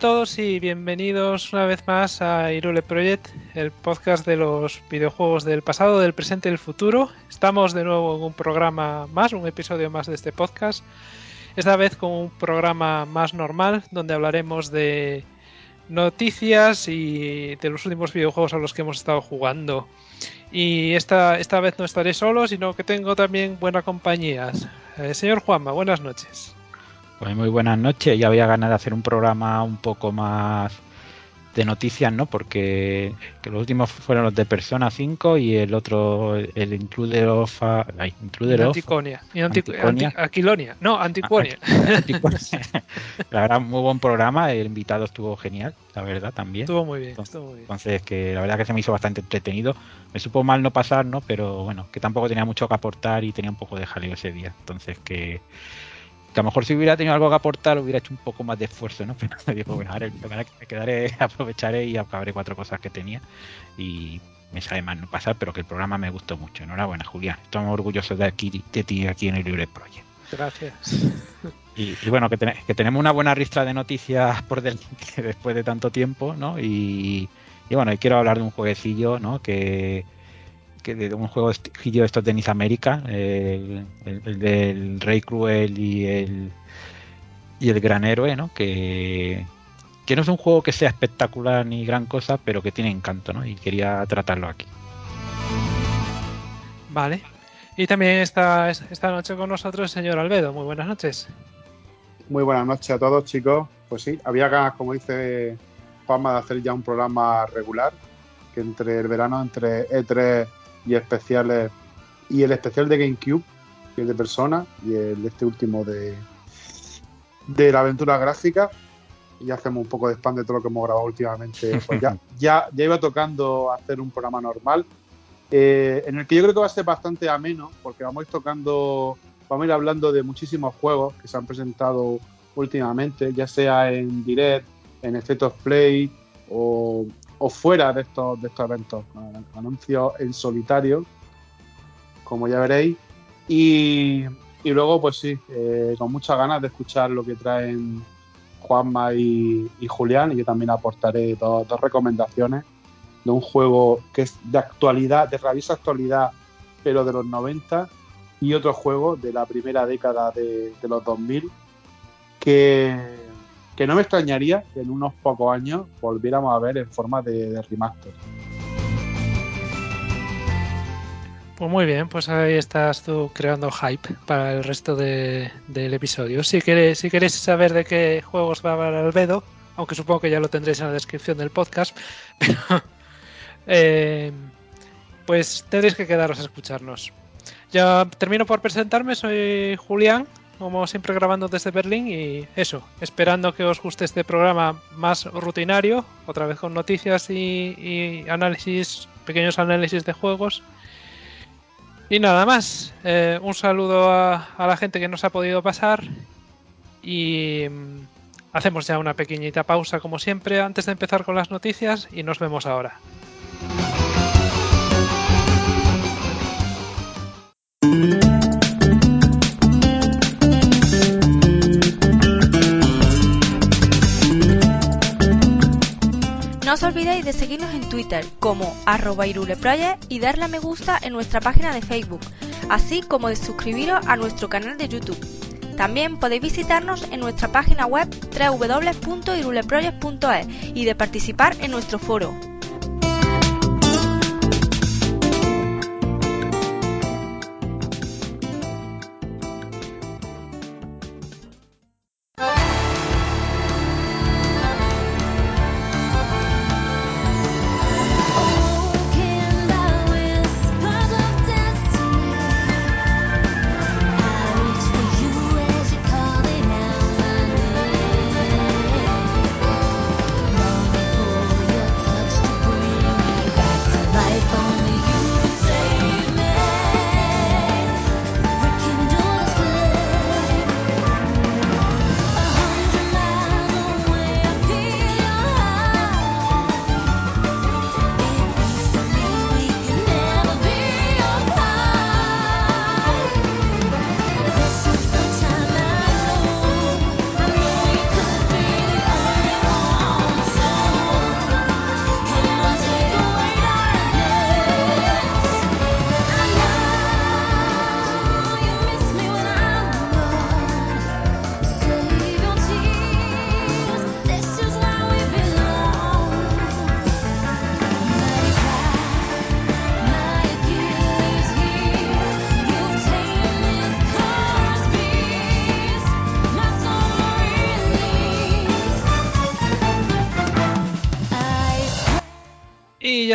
Todos y bienvenidos una vez más a Irule Project, el podcast de los videojuegos del pasado, del presente y del futuro. Estamos de nuevo en un programa más, un episodio más de este podcast. Esta vez con un programa más normal, donde hablaremos de noticias y de los últimos videojuegos a los que hemos estado jugando. Y esta, esta vez no estaré solo, sino que tengo también buena compañía. Eh, señor Juanma, buenas noches. Pues muy buenas noches. Ya había ganas de hacer un programa un poco más de noticias, ¿no? Porque los últimos fueron los de Persona 5 y el otro, el Intruder of... Ay, Intruder Anticonia. Y Anticonia. Aquilonia. No, Anticonia. la verdad, muy buen programa. El invitado estuvo genial, la verdad, también. Estuvo muy bien. Entonces, estuvo muy bien. entonces que la verdad que se me hizo bastante entretenido. Me supo mal no pasar, ¿no? Pero bueno, que tampoco tenía mucho que aportar y tenía un poco de jaleo ese día. Entonces que que a lo mejor si hubiera tenido algo que aportar hubiera hecho un poco más de esfuerzo, ¿no? Pero digo, bueno, ahora me quedaré, aprovecharé y acabaré cuatro cosas que tenía y me sabe mal no pasar, pero que el programa me gustó mucho. Enhorabuena, Julián. Estamos orgullosos de, aquí, de ti aquí en el Libre Project. Gracias. Y, bueno, que, que, tenemos una buena ristra de noticias por delante después de tanto tiempo, ¿no? Y, y bueno, y quiero hablar de un jueguecillo, ¿no? Que, de un juego de estos de Nice América, el, del Rey Cruel y el y el Gran Héroe, ¿no? Que, que no es un juego que sea espectacular ni gran cosa, pero que tiene encanto, ¿no? Y quería tratarlo aquí. Vale. Y también está esta noche con nosotros el señor Albedo. Muy buenas noches. Muy buenas noches a todos, chicos. Pues sí, había ganas, como dice Juanma, de hacer ya un programa regular, que entre el verano, entre E3 y especiales y el especial de GameCube y el de Persona y el este último de de la aventura gráfica. Y hacemos un poco de spam de todo lo que hemos grabado últimamente. Pues ya, ya, ya iba tocando hacer un programa normal. Eh, en el que yo creo que va a ser bastante ameno porque vamos a ir tocando vamos a ir hablando de muchísimos juegos que se han presentado últimamente ya sea en direct en State of Play o, o fuera de estos, de estos eventos, anuncios en solitario, como ya veréis. Y, y luego, pues sí, eh, con muchas ganas de escuchar lo que traen Juanma y, y Julián, y yo también aportaré dos, recomendaciones de un juego que es de actualidad, de rabiosa actualidad, pero de los 90, y otro juego de la primera década de, de los 2000, que que no me extrañaría que en unos pocos años volviéramos a ver en forma de, remaster. Pues muy bien, pues ahí estás tú creando hype para el resto del episodio. Si queréis, saber de qué juegos va a hablar Albedo, aunque supongo que ya lo tendréis en la descripción del podcast, eh, pues tendréis que quedaros a escucharnos. Ya termino por presentarme, soy Julián, como siempre grabando desde Berlín y eso, esperando que os guste este programa más rutinario, otra vez con noticias y, análisis, pequeños análisis de juegos. Y nada más, eh, un saludo a, la gente que nos ha podido pasar y mm, hacemos ya una pequeñita pausa como siempre antes de empezar con las noticias y nos vemos ahora. Os olvidéis de seguirnos en Twitter como arroba iruleproject y darle a me gusta en nuestra página de Facebook, así como de suscribiros a nuestro canal de YouTube. También podéis visitarnos en nuestra página web www.iruleproject.es y de participar en nuestro foro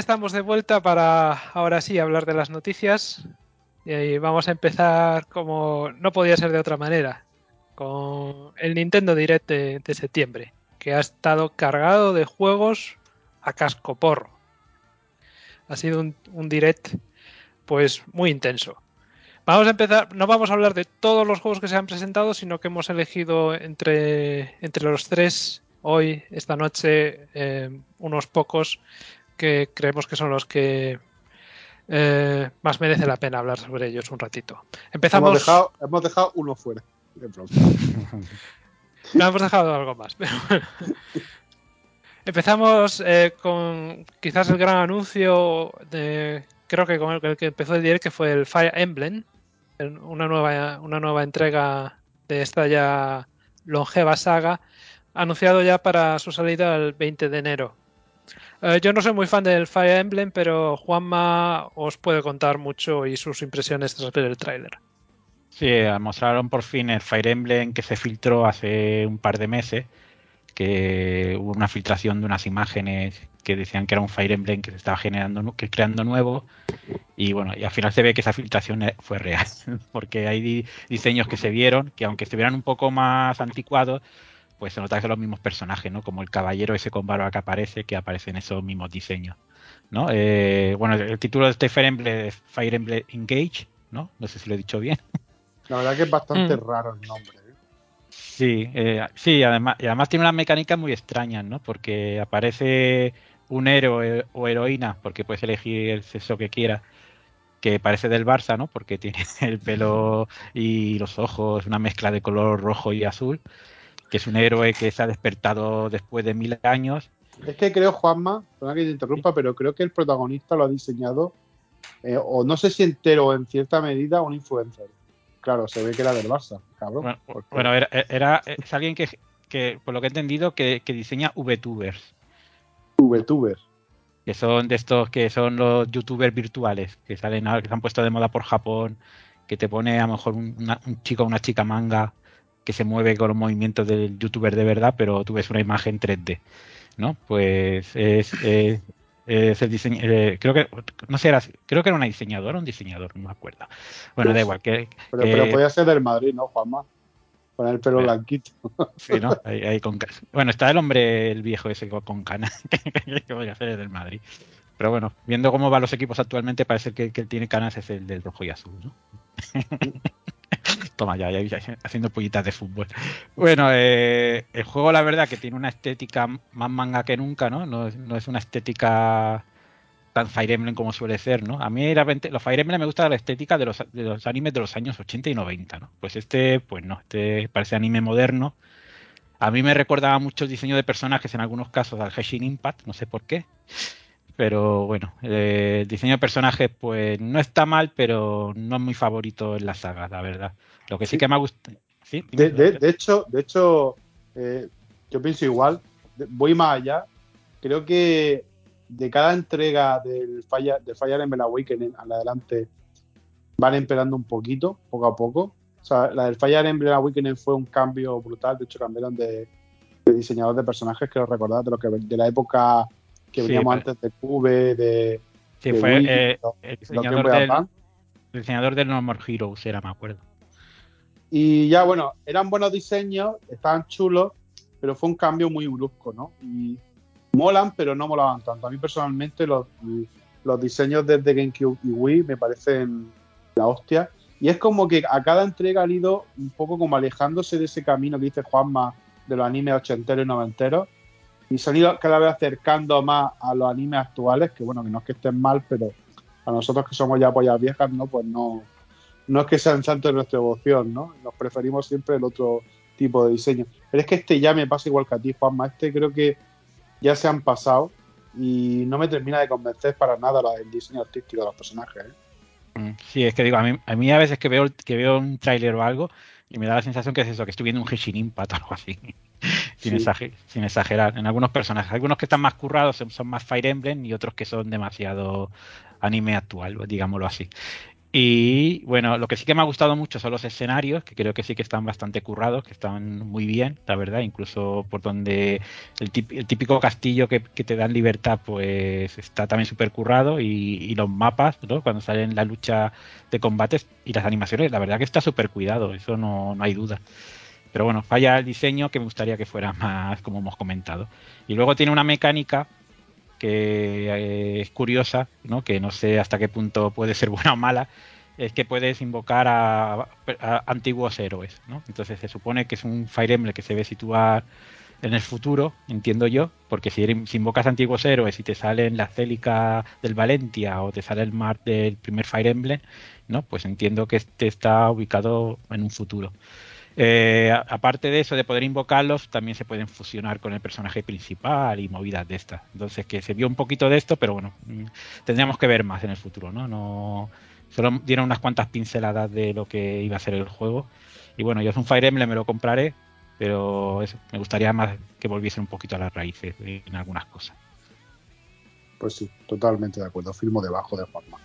estamos de vuelta para ahora sí hablar de las noticias. Y vamos a empezar como no podía ser de otra manera, con el Nintendo Direct de, septiembre, que ha estado cargado de juegos a casco porro. Ha sido un, un direct pues muy intenso. Vamos a empezar, no vamos a hablar de todos los juegos que se han presentado, sino que hemos elegido entre, entre los tres hoy, esta noche, eh, unos pocos que creemos que son los que eh, más merece la pena hablar sobre ellos un ratito. Empezamos. Hemos dejado, hemos dejado uno fuera. No hemos dejado algo más. Pero bueno. Empezamos eh, con quizás el gran anuncio de creo que con el, que empezó el direct que fue el Fire Emblem, una nueva una nueva entrega de esta ya longeva saga, anunciado ya para su salida el 20 de enero. Eh, yo no soy muy fan del Fire Emblem, pero Juanma os puede contar mucho y sus impresiones tras ver el tráiler. Sí, eh, mostraron por fin el Fire Emblem que se filtró hace un par de meses, que hubo una filtración de unas imágenes que decían que era un Fire Emblem que se estaba generando, que creando nuevo, y bueno, y al final se ve que esa filtración eh, fue real, porque hay di- diseños que se vieron, que aunque estuvieran un poco más anticuados, pues se nota que son los mismos personajes, ¿no? Como el caballero ese con barba que aparece, que aparece en esos mismos diseños, ¿no? Eh, bueno, el título de este Fire Emblem es Fire Emblem Engage, ¿no? No sé si lo he dicho bien. La verdad que es bastante Mm. raro el nombre. ¿eh? Sí, eh, sí, además, y además tiene unas mecánicas muy extrañas, ¿no? Porque aparece un héroe o heroína, porque puedes elegir el sexo que quieras, que parece del Barça, ¿no? Porque tiene el pelo y los ojos, una mezcla de color rojo y azul, que es un héroe que se ha despertado después de mil años. Es que creo, Juanma, perdona que te interrumpa, pero creo que el protagonista lo ha diseñado, eh, o no sé si entero o en cierta medida, un influencer. Claro, se ve que era del Barça, cabrón. Bueno, porque- bueno, era, era- es alguien que, que, por lo que he entendido, que, que diseña VTubers. VTuber. que son de estos que son los youtubers virtuales que salen que se han puesto de moda por Japón que te pone a lo mejor un, una- un chico o una chica manga que se mueve con los movimientos del youtuber de verdad pero tú ves una imagen 3D no pues es, es, es el diseño eh, creo que no sé era, creo que era una diseñadora un diseñador no me acuerdo bueno da igual que, Pero, que- pero podía ser del Madrid, ¿no, Juanma? Con el pelo Bueno. blanquito. Sí, ¿no? Ahí, ahí con bueno, está el hombre, el viejo ese con- canas, que voy a hacer del Madrid. Pero bueno, viendo cómo van los equipos actualmente, parece que el que tiene canas es el del rojo y azul, ¿no? Toma ya, ya, ya, haciendo pollitas de fútbol. Bueno, eh, el juego la verdad que tiene una estética más manga que nunca, ¿no? No, es- una estética tan Fire Emblem como suele ser, ¿no? A mí realmente los Fire Emblem me gusta la estética de los, de los animes de los años 80 y 90, ¿no? Pues este, pues no, este parece anime moderno. A mí me recordaba mucho el diseño de personajes en algunos casos al Henshin Impact, no sé por qué. Pero bueno, eh, el diseño de personajes pues no está mal, pero no es muy favorito en la saga, la verdad. Lo que sí, Sí. que me gusta... ¿Sí? De, de- de hecho, de hecho eh, yo pienso igual. Voy más allá. Creo que de cada entrega del Fire, de Fire Emblem Awakening en adelante van empeorando un poquito, poco a poco. O sea, la del Fire Emblem Awakening fue un cambio brutal. De hecho, cambiaron de, de diseñador de personajes, que lo recordad, de, lo que, de la época que veníamos antes de Cube, de, Sí, de fue Wii, eh, el diseñador del, el diseñador del No More Heroes, era, me acuerdo. Y ya, bueno, eran buenos diseños, estaban chulos, pero fue un cambio muy brusco, ¿no? Y molan, pero no molaban tanto. A mí personalmente los, los diseños desde GameCube y Wii me parecen la hostia. Y es como que a cada entrega han ido un poco como alejándose de ese camino que dice Juanma de los animes ochenteros y noventeros. Y se han ido cada vez acercando más a los animes actuales, que bueno, que no es que estén mal, pero a nosotros que somos ya pollas viejas, ¿no? Pues no, no es que sean santos de nuestra devoción, ¿no? Nos preferimos siempre el otro tipo de diseño. Pero es que este ya me pasa igual que a ti, Juanma. Este creo que ya se han pasado y no me termina de convencer para nada el diseño artístico de los personajes. ¿eh? Mm, Sí, es que digo, a mí, a mí a veces que veo, que veo un tráiler o algo y me da la sensación que es eso, que estoy viendo un Henshin Impact o algo así. sin, Sí. exager- sin exagerar. En algunos personajes. Algunos que están más currados son, son más Fire Emblem y otros que son demasiado anime actual, digámoslo así. Y bueno, lo que sí que me ha gustado mucho son los escenarios, que creo que sí que están bastante currados, que están muy bien, la verdad, incluso por donde el, típico castillo que, te dan libertad, pues está también súper currado y, los mapas, ¿no? cuando salen la lucha de combates y las animaciones, la verdad que está súper cuidado, eso no, no hay duda. Pero bueno, falla el diseño que me gustaría que fuera más, como hemos comentado. Y luego tiene una mecánica que eh, es curiosa, ¿no? que no sé hasta qué punto puede ser buena o mala, es que puedes invocar a, antiguos héroes. ¿no? Entonces se supone que es un Fire Emblem que se ve situar en el futuro, entiendo yo, porque si, invocas antiguos héroes y te salen la Célica del Valentia o te sale el mar del primer Fire Emblem, ¿no? pues entiendo que este está ubicado en un futuro. Eh, aparte de eso, de poder invocarlos, también se pueden fusionar con el personaje principal y movidas de estas. Entonces, que se vio un poquito de esto, pero bueno, mm, tendríamos que ver más en el futuro, ¿no? no solo dieron unas cuantas pinceladas de lo que iba a ser el juego. Y bueno, yo es un Fire Emblem me lo compraré, pero eso, me gustaría más que volviesen un poquito a las raíces en algunas cosas. Pues sí, totalmente de acuerdo. Firmo debajo de Juanma.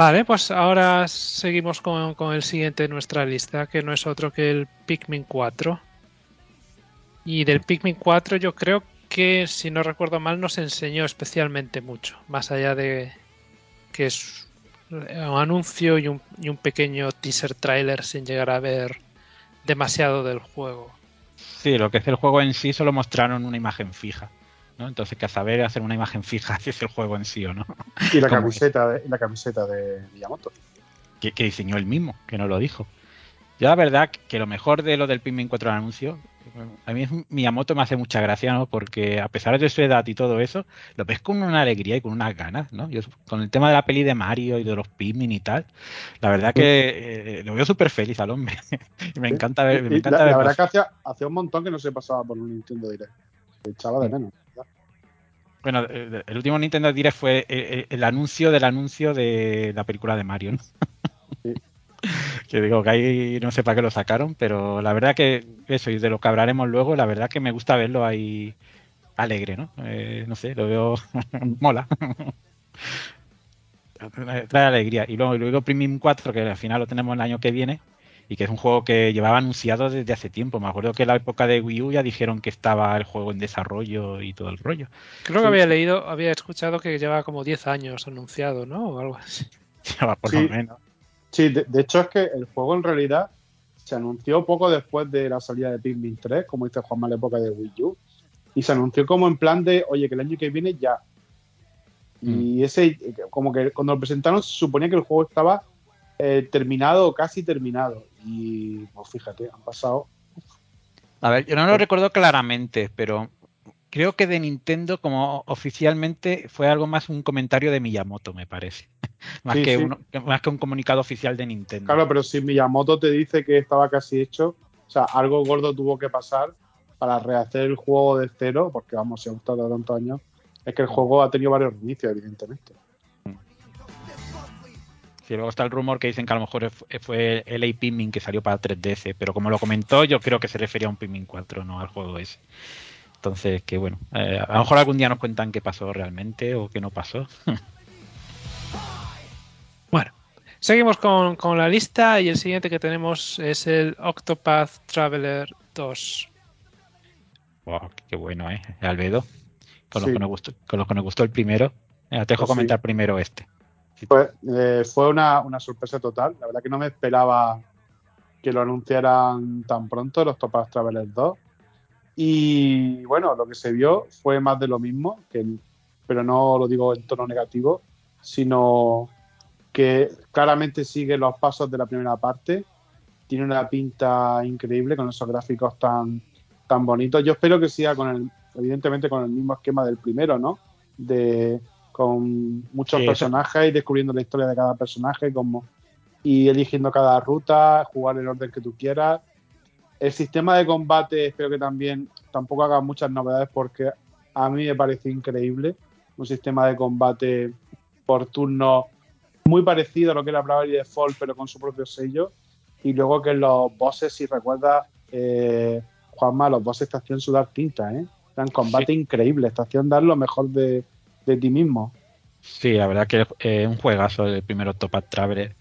Vale, pues ahora seguimos con, el siguiente de nuestra lista, que no es otro que el Pikmin 4. Y del Pikmin 4 yo creo que, si no recuerdo mal, nos enseñó especialmente mucho, más allá de que es un anuncio y un, y un pequeño teaser trailer sin llegar a ver demasiado del juego. Sí, lo que es el juego en sí solo mostraron una imagen fija. Entonces, que a saber hacer una imagen fija si es el juego en sí o no. Y la camiseta, de, la camiseta de Miyamoto. Que, diseñó él mismo, que no lo dijo. Yo la verdad que lo mejor de lo del Pikmin 4 anuncio, a mí Miyamoto me hace mucha gracia, ¿no? Porque a pesar de su edad y todo eso, lo ves con una alegría y con unas ganas, ¿no? Yo, con el tema de la peli de Mario y de los Pikmin y tal, la verdad que eh, lo veo súper feliz al hombre. me encanta ver. Me encanta la, verdad que hacía, hacía, un montón que no se pasaba por un Nintendo Direct. Echaba de menos. Bueno, eh, el último Nintendo Direct fue eh, eh, el, anuncio del anuncio de la película de Mario, ¿no? que digo que ahí no sé para qué lo sacaron, pero la verdad que eso, y de lo que hablaremos luego, la verdad que me gusta verlo ahí alegre, ¿no? no sé, lo veo mola. Trae alegría. Y luego, luego Premium 4, que al final lo tenemos el año que viene, y que es un juego que llevaba anunciado desde hace tiempo. Me acuerdo que en la época de Wii U ya dijeron que estaba el juego en desarrollo y todo el rollo. Creo que había leído, había escuchado que lleva como 10 años anunciado, ¿no? O algo así. por lo menos. Sí, de, hecho es que el juego en realidad se anunció poco después de la salida de Pikmin 3, como dice Juanma en la época de Wii U, y se anunció como en plan de, oye, que el año que viene ya. Y mm. ese, como que cuando lo presentaron se suponía que el juego estaba eh, terminado casi terminado. Y pues fíjate, han pasado. A ver, yo no lo recuerdo claramente, pero creo que de Nintendo, como oficialmente, fue algo más un comentario de Miyamoto, me parece. más, que más que un comunicado oficial de Nintendo. Claro, pero si Miyamoto te dice que estaba casi hecho, o sea, algo gordo tuvo que pasar para rehacer el juego de cero, porque vamos, si ha gustado tantos años, es que el juego ha tenido varios inicios, evidentemente. Y luego está el rumor que dicen que a lo mejor fue el A Pikmin que salió para 3DS, pero como lo comentó, yo creo que se refería a un Pikmin 4, no al juego ese. Entonces, que bueno, eh, a lo mejor algún día nos cuentan qué pasó realmente o qué no pasó. bueno, seguimos con, la lista y el siguiente que tenemos es el Octopath Traveler 2. Wow, qué bueno, ¿eh? Albedo. Con, los que nos gustó, con que nos gustó el primero. te dejo pues comentar primero este. Pues, eh, fue una, sorpresa total. La verdad que no me esperaba que lo anunciaran tan pronto, los Topaz Travelers 2. Y bueno, lo que se vio fue más de lo mismo, que, pero no lo digo en tono negativo, sino que claramente sigue los pasos de la primera parte. Tiene una pinta increíble con esos gráficos tan, tan bonitos. Yo espero que siga con el, evidentemente con el mismo esquema del primero, ¿no? De con muchos personajes y descubriendo la historia de cada personaje como, y eligiendo cada ruta, jugar el orden que tú quieras. El sistema de combate espero que también tampoco haga muchas novedades porque a mí me parece increíble. Un sistema de combate por turno muy parecido a lo que era Bravely Default pero con su propio sello. Y luego que los bosses, si recuerdas, eh, Juanma, los bosses estación sudar tinta, ¿eh? Eran combate increíble, estación dar lo mejor de, de ti mismo. Sí, la verdad que es eh, un juegazo el primer Octopath Traveler.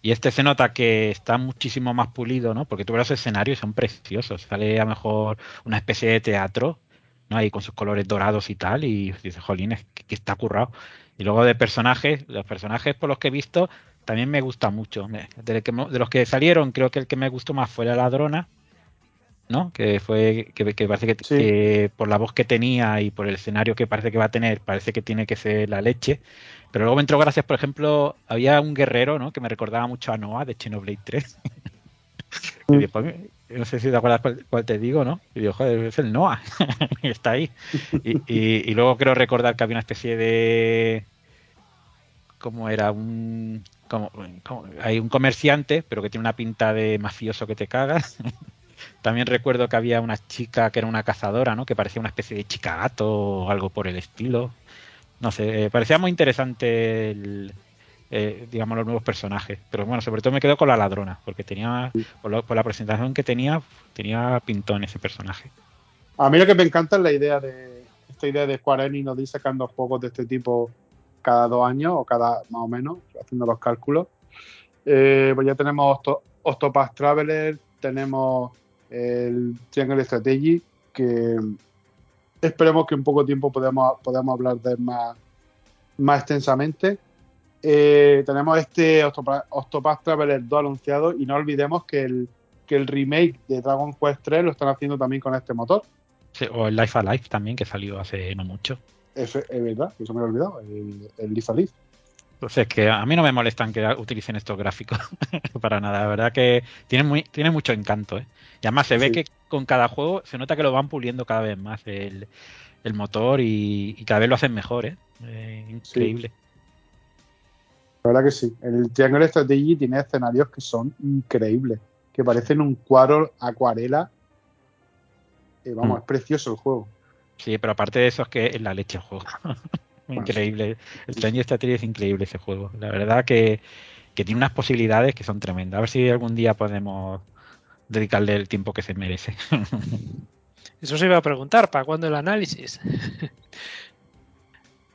Y este se nota que está muchísimo más pulido, ¿no? Porque tú ves los escenarios son preciosos. Sale a lo mejor una especie de teatro, ¿no? Ahí con sus colores dorados y tal. Y dices, jolín, que, que está currado. Y luego de personajes, los personajes por los que he visto, también me gusta mucho. De, de los que salieron, creo que el que me gustó más fue la ladrona, ¿no? Que fue que, que parece que, Sí. que por la voz que tenía y por el escenario que parece que va a tener, parece que tiene que ser la leche. Pero luego me entró gracias, por ejemplo, había un guerrero, ¿no? Que me recordaba mucho a Noah de Xenoblade 3. y después, no sé si te acuerdas cuál, cuál te digo, ¿no? Y digo, joder, es el Noah. está ahí. Y, y- y luego creo recordar que había una especie de. ¿Cómo era? Un. Como, como- hay un comerciante, pero que tiene una pinta de mafioso que te cagas. También recuerdo que había una chica que era una cazadora, ¿no? Que parecía una especie de chica gato o algo por el estilo. No sé, eh, parecía muy interesante el, eh, digamos, los nuevos personajes. Pero bueno, sobre todo me quedo con la ladrona, porque tenía, por, la presentación que tenía, tenía pintón ese personaje. A mí lo que me encanta es la idea de esta idea de Square Enix de ir sacando juegos de este tipo cada dos años o cada más o menos, haciendo los cálculos. Eh, pues ya tenemos Octo- Octopath Traveler, tenemos el Triangle Strategy, que esperemos que en poco tiempo podamos, podamos hablar de él más, más extensamente. Eh, tenemos este Octopath, Octopath Traveler 2 anunciado y no olvidemos que el, que el remake de Dragon Quest 3 lo están haciendo también con este motor. Sí, o el Life Alive también, que salió hace no mucho. Eso es verdad, eso me lo he olvidado, el, el Leaf a Leaf. Entonces, que a mí no me molestan que utilicen estos gráficos para nada. La verdad que tiene, muy, tiene mucho encanto. ¿eh? Y además se ve Sí. que con cada juego se nota que lo van puliendo cada vez más el, el motor y, y cada vez lo hacen mejor. ¿eh? Eh, increíble. La verdad que sí. El Triangle Strategy tiene escenarios que son increíbles, que parecen un cuadro acuarela. Eh, vamos, Mm. es precioso el juego. Sí, pero aparte de eso es que es la leche el juego. increíble. El Stranger Strategy es increíble ese juego. La verdad que, que tiene unas posibilidades que son tremendas. A ver si algún día podemos dedicarle el tiempo que se merece. Eso se iba a preguntar, ¿para cuándo el análisis?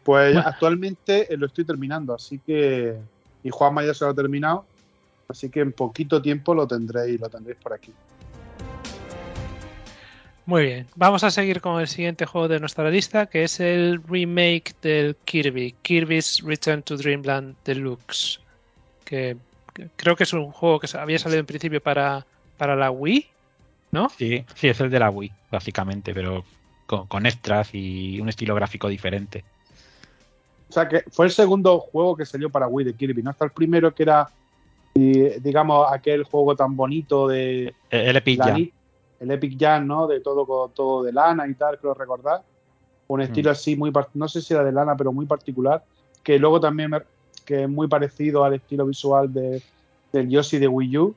Pues Bueno. actualmente eh, lo estoy terminando, así que. Y Juanma ya se lo ha terminado. Así que en poquito tiempo lo tendréis, lo tendréis por aquí. Muy bien, vamos a seguir con el siguiente juego de nuestra lista, que es el remake del Kirby, Kirby's Return to Dreamland Deluxe, que, que creo que es un juego que había salido en principio para, para la Wii, ¿no? Sí, sí, es el de la Wii, básicamente, pero con, con extras y un estilo gráfico diferente. O sea que fue el segundo juego que salió para Wii de Kirby, ¿no? Hasta el primero que era, digamos, aquel juego tan bonito de El, el la el Epic Jam, ¿no? De todo todo de lana y tal, creo recordar. Un estilo Mm. así muy, no sé si era de lana, pero muy particular, que luego también me- que es muy parecido al estilo visual de, del Yoshi de Wii U,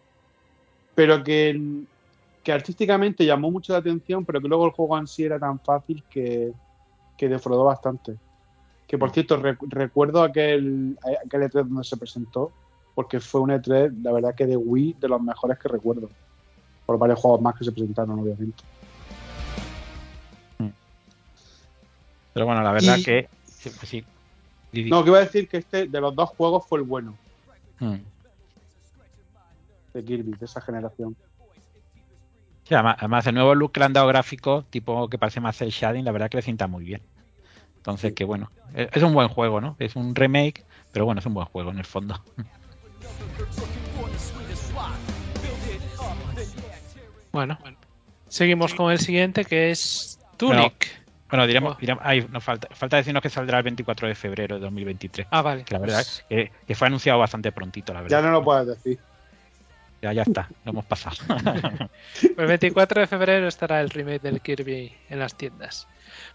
pero que, que artísticamente llamó mucho la atención, pero que luego el juego en sí era tan fácil que, que defraudó bastante. Que por Mm. cierto, re- recuerdo aquel, aquel E3 donde se presentó, porque fue un E3, la verdad que de Wii, de los mejores que recuerdo. Por varios juegos más que se presentaron, obviamente. Pero bueno, la verdad Y- que sí, pues sí. No, que iba a decir que este de los dos juegos fue el bueno Mm. de Kirby, de esa generación. Sí, además, además, el nuevo look que le han dado gráfico, tipo que parece más el shading, la verdad que le sienta muy bien. Entonces, que bueno, es es un buen juego, ¿no? Es un remake, pero bueno, es un buen juego en el fondo. Bueno, seguimos con el siguiente, que es Tunic. Bueno, diremos, Oh. diremos ay, nos falta, falta decirnos que saldrá el 24 de febrero de 2023. Ah, vale. Que la verdad pues- es que, que fue anunciado bastante prontito, la Ya verdad. no lo puedes decir. Ya, ya está, lo hemos pasado. El 24 de febrero estará el remake del Kirby en las tiendas.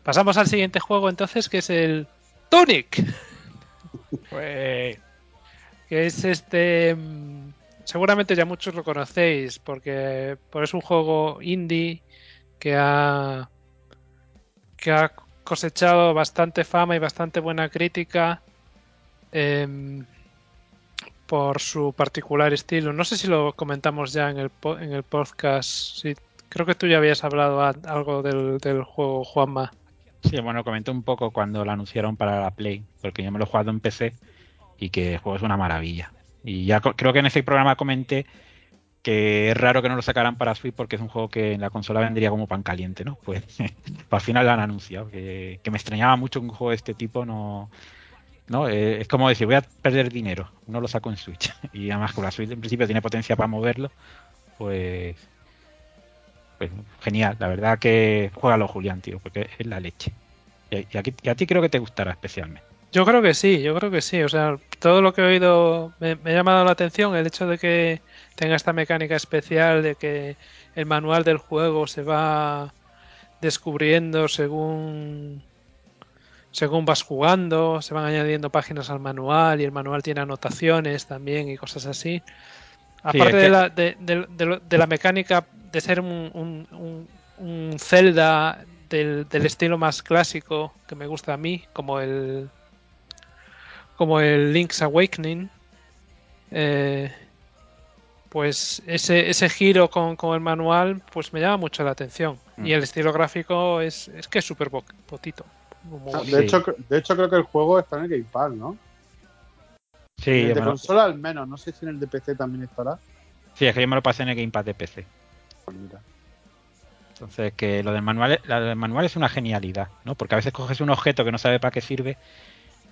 Pasamos al siguiente juego entonces, que es el Tunic. Pues, Que es este. Seguramente ya muchos lo conocéis, porque pues es un juego indie que ha. que ha cosechado bastante fama y bastante buena crítica. em, por su particular estilo. No sé si lo comentamos ya en el, en el podcast. Creo que tú ya habías hablado algo del, del juego, Juanma. Sí, bueno, comenté un poco cuando lo anunciaron para la Play, porque yo me lo he jugado en PC y que el juego es una maravilla. Y ya creo que en ese programa comenté que es raro que no lo sacaran para Switch porque es un juego que en la consola vendría como pan caliente, ¿no? Pues, al final lo han anunciado, que, me extrañaba mucho un juego de este tipo no... ¿no? Eh, es como decir, voy a perder dinero, no lo saco en Switch. Y además con la Switch en principio tiene potencia para moverlo, pues, pues genial. La verdad que juégalo Julián, tío, porque es la leche. Y, a ti creo que te gustará especialmente. Yo creo que sí, yo creo que sí. O sea, todo lo que he oído me, me, ha llamado la atención. El hecho de que tenga esta mecánica especial de que el manual del juego se va descubriendo según según vas jugando, se van añadiendo páginas al manual y el manual tiene anotaciones también y cosas así. Aparte de, la, de, de, la, mecánica de ser un, un, un Zelda del, del, estilo más clásico que me gusta a mí, como el como el Link's Awakening, eh, pues ese, ese giro con, con, el manual pues me llama mucho la atención. Mm. Y el estilo gráfico es, es que es súper potito. Ah, de, hecho, de hecho, creo que el juego está en el Game Pass, ¿no? Sí, en el de consola al menos, no sé si en el de PC también estará. Sí, es que yo me lo pasé en el Game Pass de PC. Pues mira. Entonces, que lo del manual, lo del manual es una genialidad, ¿no? Porque a veces coges un objeto que no sabe para qué sirve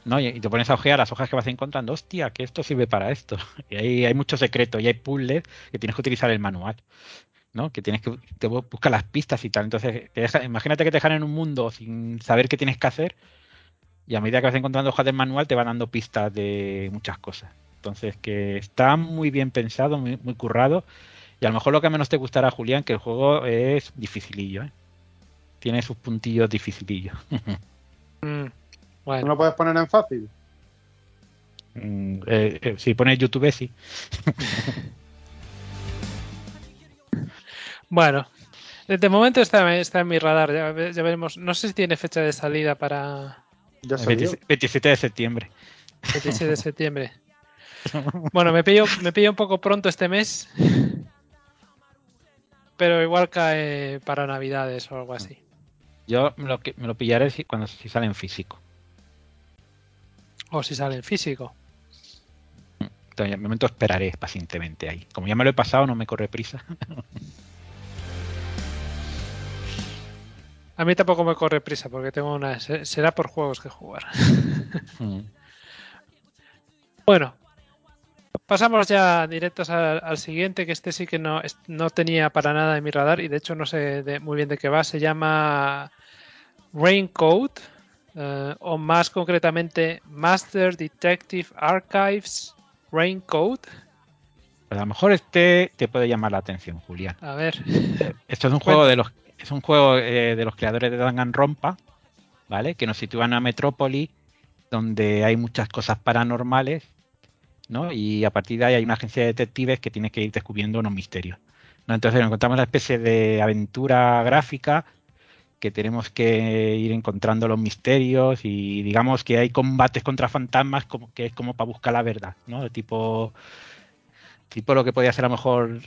¿no? Y, te pones a ojear las hojas que vas encontrando, hostia, que esto sirve para esto. Y ahí hay mucho secreto y hay puzzles que tienes que utilizar el manual, ¿no? Que tienes que buscar las pistas y tal. Entonces, imagínate que te dejan en un mundo sin saber qué tienes que hacer y a medida que vas encontrando hojas del manual te van dando pistas de muchas cosas. Entonces, que está muy bien pensado, muy, muy currado. Y a lo mejor lo que menos te gustará, Julián, que el juego es dificilillo, ¿eh? Tiene sus puntillos dificilillos. mm. ¿No lo puedes poner en fácil? Mm, eh, eh, si pones YouTube, sí. bueno, de momento está, está, en mi radar. Ya, veremos. No sé si tiene fecha de salida para. Ya 27 de septiembre. 27 de septiembre. Bueno, me pillo, me pillo un poco pronto este mes. Pero igual cae para Navidades o algo así. Yo me lo, me lo pillaré cuando si sale en físico. O si sale en físico. Entonces, de momento esperaré pacientemente ahí. Como ya me lo he pasado, no me corre prisa. A mí tampoco me corre prisa porque tengo una. Será por juegos que jugar. Mm. Bueno, pasamos ya directos al, siguiente, que este sí que no, no tenía para nada en mi radar y de hecho no sé muy bien de qué va. Se llama Raincoat uh, o más concretamente Master Detective Archives Raincoat. A lo mejor este te puede llamar la atención, Julián. A ver. Esto es un juego de los es un juego eh, de los creadores de Danganronpa, ¿vale? Que nos sitúa en una metrópoli donde hay muchas cosas paranormales, ¿no? Y a partir de ahí hay una agencia de detectives que tiene que ir descubriendo unos misterios. ¿no? Entonces encontramos una especie de aventura gráfica que tenemos que ir encontrando los misterios y digamos que hay combates contra fantasmas como que es como para buscar la verdad, ¿no? Tipo tipo lo que podía ser a lo mejor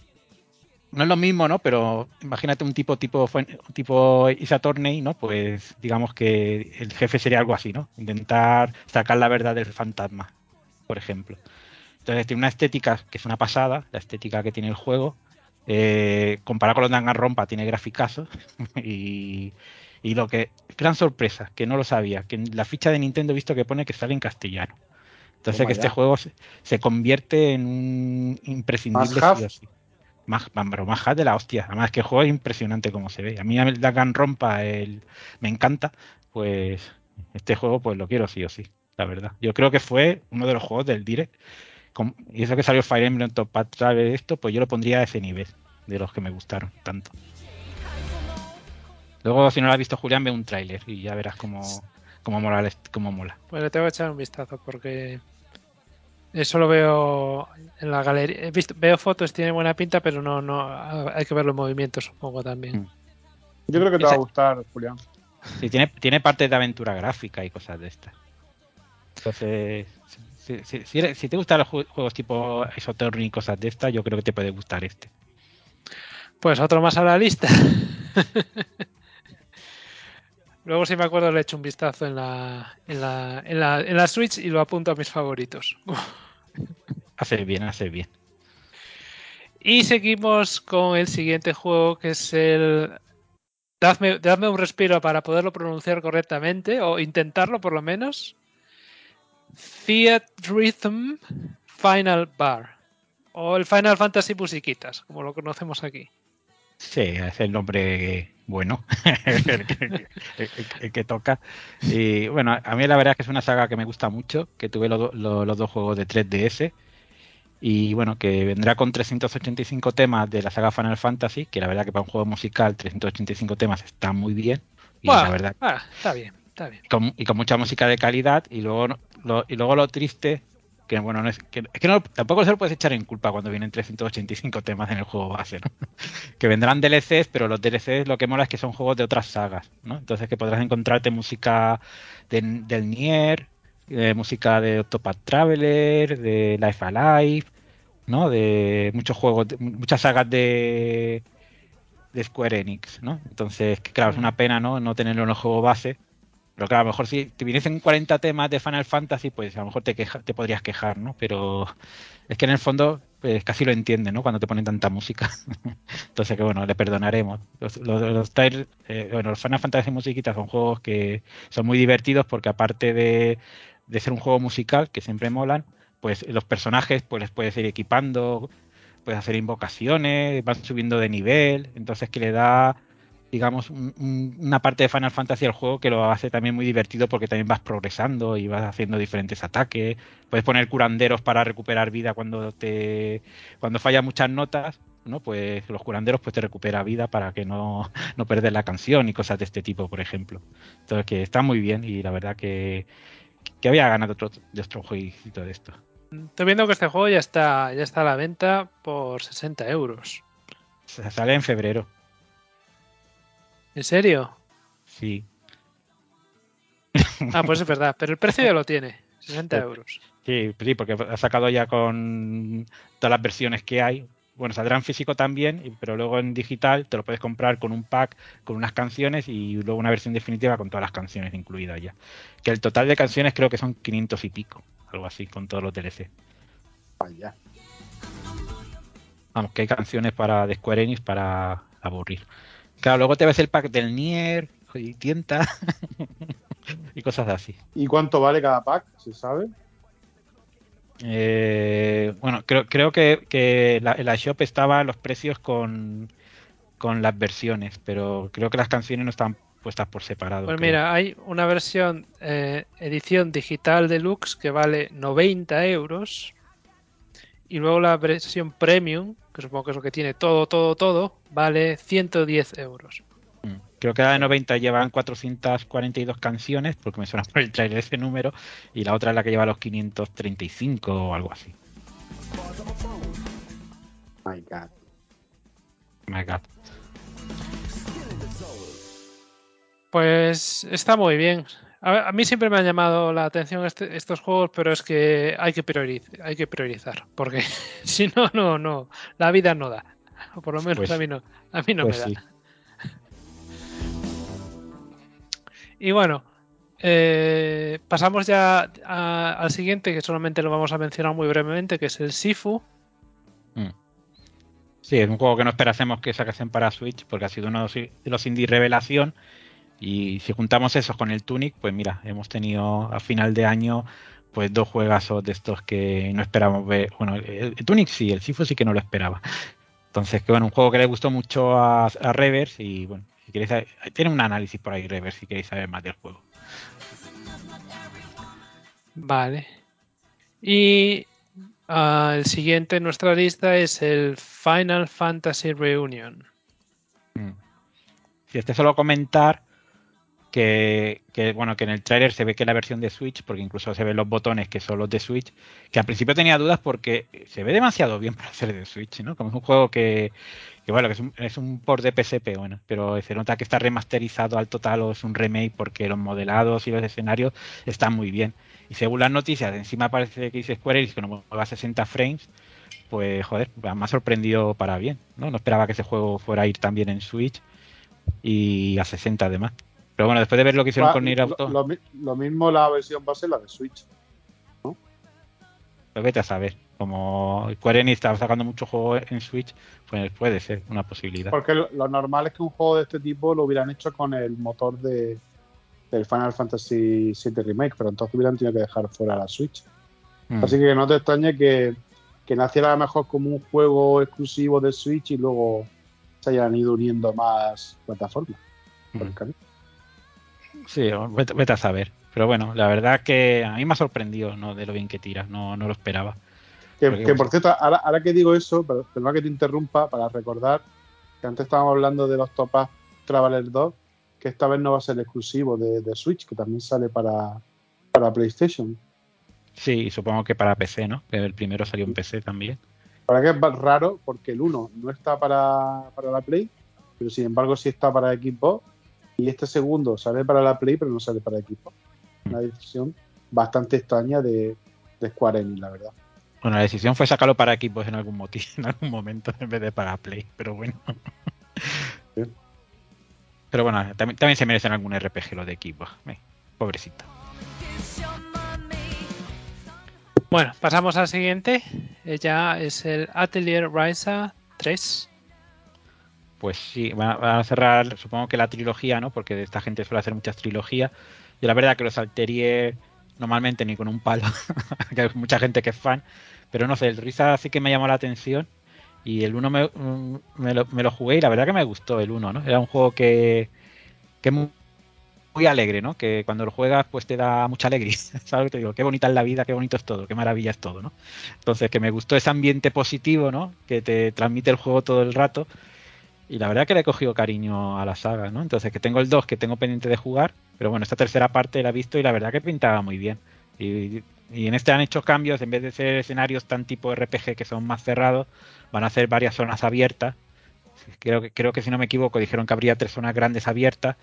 no es lo mismo, ¿no? Pero imagínate un tipo tipo tipo Isa Torney, ¿no? Pues digamos que el jefe sería algo así, ¿no? Intentar sacar la verdad del fantasma, por ejemplo. Entonces tiene una estética que es una pasada, la estética que tiene el juego eh, comparado con los Danganronpa tiene graficazos y, y lo que gran sorpresa que no lo sabía que en la ficha de Nintendo he visto que pone que sale en castellano. Entonces que este juego se, convierte en un imprescindible sí más, pero más de la hostia. Además que el juego es impresionante como se ve. A mí el Danganronpa el, me encanta. Pues este juego pues lo quiero sí o sí la verdad. Yo creo que fue uno de los juegos del Direct y eso que salió Fire Emblem Top de esto, pues yo lo pondría a ese nivel de los que me gustaron tanto. Luego, si no lo has visto, Julián, ve un tráiler y ya verás cómo, cómo, mola, cómo mola. Pues le tengo que echar un vistazo porque eso lo veo en la galería. He visto, veo fotos, tiene buena pinta, pero no, no hay que ver los movimientos, supongo también. Mm. Yo creo que te va a gustar, Julián. Sí, tiene, tiene parte de aventura gráfica y cosas de estas. Entonces, si, te gustan los juegos tipo Esoterra y cosas de estas, yo creo que te puede gustar este. Pues otro más a la lista. Luego, si me acuerdo, le echo un vistazo en la, en la, en la, en la Switch y lo apunto a mis favoritos. Hace bien, hace bien. Y seguimos con el siguiente juego, que es el. Dadme, dadme un respiro para poderlo pronunciar correctamente, o intentarlo por lo menos. Fiat Rhythm Final Bar. O el Final Fantasy Musiquitas, como lo conocemos aquí. Sí, es el nombre bueno, el, que, el, el, que, toca. Y bueno, a mí la verdad es que es una saga que me gusta mucho, que tuve los, los dos juegos de 3DS. Y bueno, que vendrá con 385 temas de la saga Final Fantasy, que la verdad que para un juego musical 385 temas está muy bien. Y Bueno, la verdad, ah, está bien, está bien. con, y con mucha música de calidad. Y luego y luego lo triste, que bueno, no es que, es que no, tampoco se lo puedes echar en culpa cuando vienen 385 temas en el juego base, ¿no? que vendrán DLCs, pero los DLCs lo que mola es que son juegos de otras sagas, ¿no? Entonces que podrás encontrarte música de, del Nier, eh, música de Octopath Traveler, de Life Alive, ¿no? De muchos juegos, muchas sagas de, de Square Enix, ¿no? Entonces, claro, es una pena, ¿no? No tenerlo en el juego base. Pero claro, a lo mejor si te viniesen 40 temas de Final Fantasy, pues a lo mejor te, queja, te podrías quejar, ¿no? Pero es que en el fondo, pues casi lo entiende, ¿no? Cuando te ponen tanta música. Entonces, que bueno, le perdonaremos. Los, los, los, eh, bueno, los Final Fantasy Musiquitas son juegos que son muy divertidos porque aparte de, de ser un juego musical, que siempre molan, pues los personajes pues les puedes ir equipando, puedes hacer invocaciones, van subiendo de nivel, entonces que le da digamos un, un, una parte de Final Fantasy al juego que lo hace también muy divertido porque también vas progresando y vas haciendo diferentes ataques, puedes poner curanderos para recuperar vida cuando te cuando falla muchas notas, ¿no? Pues los curanderos pues te recupera vida para que no, no perder la canción y cosas de este tipo, por ejemplo. Entonces que está muy bien y la verdad que, que había ganado otro, de otro jueguito de esto. Estoy viendo que este juego ya está, ya está a la venta por 60 euros. Se sale en febrero. ¿En serio? Sí. Ah, pues es verdad, pero el precio ya lo tiene, 60 euros. Sí, sí, porque ha sacado ya con todas las versiones que hay. Bueno, saldrá en físico también, pero luego en digital te lo puedes comprar con un pack con unas canciones y luego una versión definitiva con todas las canciones incluidas ya. Que el total de canciones creo que son 500 y pico, algo así, con todos los DLC. Vaya. Vamos, que hay canciones para de Square Enix para aburrir. Claro, luego te ves el pack del Nier y tienta y cosas así. ¿Y cuánto vale cada pack? ¿Se sabe? Eh, bueno, creo, creo que, que la, la, shop estaba los precios con, con las versiones, pero creo que las canciones no están puestas por separado. Pues creo. mira, hay una versión eh, edición digital deluxe que vale 90 euros y luego la versión premium, que supongo que es lo que tiene todo, todo, todo, vale 110 euros. Creo que la de 90 llevan 442 canciones, porque me suena por el trailer ese número, y la otra es la que lleva los 535 o algo así. My God. My God. Pues está muy bien. A, a, mí siempre me han llamado la atención este, estos juegos, pero es que hay que, priorizar, hay que priorizar, porque si no, no, no, la vida no da. O por lo menos pues, a mí no, a mí no pues me da. Y bueno, eh, pasamos ya a, al siguiente, que solamente lo vamos a mencionar muy brevemente, que es el Sifu. Mm. Sí, es un juego que no esperásemos que sacasen para Switch, porque ha sido uno de los indie revelación. Y si juntamos esos con el Tunic, pues mira, hemos tenido a final de año pues dos juegazos de estos que no esperábamos ver. Bueno, el, el Tunic sí, el Sifu sí que no lo esperaba. Entonces, que bueno, un juego que le gustó mucho a, a Reverse y bueno, si queréis saber, tiene un análisis por ahí Reverse si queréis saber más del juego. Vale. Y uh, el siguiente en nuestra lista es el Final Fantasy Reunion. Mm. Si este solo comentar que, bueno que en el trailer se ve que la versión de Switch, porque incluso se ven los botones que son los de Switch, que al principio tenía dudas porque se ve demasiado bien para ser de Switch, ¿no? Como es un juego que, bueno, que es un, es un port de PSP, bueno, pero se nota que está remasterizado al total o es un remake porque los modelados y los escenarios están muy bien. Y según las noticias, encima parece que dice Square Enix que no mueva a 60 frames, pues joder, me ha sorprendido para bien, ¿no? No esperaba que ese juego fuera a ir también en Switch y a 60 además. Pero bueno, después de ver lo que hicieron Va, con Nier lo, Auto, lo mi- lo mismo la versión base la de Switch. pues vete a saber. Como Square Enix está sacando muchos juegos en Switch, pues puede ser una posibilidad. Porque lo, lo normal es que un juego de este tipo lo hubieran hecho con el motor de del Final Fantasy VII Remake, pero entonces hubieran tenido que dejar fuera la Switch. Mm. Así que no te extrañe que, que naciera a lo mejor como un juego exclusivo de Switch y luego se hayan ido uniendo más plataformas por el Mm. camino. Sí, vete, vete a saber. Pero bueno, la verdad que a mí me ha sorprendido ¿no? de lo bien que tira, no, no lo esperaba. Que, por cierto, ahora, ahora que digo eso, perdona que te interrumpa para recordar que antes estábamos hablando de los Topaz Traveler 2, que esta vez no va a ser exclusivo de, de Switch, que también sale para, para PlayStation. Sí, supongo que para PC, ¿no? Que el primero salió en PC también. Para que es raro porque el 1 no está para, para la Play, pero sin embargo sí está para Xbox. Y este segundo sale para la Play, pero no sale para Xbox. Una decisión bastante extraña de, de Square Enix, la verdad. Bueno, la decisión fue sacarlo para equipos en algún motivo, en algún momento, en vez de para Play, pero bueno. Pero bueno, también, también se merecen algún RPG los de equipos. Eh, pobrecita. Bueno, pasamos al siguiente. Ella es el Atelier Ryza 3. Pues sí, van a, cerrar, supongo que la trilogía, ¿no? Porque esta gente suele hacer muchas trilogías. Y la verdad que los Alterier normalmente ni con un palo, que hay mucha gente que es fan. Pero no sé, el Risa sí que me llamó la atención. Y el 1 me, mm, me, lo, me lo jugué y la verdad que me gustó el 1, ¿no? Era un juego que, que muy, muy alegre, ¿no? Que cuando lo juegas pues te da mucha alegría, ¿sabes? Te digo, qué bonita es la vida, qué bonito es todo, qué maravilla es todo, ¿no? Entonces que me gustó ese ambiente positivo, ¿no? Que te transmite el juego todo el rato. Y la verdad que le he cogido cariño a la saga, ¿no? Entonces que tengo el 2 que tengo pendiente de jugar, pero bueno, esta tercera parte la he visto y la verdad que pintaba muy bien. Y, y en este han hecho cambios, en vez de ser escenarios tan tipo RPG que son más cerrados, van a hacer varias zonas abiertas. Creo que, creo que si no me equivoco, dijeron que habría tres zonas grandes abiertas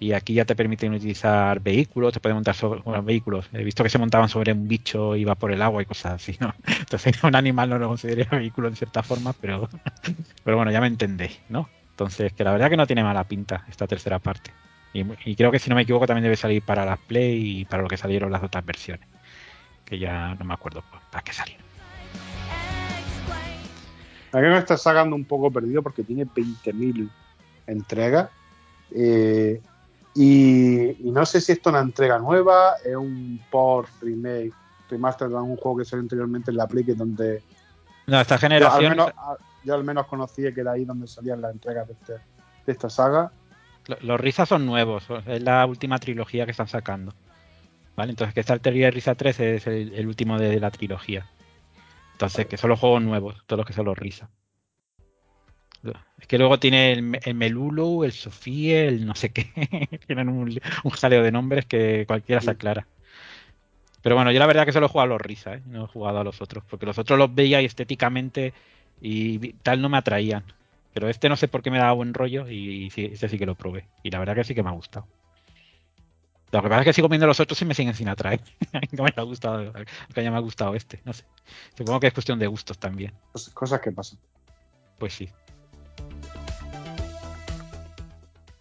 y aquí ya te permiten utilizar vehículos, te pueden montar sobre vehículos. He visto que se montaban sobre un bicho, iba por el agua y cosas así, ¿no? Entonces un animal no lo consideraría vehículo en cierta forma, pero, pero bueno, ya me entendéis, ¿no? Entonces, que la verdad que no tiene mala pinta esta tercera parte. Y, y creo que si no me equivoco también debe salir para las Play y para lo que salieron las otras versiones. Que ya no me acuerdo para qué salieron. A mí me está sacando un poco perdido porque tiene 20.000 entregas. Eh, y, y no sé si esto es una entrega nueva, es un port, remake, remaster de un juego que salió anteriormente en la Play, que donde No, esta yo al, generación, menos, yo al menos conocía que era ahí donde salían las entregas de, este- de esta saga. lo- los Risa son nuevos, es la última trilogía que están sacando. ¿Vale? Entonces que Star Terrier Risa 3 es el, el último de la trilogía. Entonces que son los juegos nuevos, todos los que son los Risa. Es que luego tiene el, el Melulu, el Sofía, el no sé qué. Tienen un, un jaleo de nombres que cualquiera se aclara. Pero bueno, yo la verdad que solo he jugado a los Risa, ¿eh? no he jugado a los otros. Porque los otros los veía y estéticamente y tal no me atraían. Pero este no sé por qué me daba buen rollo y sí, este sí que lo probé. Y la verdad que sí que me ha gustado. Lo que pasa es que sigo viendo los otros y me siguen sin atraer. no me ha gustado, que ya me ha gustado este, no sé. Supongo que es cuestión de gustos también. Cos- Cosas que pasan. Pues sí.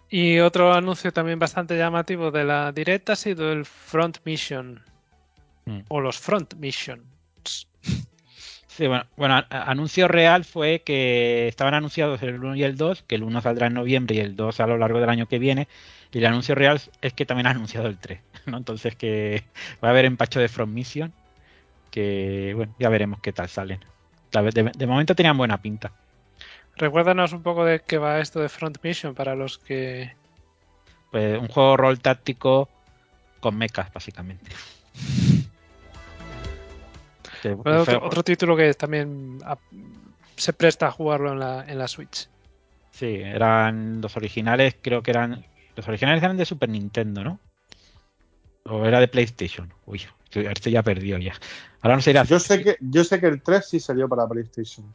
Y otro anuncio también bastante llamativo de la Direct ha sido el Front Mission. Mm. O los Front Missions. Sí, bueno, bueno, anuncio real fue que estaban anunciados el 1 y el 2, que el 1 saldrá en noviembre y el 2 a lo largo del año que viene. Y el anuncio real es que también ha anunciado el 3, ¿no? Entonces que va a haber empacho de From Mission, que bueno, ya veremos qué tal salen. De momento tenían buena pinta. Recuérdanos un poco de qué va esto de Front Mission para los que. Pues un juego rol táctico con mechas, básicamente. Bueno, otro, otro título que también se presta a jugarlo en la, en la Switch. Sí, eran los originales, creo que eran. Los originales eran de Super Nintendo, ¿no? O era de PlayStation. Uy, este ya perdió ya. Ahora no sé irá. Yo sé que, yo sé que el 3 sí salió para PlayStation.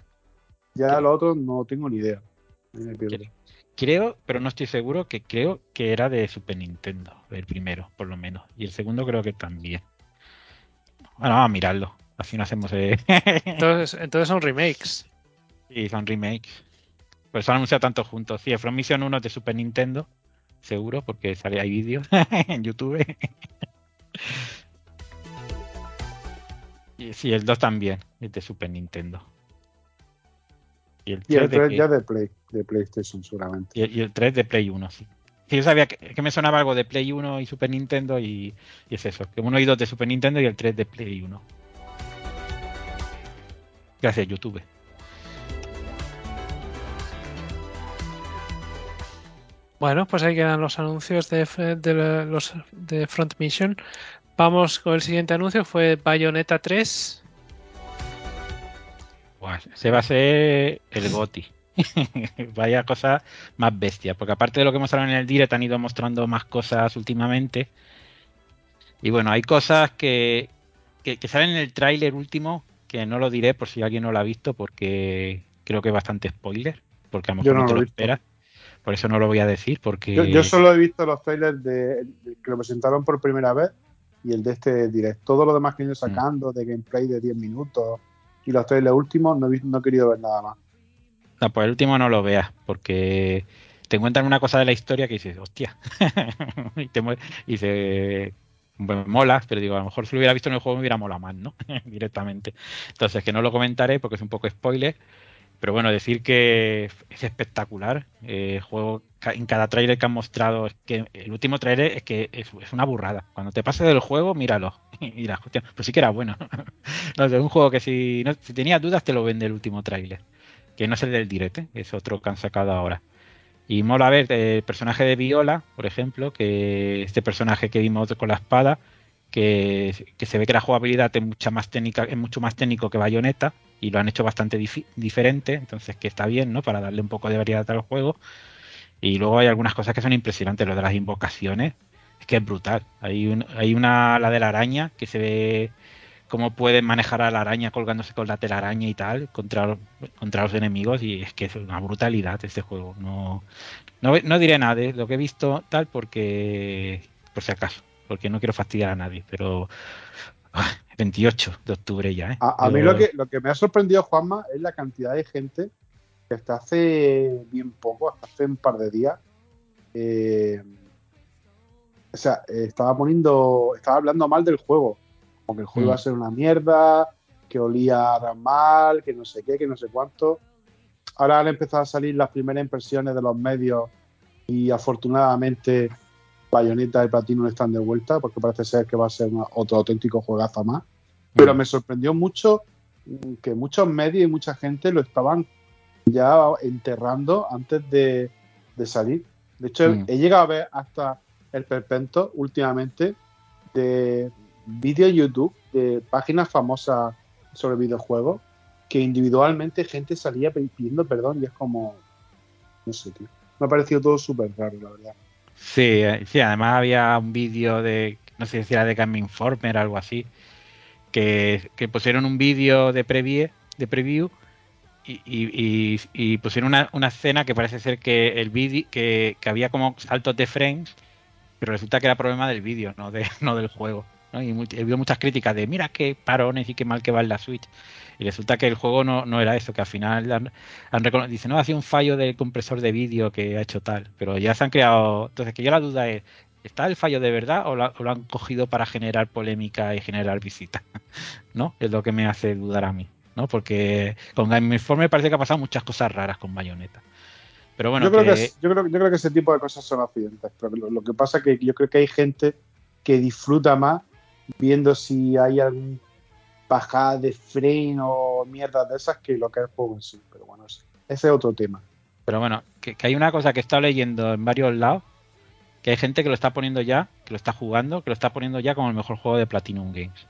Ya ¿Qué? lo otro no tengo ni idea. Creo, pero no estoy seguro, que creo que era de Super Nintendo, el primero, por lo menos. Y el segundo creo que también. Bueno, vamos a mirarlo. Así no hacemos. Eh... Entonces, entonces son remakes. y son remakes. Pues se han anunciado tanto juntos. Sí, el From Mission 1 es de Super Nintendo. seguro, porque sale hay vídeos en YouTube. y sí, el 2 también, es de Super Nintendo. Y el 3, de ya de, Play, de PlayStation seguramente. Y, el 3 de Play 1, sí. yo sabía que, me sonaba algo de Play 1 y Super Nintendo y, es eso, que uno y dos de Super Nintendo y el 3 de Play 1. Gracias, YouTube. Bueno, pues ahí quedan los anuncios de, los de Front Mission. Vamos con el siguiente anuncio, fue Bayonetta 3. Se va a ser el GOTI. Vaya cosa más bestia, porque aparte de lo que mostraron en el direct han ido mostrando más cosas últimamente. Y bueno, hay cosas que, que, salen en el tráiler último, que no lo diré por si alguien no lo ha visto, porque creo que es bastante spoiler, porque a lo mejor no, te lo, esperas. Por eso no lo voy a decir, porque... Yo, solo he visto los trailers de, que lo presentaron por primera vez y el de este direct. Todo lo demás que han ido mm. sacando, de gameplay de 10 minutos y los trailers últimos, no he, no he querido ver nada más. No, pues el último no lo veas, porque te encuentran una cosa de la historia que dices, hostia. y, te, y se mola, pero digo, a lo mejor si lo hubiera visto en el juego me hubiera molado más, ¿no? Directamente. Entonces, que no lo comentaré porque es un poco spoiler, pero bueno, decir que es espectacular. Eh, el juego, en cada trailer que han mostrado, es que el último trailer es que es, una burrada. Cuando te pases del juego, míralo. Mira, pues sí que era bueno. no, es un juego que si, tenías dudas, te lo vende el último trailer. Que no es el del directo, ¿eh? es otro que han sacado ahora. Y mola ver el personaje de Viola, por ejemplo, que este personaje que vimos con la espada, que, se ve que la jugabilidad es, mucha más técnica, es mucho más técnico que Bayonetta y lo han hecho bastante diferente, entonces que está bien, ¿no? Para darle un poco de variedad al juego. Y luego hay algunas cosas que son impresionantes, lo de las invocaciones, es que es brutal. Hay, hay una, la de la araña, que se ve cómo pueden manejar a la araña colgándose con la telaraña y tal contra, contra los enemigos y es que es una brutalidad este juego. No, no, no diré nada de lo que he visto tal porque, por si acaso porque no quiero fastidiar a nadie, pero 28 de octubre ya. ¿eh? A, mí lo que, lo que me ha sorprendido, Juanma, es la cantidad de gente que hasta hace bien poco, hasta hace un par de días, eh, o sea, estaba poniendo, estaba hablando mal del juego, como que el juego iba a mm. ser una mierda, que olía mal, que no sé qué, que no sé cuánto. Ahora han empezado a salir las primeras impresiones de los medios y afortunadamente Bayonetta y Platinum están de vuelta, porque parece ser que va a ser otro auténtico juegazo más. Pero mm. me sorprendió mucho que muchos medios y mucha gente lo estaban ya enterrando antes de, salir. De hecho, mm. he llegado a ver hasta el perpento últimamente de vídeos YouTube de páginas famosas sobre videojuegos que individualmente gente salía pidiendo perdón y es como no sé, tío. Me ha parecido todo súper raro, la verdad. Sí, eh, sí, además había un vídeo de, no sé si era de Game Informer o algo así, que, pusieron un vídeo de preview, de preview y, pusieron una, una, escena que parece ser que el vídeo, que, había como saltos de frames, pero resulta que era problema del vídeo, no, de, no del juego. Y he habido muchas críticas de mira qué parones y qué mal que va en la Switch. Y resulta que el juego no, no era eso, que al final han, han dicen, no, ha sido un fallo del compresor de vídeo que ha hecho tal. Pero ya se han creado. Entonces, que yo la duda es, ¿está el fallo de verdad o, lo han cogido para generar polémica y generar visitas? ¿No? Es lo que me hace dudar a mí. ¿no? Porque con Game Informer parece que ha pasado muchas cosas raras con Bayonetta. Pero bueno, yo creo que, yo, creo, yo creo que ese tipo de cosas son accidentes. Pero lo, lo, que pasa es que yo creo que hay gente que disfruta más viendo si hay algún bajada de freno o mierdas de esas que lo que es el juego en sí. Pero bueno, ese, es otro tema. Pero bueno, que, hay una cosa que he estado leyendo en varios lados, que hay gente que lo está poniendo ya, que lo está jugando, que lo está poniendo ya como el mejor juego de Platinum Games.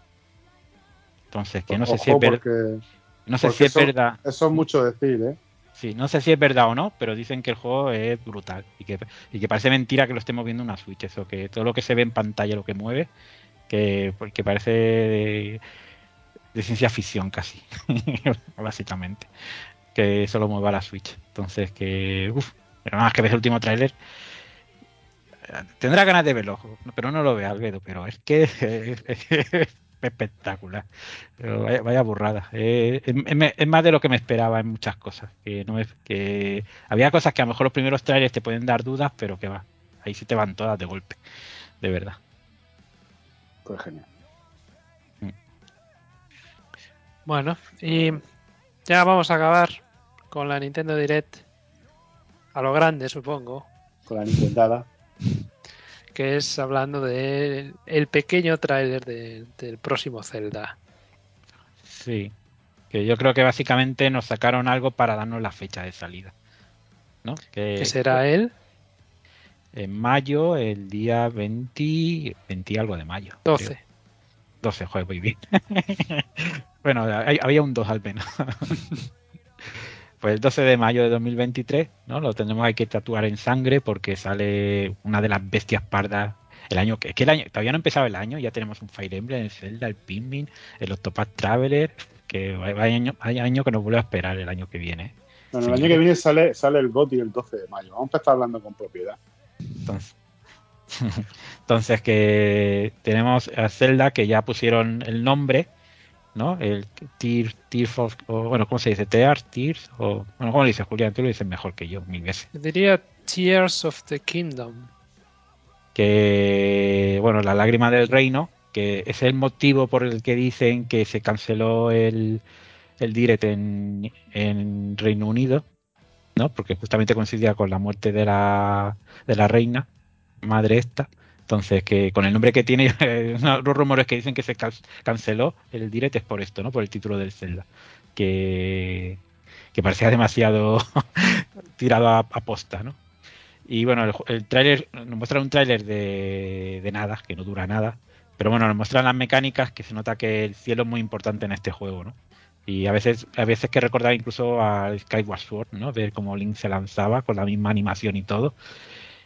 Entonces, que no sé si es verdad. No sé si es verdad. Eso es mucho decir, ¿eh? Sí, no sé si es verdad o no, pero dicen que el juego es brutal y que, y que parece mentira que lo estemos viendo en una Switch. Eso, que todo lo que se ve en pantalla, lo que mueve, que, que parece de, ciencia ficción casi, básicamente. Que solo mueva la Switch. Entonces, que. Uf, pero nada más que ves el último tráiler. Tendrá ganas de verlo, pero no lo ve Albedo, pero es que es espectacular. vaya, burrada. es, más de lo que me esperaba en muchas cosas. Que no es que había cosas que a lo mejor los primeros trailers te pueden dar dudas, pero que va. Ahí sí te van todas de golpe, de verdad. Pues genial. Bueno, y ya vamos a acabar con la Nintendo Direct a lo grande, supongo, Con la Nintendada. que es hablando de el pequeño tráiler de- del próximo Zelda. Sí. Que yo creo que básicamente nos sacaron algo para darnos la fecha de salida. ¿No? Que, que será él En mayo, el día 20, 20 algo de mayo. 12. creo. 12, joder, muy bien. bueno, hay- había un 2 al menos. pues el 12 de mayo de 2023, ¿no? Lo tendremos hay que tatuar en sangre porque sale una de las bestias pardas el año que, que el año todavía no ha empezado el año, ya tenemos un Fire Emblem, el Zelda, el Pikmin, el Octopath Traveler, que hay año, hay año que nos vuelve a esperar el año que viene. Bueno, el año que viene sale, sale el GOTY el 12 de mayo. Vamos a empezar hablando con propiedad. Entonces, entonces que tenemos a Zelda que ya pusieron el nombre, ¿no? El Tears, Tears of, o, bueno, ¿cómo se dice? Tears, Tears, o, bueno, ¿cómo lo dices, Julián? Tú lo dices mejor que yo, mil veces. Diría Tears of the Kingdom. Que, bueno, la lágrima del reino, que es el motivo por el que dicen que se canceló el, el direct en, en Reino Unido, ¿no? Porque justamente coincidía con la muerte de la, de la reina, madre esta. Entonces, que con el nombre que tiene, los rumores que dicen que se can- canceló el direct es por esto, ¿no? Por el título del Zelda. Que, que parecía demasiado tirado a, a posta, ¿no? Y bueno, el, el tráiler, nos muestran un tráiler de, de nada, que no dura nada. Pero bueno, nos muestran las mecánicas, que se nota que el cielo es muy importante en este juego, ¿no? Y a veces, a veces que recordar incluso al Skyward Sword, ¿no? Ver cómo Link se lanzaba con la misma animación y todo.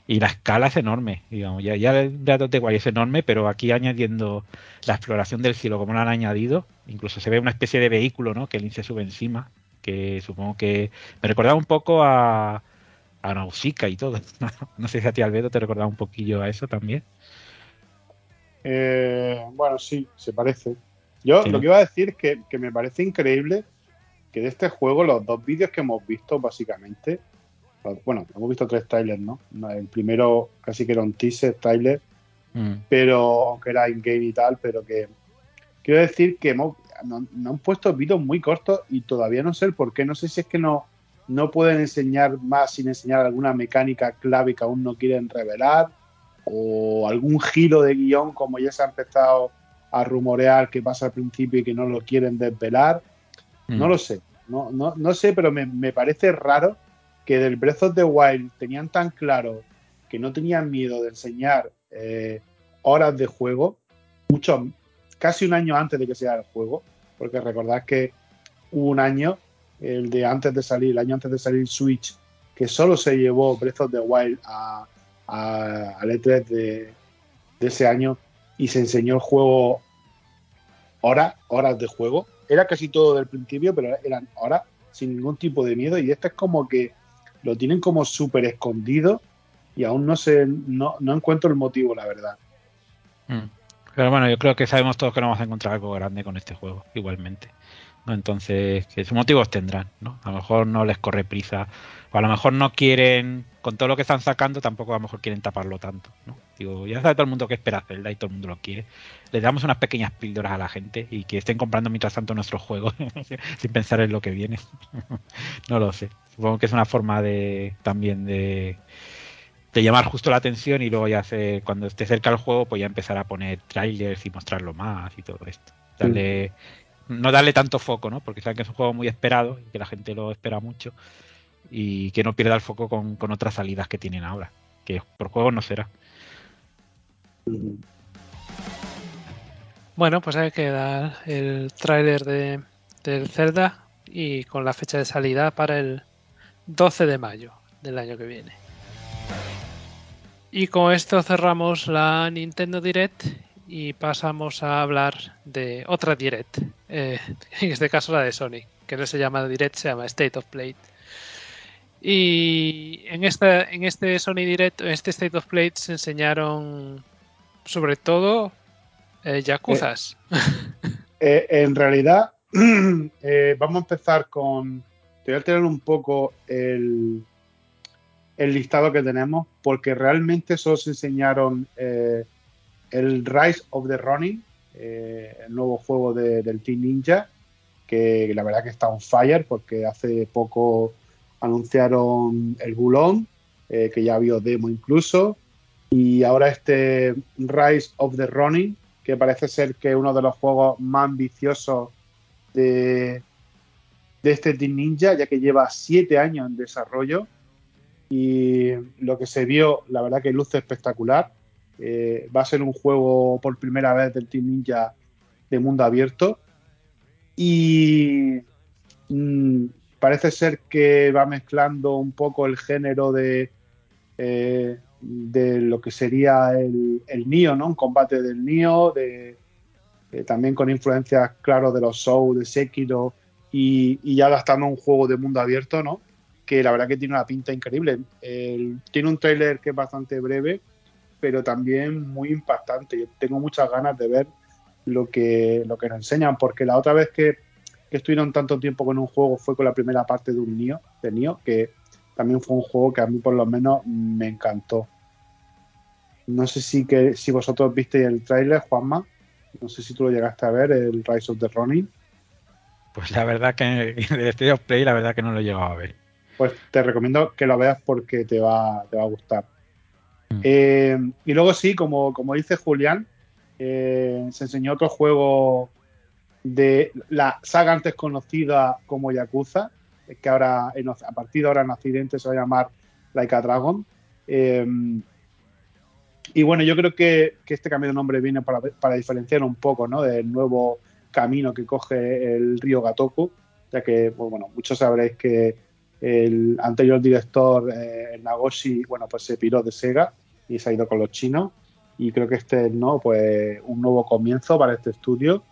Y la escala es enorme, digamos. Ya, ya el of the Wild es enorme, pero aquí añadiendo la exploración del cielo, como lo han añadido, incluso se ve una especie de vehículo, ¿no? Que Link se sube encima, que supongo que me recordaba un poco a, a Nausicaa y todo. no sé si a ti, Albedo, te recordaba un poquillo a eso también. Eh, bueno, sí, se parece. Yo Sí. lo que iba a decir es que, que me parece increíble que de este juego los dos vídeos que hemos visto, básicamente, bueno, hemos visto tres trailers, ¿no? El primero casi que era un teaser trailer, Mm. pero aunque era in-game y tal, pero que quiero decir que hemos, no, no han puesto vídeos muy cortos y todavía no sé el por qué. No sé si es que no, no pueden enseñar más sin enseñar alguna mecánica clave que aún no quieren revelar o algún giro de guion como ya se ha empezado a rumorear que pasa al principio y que no lo quieren desvelar. Mm. No lo sé, no, no, no sé, pero me, me parece raro que del Breath of the Wild tenían tan claro que no tenían miedo de enseñar eh, horas de juego, mucho, casi un año antes de que sea el juego, porque recordad que hubo un año, el de antes de salir, el año antes de salir Switch, que solo se llevó Breath of the Wild a, a, al E3 de, de ese año y se enseñó el juego horas, horas de juego. Era casi todo del principio, pero eran horas sin ningún tipo de miedo. Y este es como que lo tienen como súper escondido y aún no sé, no, no encuentro el motivo, la verdad. Mm. Pero bueno, yo creo que sabemos todos que no vamos a encontrar algo grande con este juego, igualmente. Entonces, que sus motivos tendrán, ¿no? A lo mejor no les corre prisa, o a lo mejor no quieren, con todo lo que están sacando, tampoco a lo mejor quieren taparlo tanto, ¿no? Digo, ya sabe todo el mundo que espera Zelda y todo el mundo lo quiere. Les damos unas pequeñas píldoras a la gente y que estén comprando mientras tanto nuestros juegos, sin pensar en lo que viene. no lo sé. Supongo que es una forma de también de de llamar justo la atención y luego ya hacer, cuando esté cerca el juego, pues ya empezar a poner trailers y mostrarlo más y todo esto. Darle, no darle tanto foco, ¿no? Porque saben que es un juego muy esperado y que la gente lo espera mucho y que no pierda el foco con, otras salidas que tienen ahora, que por juego no será. Bueno, pues hay que dar el tráiler de, del Zelda y con la fecha de salida para el 12 de mayo del año que viene. Y con esto cerramos la Nintendo Direct y pasamos a hablar de otra Direct. Eh, en este caso la de Sony, que no se llama Direct, se llama State of Play. Y en, esta, en este Sony Direct, en este State of Play se enseñaron sobre todo eh. Eh, en realidad, eh, vamos a empezar con. Te voy a alterar un poco el, el listado que tenemos, porque realmente solo se enseñaron eh, el Rise of the Running, el nuevo juego del Team Ninja, que la verdad que está on fire, porque hace poco anunciaron el Bulón, eh, que ya había demo incluso, y ahora este Rise of the Running, que parece ser que es uno de los juegos más ambiciosos de, de este Team Ninja, ya que lleva siete años en desarrollo y lo que se vio, la verdad que luce espectacular. Eh, va a ser un juego por primera vez del Team Ninja de mundo abierto y mm, parece ser que va mezclando un poco el género de, eh, de lo que sería el, el Nio, ¿no? Un combate del Nio, de, también con influencias, claro, de los Souls, de Sekiro y, y ya adaptando un juego de mundo abierto, ¿no? que la verdad que tiene una pinta increíble. tiene un tráiler que es bastante breve, pero también muy impactante. Yo tengo muchas ganas de ver lo que, lo que nos enseñan, porque la otra vez que, estuvieron tanto tiempo con un juego fue con la primera parte de un Nio, de Nio, que también fue un juego que a mí por lo menos me encantó. No sé si, que, si vosotros visteis el tráiler, Juanma. No sé si tú lo llegaste a ver, el Rise of the Ronin. Pues la verdad que el State of Play, la verdad que no lo he llegado a ver pues te recomiendo que lo veas porque te va, te va a gustar. Mm. Eh, y luego sí, como, como dice Julián, eh, se enseñó otro juego de la saga antes conocida como Yakuza, que ahora a partir de ahora en Accidente se va a llamar Laika Dragon. Eh, y bueno, yo creo que, este cambio de nombre viene para, para, diferenciar un poco ¿no? del nuevo camino que coge el río Gatoku, ya que pues bueno, muchos sabréis que el anterior director, eh, Nagoshi, bueno, pues se piró de Sega y se ha ido con los chinos. Y creo que este es ¿no? pues, un nuevo comienzo para este estudio.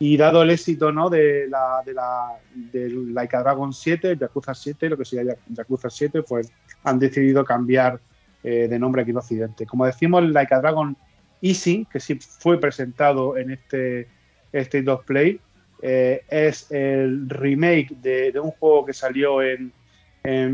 Y dado el éxito ¿no? de la, de la del Laika Dragon 7, Yakuza 7, lo que sería Yakuza 7, pues han decidido cambiar eh, de nombre aquí en Occidente. Como decimos, el Laika Dragon Easy, que sí fue presentado en este State of Play, eh, es el remake de, un juego que salió en,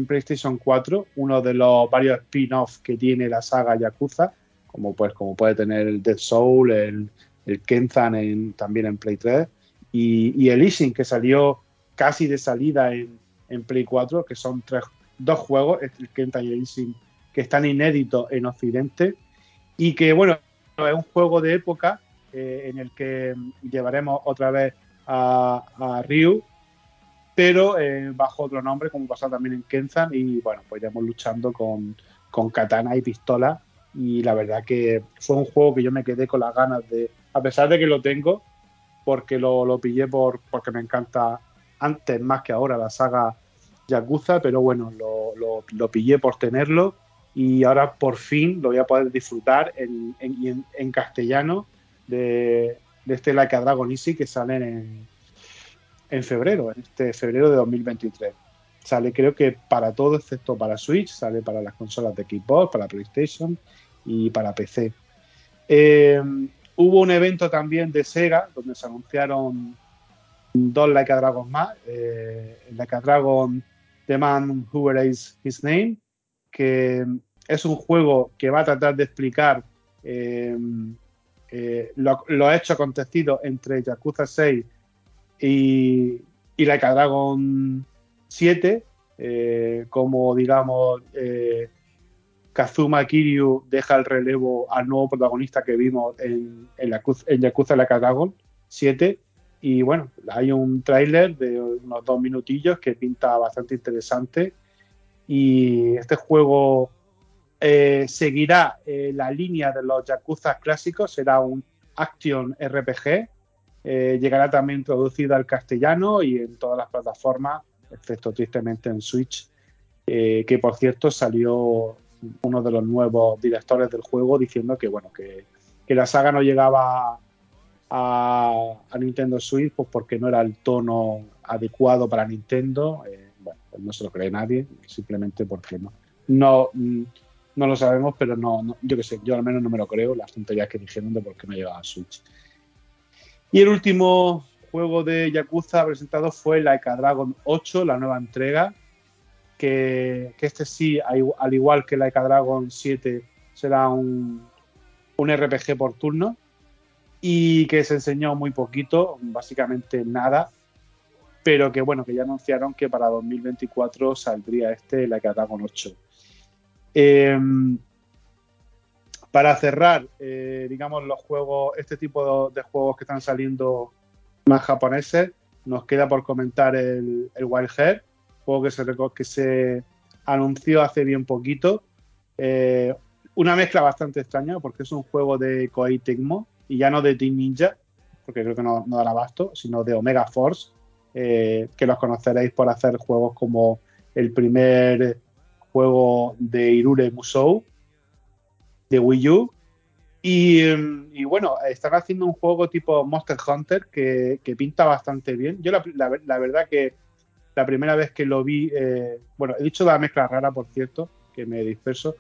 PlayStation 4, uno de los varios spin-offs que tiene la saga Yakuza, como pues como puede tener el Dead Soul, el, el Kenzan también en Play 3, y, el Ising, que salió casi de salida en, Play 4, que son tres, dos juegos, el Kenzan y el Ising, que están inéditos en Occidente, y que bueno, es un juego de época eh, en el que llevaremos otra vez a, Ryu, pero eh, bajo otro nombre, como pasó también en Kenzan, y bueno, pues iremos luchando con, con katana y pistola. Y la verdad que fue un juego que yo me quedé con las ganas de, a pesar de que lo tengo, porque lo, lo pillé por, porque me encanta antes más que ahora la saga Yakuza, pero bueno, lo, lo, lo, pillé por tenerlo y ahora por fin lo voy a poder disfrutar en, en, en castellano de, de este Like a Dragon Easy que sale en, en febrero, en este febrero de 2023. Sale creo que para todo excepto para Switch, sale para las consolas de Xbox, para PlayStation y para PC. Eh, hubo un evento también de Sega donde se anunciaron dos Like a Dragon más. Eh, like a Dragon The Man Who Erased His Name, que es un juego que va a tratar de explicar eh, eh, lo, lo, ha hecho acontecido entre Yakuza 6 y, y la Dragon 7, eh, como digamos Kazuma Kiryu deja el relevo al nuevo protagonista que vimos en, en, Yakuza, en Yakuza Like Dragon 7 y bueno, hay un tráiler de unos dos minutillos que pinta bastante interesante. Y este juego eh, seguirá eh, la línea de los Yakuza clásicos, será un Action RPG. Eh, llegará también traducido al castellano y en todas las plataformas, excepto tristemente en Switch, que por cierto salió uno de los nuevos directores del juego diciendo que bueno que, la saga no llegaba a, Nintendo Switch pues porque no era el tono adecuado para Nintendo. bueno, pues no se lo cree nadie, simplemente porque no. No, mm, no lo sabemos, pero no, yo qué sé, yo al menos no me lo creo, las tonterías que dijeron de por qué no llegaba a Switch. Y el último juego de Yakuza presentado fue Laika Dragon 8, la nueva entrega, que, este sí, al igual que Like a Dragon 7, será un, un RPG por turno. Y que se enseñó muy poquito, básicamente nada, pero que bueno, que ya anunciaron que para 2024 saldría este Like a Dragon 8. Em, para cerrar, eh, digamos, los juegos, este tipo de, juegos que están saliendo más japoneses, nos queda por comentar el, Wild Heart, juego que se, que se anunció hace bien poquito. Eh, una mezcla bastante extraña porque es un juego de Koei Tecmo y ya no de Team Ninja, porque creo que no, no abasto, sino de Omega Force, eh, que los conoceréis por hacer juegos como el primer juego de Irure Musou de Wii U. Y, bueno, están haciendo un juego tipo Monster Hunter que, pinta bastante bien. Yo la, verdad que la primera vez que lo vi, eh, bueno, he dicho la mezcla rara, por cierto, que me disperso,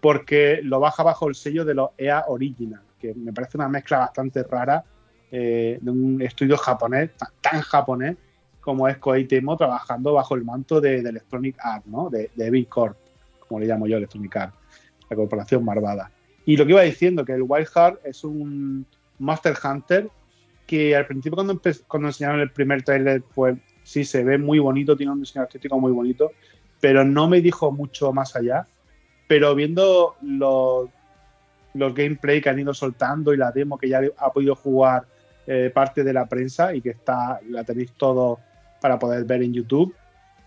porque lo baja bajo el sello de los EA Original, que me parece una mezcla bastante rara eh, de un estudio japonés, tan, japonés como es Koei Temo, trabajando bajo el manto de, Electronic Arts, ¿no? de, de Big Corp, como le llamo yo, Electronic Arts, la corporación marvada. Y lo que iba diciendo, que el Wild Heart es un Master Hunter que al principio cuando, cuando enseñaron el primer trailer, pues sí, se ve muy bonito, tiene un diseño artístico muy bonito, pero no me dijo mucho más allá. Pero viendo los, los gameplay que han ido soltando y la demo que ya ha podido jugar eh, parte de la prensa y que está la tenéis todo para poder ver en YouTube,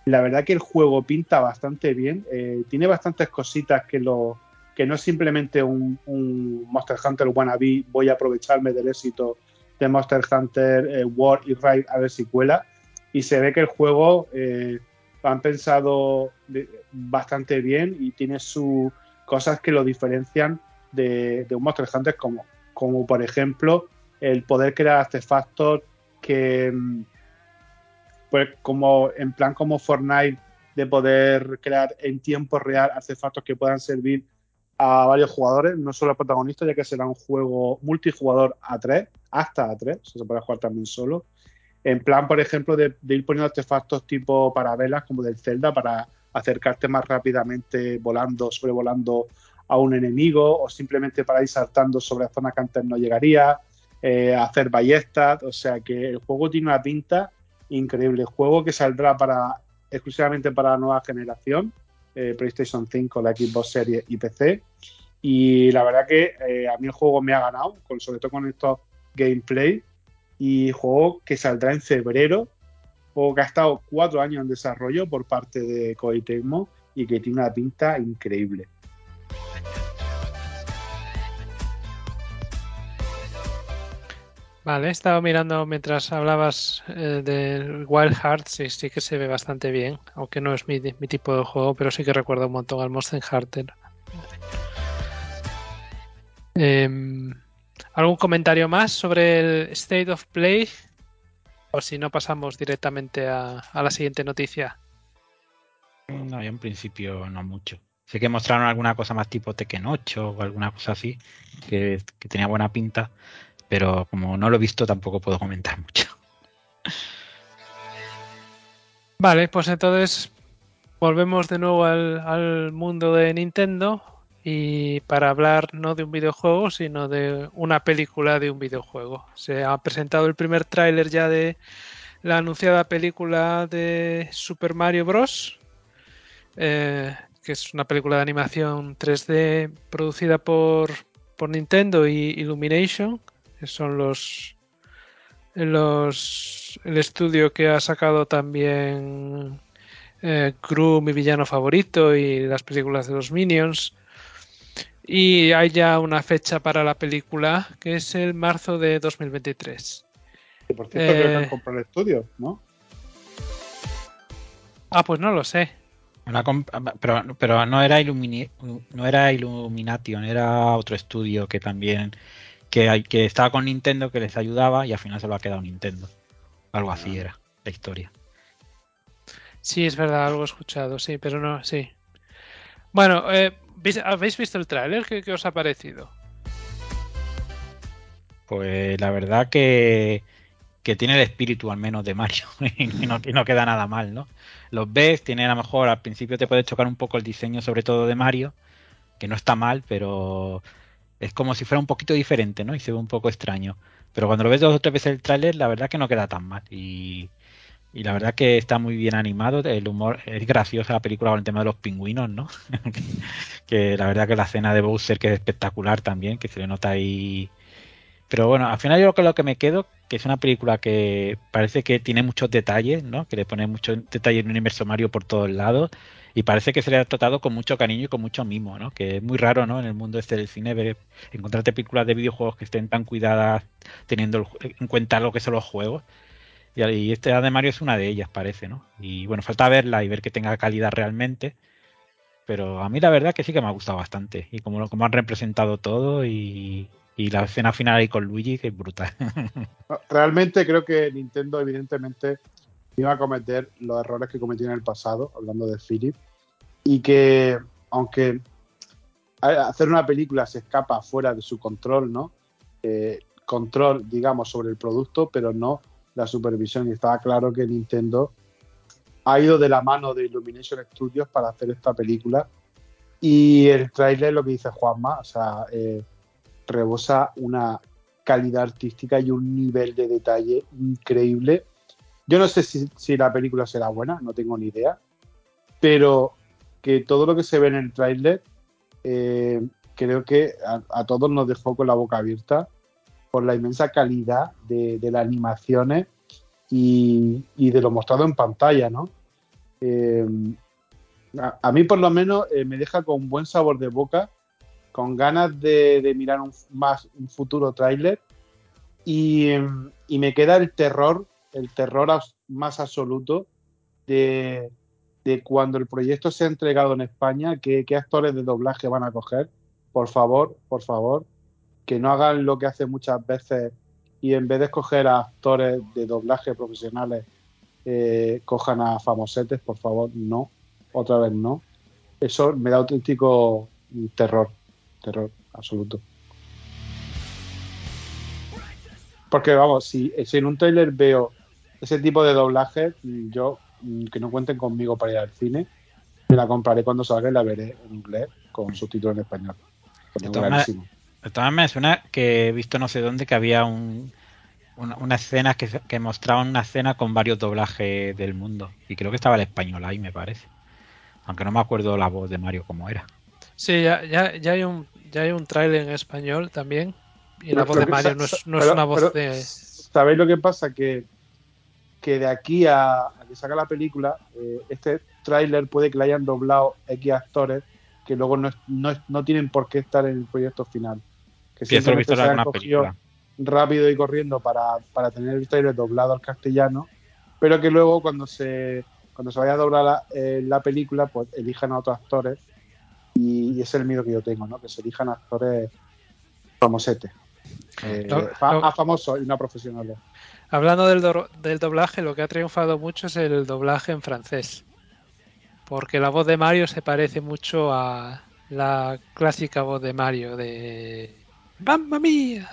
la verdad que el juego pinta bastante bien, eh, tiene bastantes cositas que lo que no es simplemente un, Monster Hunter wannabe, voy a aprovecharme del éxito de Monster Hunter eh, World y Ride a ver si cuela. Y se ve que el juego eh, han pensado bastante bien y tiene sus cosas que lo diferencian de, un Monster como, como por ejemplo el poder crear artefactos que mm, pues como en plan como Fortnite de poder crear en tiempo real artefactos que puedan servir a varios jugadores, no solo al protagonista, ya que será un juego multijugador a 3, hasta a 3, se puede jugar también solo. En plan, por ejemplo, de, ir poniendo artefactos tipo parabelas, como del Zelda, para acercarte más rápidamente volando, sobrevolando a un enemigo, o simplemente para ir saltando sobre zonas que antes no llegaría, eh, hacer ballestas. O sea que el juego tiene una pinta increíble. Juego que saldrá para exclusivamente para la nueva generación eh, PlayStation 5, la Xbox Series y PC. Y la verdad que eh, a mí el juego me ha ganado, sobre todo con estos gameplay. Y juego que saldrá en febrero, juego que ha estado cuatro años en desarrollo por parte de Koei Tecmo y que tiene una pinta increíble. Vale, he estado mirando mientras hablabas eh, del Wild Hearts y sí que se ve bastante bien, aunque no es mi, tipo de juego, pero sí que recuerdo un montón al Monster Hunter. Em, ¿Algún comentario más sobre el State of Play? O si no, pasamos directamente a, la siguiente noticia. No, yo en principio no mucho. Sé que mostraron alguna cosa más tipo Tekken 8 o alguna cosa así, que tenía buena pinta pero como no lo he visto tampoco puedo comentar mucho. Vale, pues entonces volvemos de nuevo al, mundo de Nintendo y para hablar no de un videojuego, sino de una película de un videojuego. Se ha presentado el primer tráiler ya de la anunciada película de Super Mario Bros. Eh, que es una película de animación 3D producida por, por Nintendo y Illumination son los, los el estudio que ha sacado también eh, mi villano favorito, y las películas de los Minions. Y hay ya una fecha para la película que es el marzo de 2023. por cierto, que han eh, comprado el estudio, ¿no? Ah, pues no lo sé. pero, pero no era no era Illumination, era otro estudio que también que, que estaba con Nintendo, que les ayudaba y al final se lo ha quedado Nintendo. Algo así ah. era la historia. Sí, es verdad, algo he escuchado, sí, pero no, sí. Bueno, eh, ¿habéis visto el tráiler? ¿Qué, os ha parecido? Pues la verdad que, que tiene el espíritu al menos de Mario y no, y no queda nada mal, ¿no? Los ves, tiene a lo mejor al principio te puede chocar un poco el diseño sobre todo de Mario, que no está mal, pero es como si fuera un poquito diferente, ¿no? Y se ve un poco extraño. Pero cuando lo ves dos o tres veces el tráiler, la verdad que no queda tan mal. Y, y la verdad que está muy bien animado. El humor es graciosa la película con el tema de los pingüinos, ¿no? que la verdad que la escena de Bowser que es espectacular también, que se le nota ahí. Pero bueno, al final yo creo que lo que me quedo, que es una película que parece que tiene muchos detalles, ¿no? Que le pone muchos detalles en un universo Mario por todos lados y parece que se le ha tratado con mucho cariño y con mucho mimo, ¿no? Que es muy raro, ¿no? En el mundo este del cine ver, encontrarte películas de videojuegos que estén tan cuidadas teniendo en cuenta lo que son los juegos. Y, este de Mario es una de ellas, parece, ¿no? Y bueno, falta verla y ver que tenga calidad realmente. Pero a mí la verdad que sí que me ha gustado bastante. Y como, como han representado todo y, y la escena final ahí con Luigi, que es brutal. Realmente creo que Nintendo, evidentemente, iba a cometer los errores que cometió en el pasado, hablando de Philip, y que aunque hacer una película se escapa fuera de su control, ¿no? Eh, control, digamos, sobre el producto, pero no la supervisión. Y estaba claro que Nintendo ha ido de la mano de Illumination Studios para hacer esta película. Y el tráiler, lo que dice Juanma, o sea, eh, rebosa una calidad artística y un nivel de detalle increíble. Yo no sé si, si, la película será buena, no tengo ni idea, pero que todo lo que se ve en el tráiler eh, creo que a, a, todos nos dejó con la boca abierta por la inmensa calidad de, las animaciones y, de lo mostrado en pantalla, ¿no? Eh, a, mí por lo menos eh, me deja con buen sabor de boca, con ganas de, mirar un, más un futuro tráiler y, me queda el terror el terror más absoluto de, de, cuando el proyecto se ha entregado en España, ¿qué, qué actores de doblaje van a coger. Por favor, por favor, que no hagan lo que hacen muchas veces y en vez de escoger a actores de doblaje profesionales, eh, cojan a famosetes, por favor, no, otra vez no. Eso me da auténtico terror, terror absoluto. Porque vamos, si, si en un trailer veo ese tipo de doblaje, yo que no cuenten conmigo para ir al cine, me la compraré cuando salga y la veré en inglés con subtítulos en español. De todas, de todas me suena que he visto no sé dónde que había un, una, una, escena que, que mostraban una escena con varios doblajes del mundo. Y creo que estaba el español ahí, me parece. Aunque no me acuerdo la voz de Mario cómo era. Sí, ya, ya, ya hay un ya hay un trailer en español también. Y la voz de Mario no es, no es una voz pero, de. ¿Sabéis lo que pasa? Que que de aquí a, a que saca la película, eh, este tráiler puede que le hayan doblado X actores que luego no, no, no, tienen por qué estar en el proyecto final. Que he visto en alguna película. rápido y corriendo para, para tener el trailer doblado al castellano, pero que luego cuando se cuando se vaya a doblar la, eh, la película, pues elijan a otros actores y, y, es el miedo que yo tengo, ¿no? Que se elijan actores famosetes. Eh, fa- a famosos y no a profesionales. Hablando del, do- del doblaje, lo que ha triunfado mucho es el doblaje en francés. Porque la voz de Mario se parece mucho a la clásica voz de Mario de ¡Mamma mía!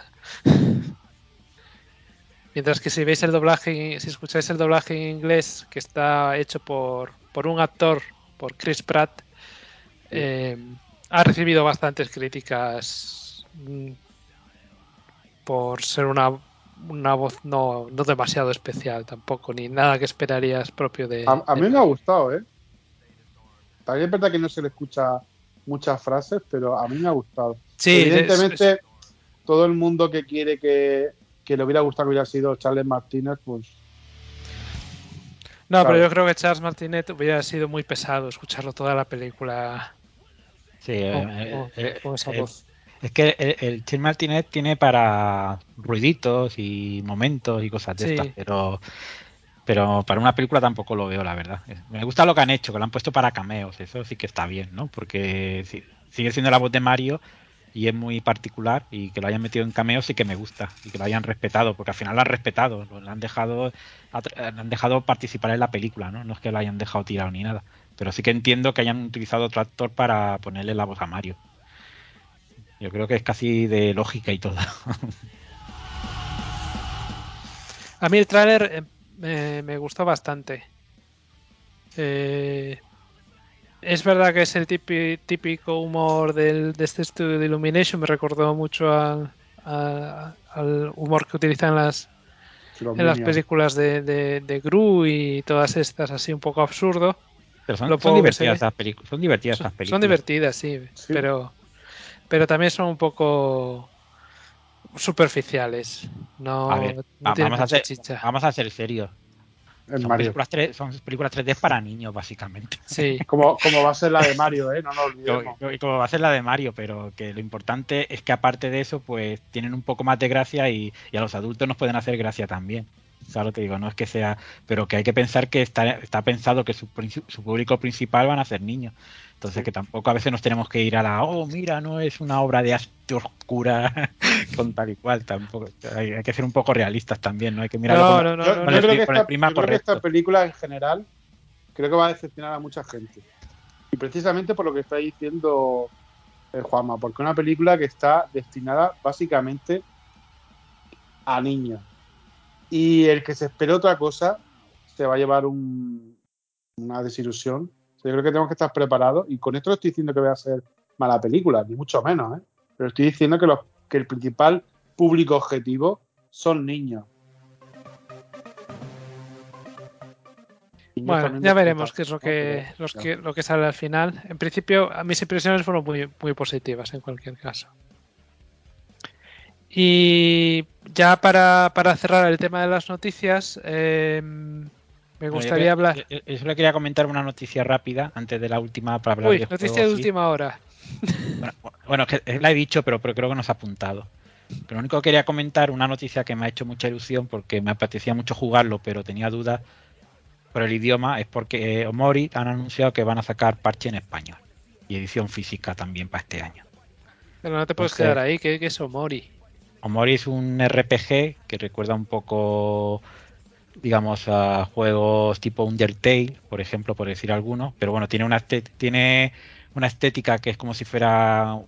Mientras que si veis el doblaje, si escucháis el doblaje en inglés que está hecho por, por un actor, por Chris Pratt, eh, ha recibido bastantes críticas mm, por ser una, una voz no, no demasiado especial tampoco, ni nada que esperarías propio de... A, a de mí me ha gustado, ¿eh? También es verdad que no se le escucha muchas frases, pero a mí me ha gustado. Sí, Evidentemente, es- es- todo el mundo que quiere que, que le hubiera gustado que hubiera sido Charles Martínez, pues no, claro. pero yo creo que Charles Martinet hubiera sido muy pesado escucharlo toda la película Sí, con, eh, con- eh, con esa eh, voz. Es que el, el Chip Martínez tiene para ruiditos y momentos y cosas de Sí. estas, pero pero para una película tampoco lo veo, la verdad. Me gusta lo que han hecho, que lo han puesto para cameos, eso sí que está bien, ¿no? Porque si- sigue siendo la voz de Mario y es muy particular y que lo hayan metido en cameos sí que me gusta y que lo hayan respetado, porque al final lo han respetado, lo han dejado le han dejado participar en la película, ¿no? No es que lo hayan dejado tirado ni nada, pero sí que entiendo que hayan utilizado otro actor para ponerle la voz a Mario. Yo creo que es casi de lógica y todo. A mí el tráiler eh, me, me gustó bastante. Eh, es verdad que es el típi- típico humor del, de este estudio de Illumination, me recordó mucho al, a- al humor que utilizan en las, en las películas de, de, de Gru y todas estas, así un poco absurdo. Pero son, son divertidas estas películas. Son divertidas Son, estas son películas. divertidas, sí, Sí. pero pero también son un poco superficiales. No, A ver, no va- tienen vamos, a mucha ser, chicha. vamos a ser serios. El Son Mario. películas, 3, son películas 3D para niños, básicamente. Sí, Como, como va a ser la de Mario, ¿eh? No nos Como, olvidemos. como va a ser la de Mario, pero que lo importante es que aparte de eso, pues tienen un poco más de gracia y, y a los adultos nos pueden hacer gracia también. ¿Sabes lo que digo? No es que sea, pero que hay que pensar que está, está pensado que su, su público principal van a ser niños. Entonces que tampoco a veces nos tenemos que ir a la, oh, mira, no es una obra de arte oscura con tal y cual. Tampoco, hay, hay que ser un poco realistas también, ¿no? Hay que mirarlo No, como- no, no, con no. el creo pri- que con el esta, prima yo creo que esta película en general creo que va a decepcionar a mucha gente. Y precisamente por lo que está diciendo eh, Juanma, porque es una película que está destinada básicamente a niños. Y el que se espera otra cosa se va a llevar un- una desilusión. Yo creo que tenemos que estar preparados. Y con esto no estoy diciendo que vaya a ser mala película, ni mucho menos, ¿eh? Pero estoy diciendo que, los, que el principal público objetivo son niños. Niños Bueno, ya veremos qué es lo que, los que, lo que sale al final. En principio, a mis impresiones fueron muy, muy positivas en cualquier caso. Y ya para, para cerrar el tema de las noticias, eh, me Bueno, yo gustaría quería- hablar. yo- yo- quería comentar una noticia rápida antes de la última para hablar Uy, de noticia de última hora. Bueno, bueno, que la he dicho, pero, pero creo que no se ha apuntado. Pero lo único que quería comentar, una noticia que me ha hecho mucha ilusión porque me apetecía mucho jugarlo, pero tenía dudas por el idioma, es porque eh, Omori han anunciado que van a sacar parche en español y edición física también para este año. Pero no te puedes Entonces- quedar ahí, que, que es Omori. Omori es un RPG que recuerda un poco, digamos, a juegos tipo Undertale, por ejemplo, por decir alguno, pero bueno, tiene una, tiene una estética que es como si fuera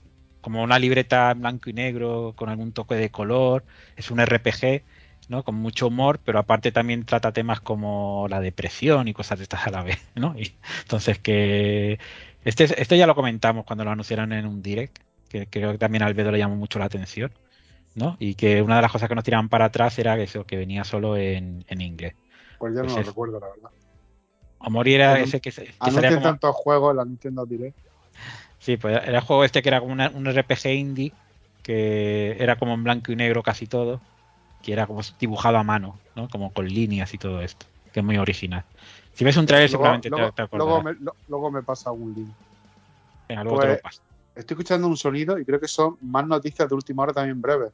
como una libreta en blanco y negro con algún toque de color, es un RPG, ¿no? Con mucho humor, pero aparte también trata temas como la depresión y cosas de estas a la vez, ¿no? Y entonces que este, este ya lo comentamos cuando lo anunciaron en un direct, que creo que también a Albedo le llamó mucho la atención. ¿No? Y que una de las cosas que nos tiraban para atrás era eso, que venía solo en, en inglés. Pues ya no Pues lo recuerdo, la verdad. Omori era Pero ese que, se- que salía como... tantos juegos la Nintendo Direct. Sí, pues era el juego este que era como una- un RPG indie, que era como en blanco y negro casi todo, que era como dibujado a mano, ¿no? Como con líneas y todo esto, que es muy original. Si ves un trailer Luego, seguramente te- luego- te, luego me, luego me pasa un link. Venga, luego te lo pues- paso. Estoy escuchando un sonido y creo que son más noticias de última hora también breves.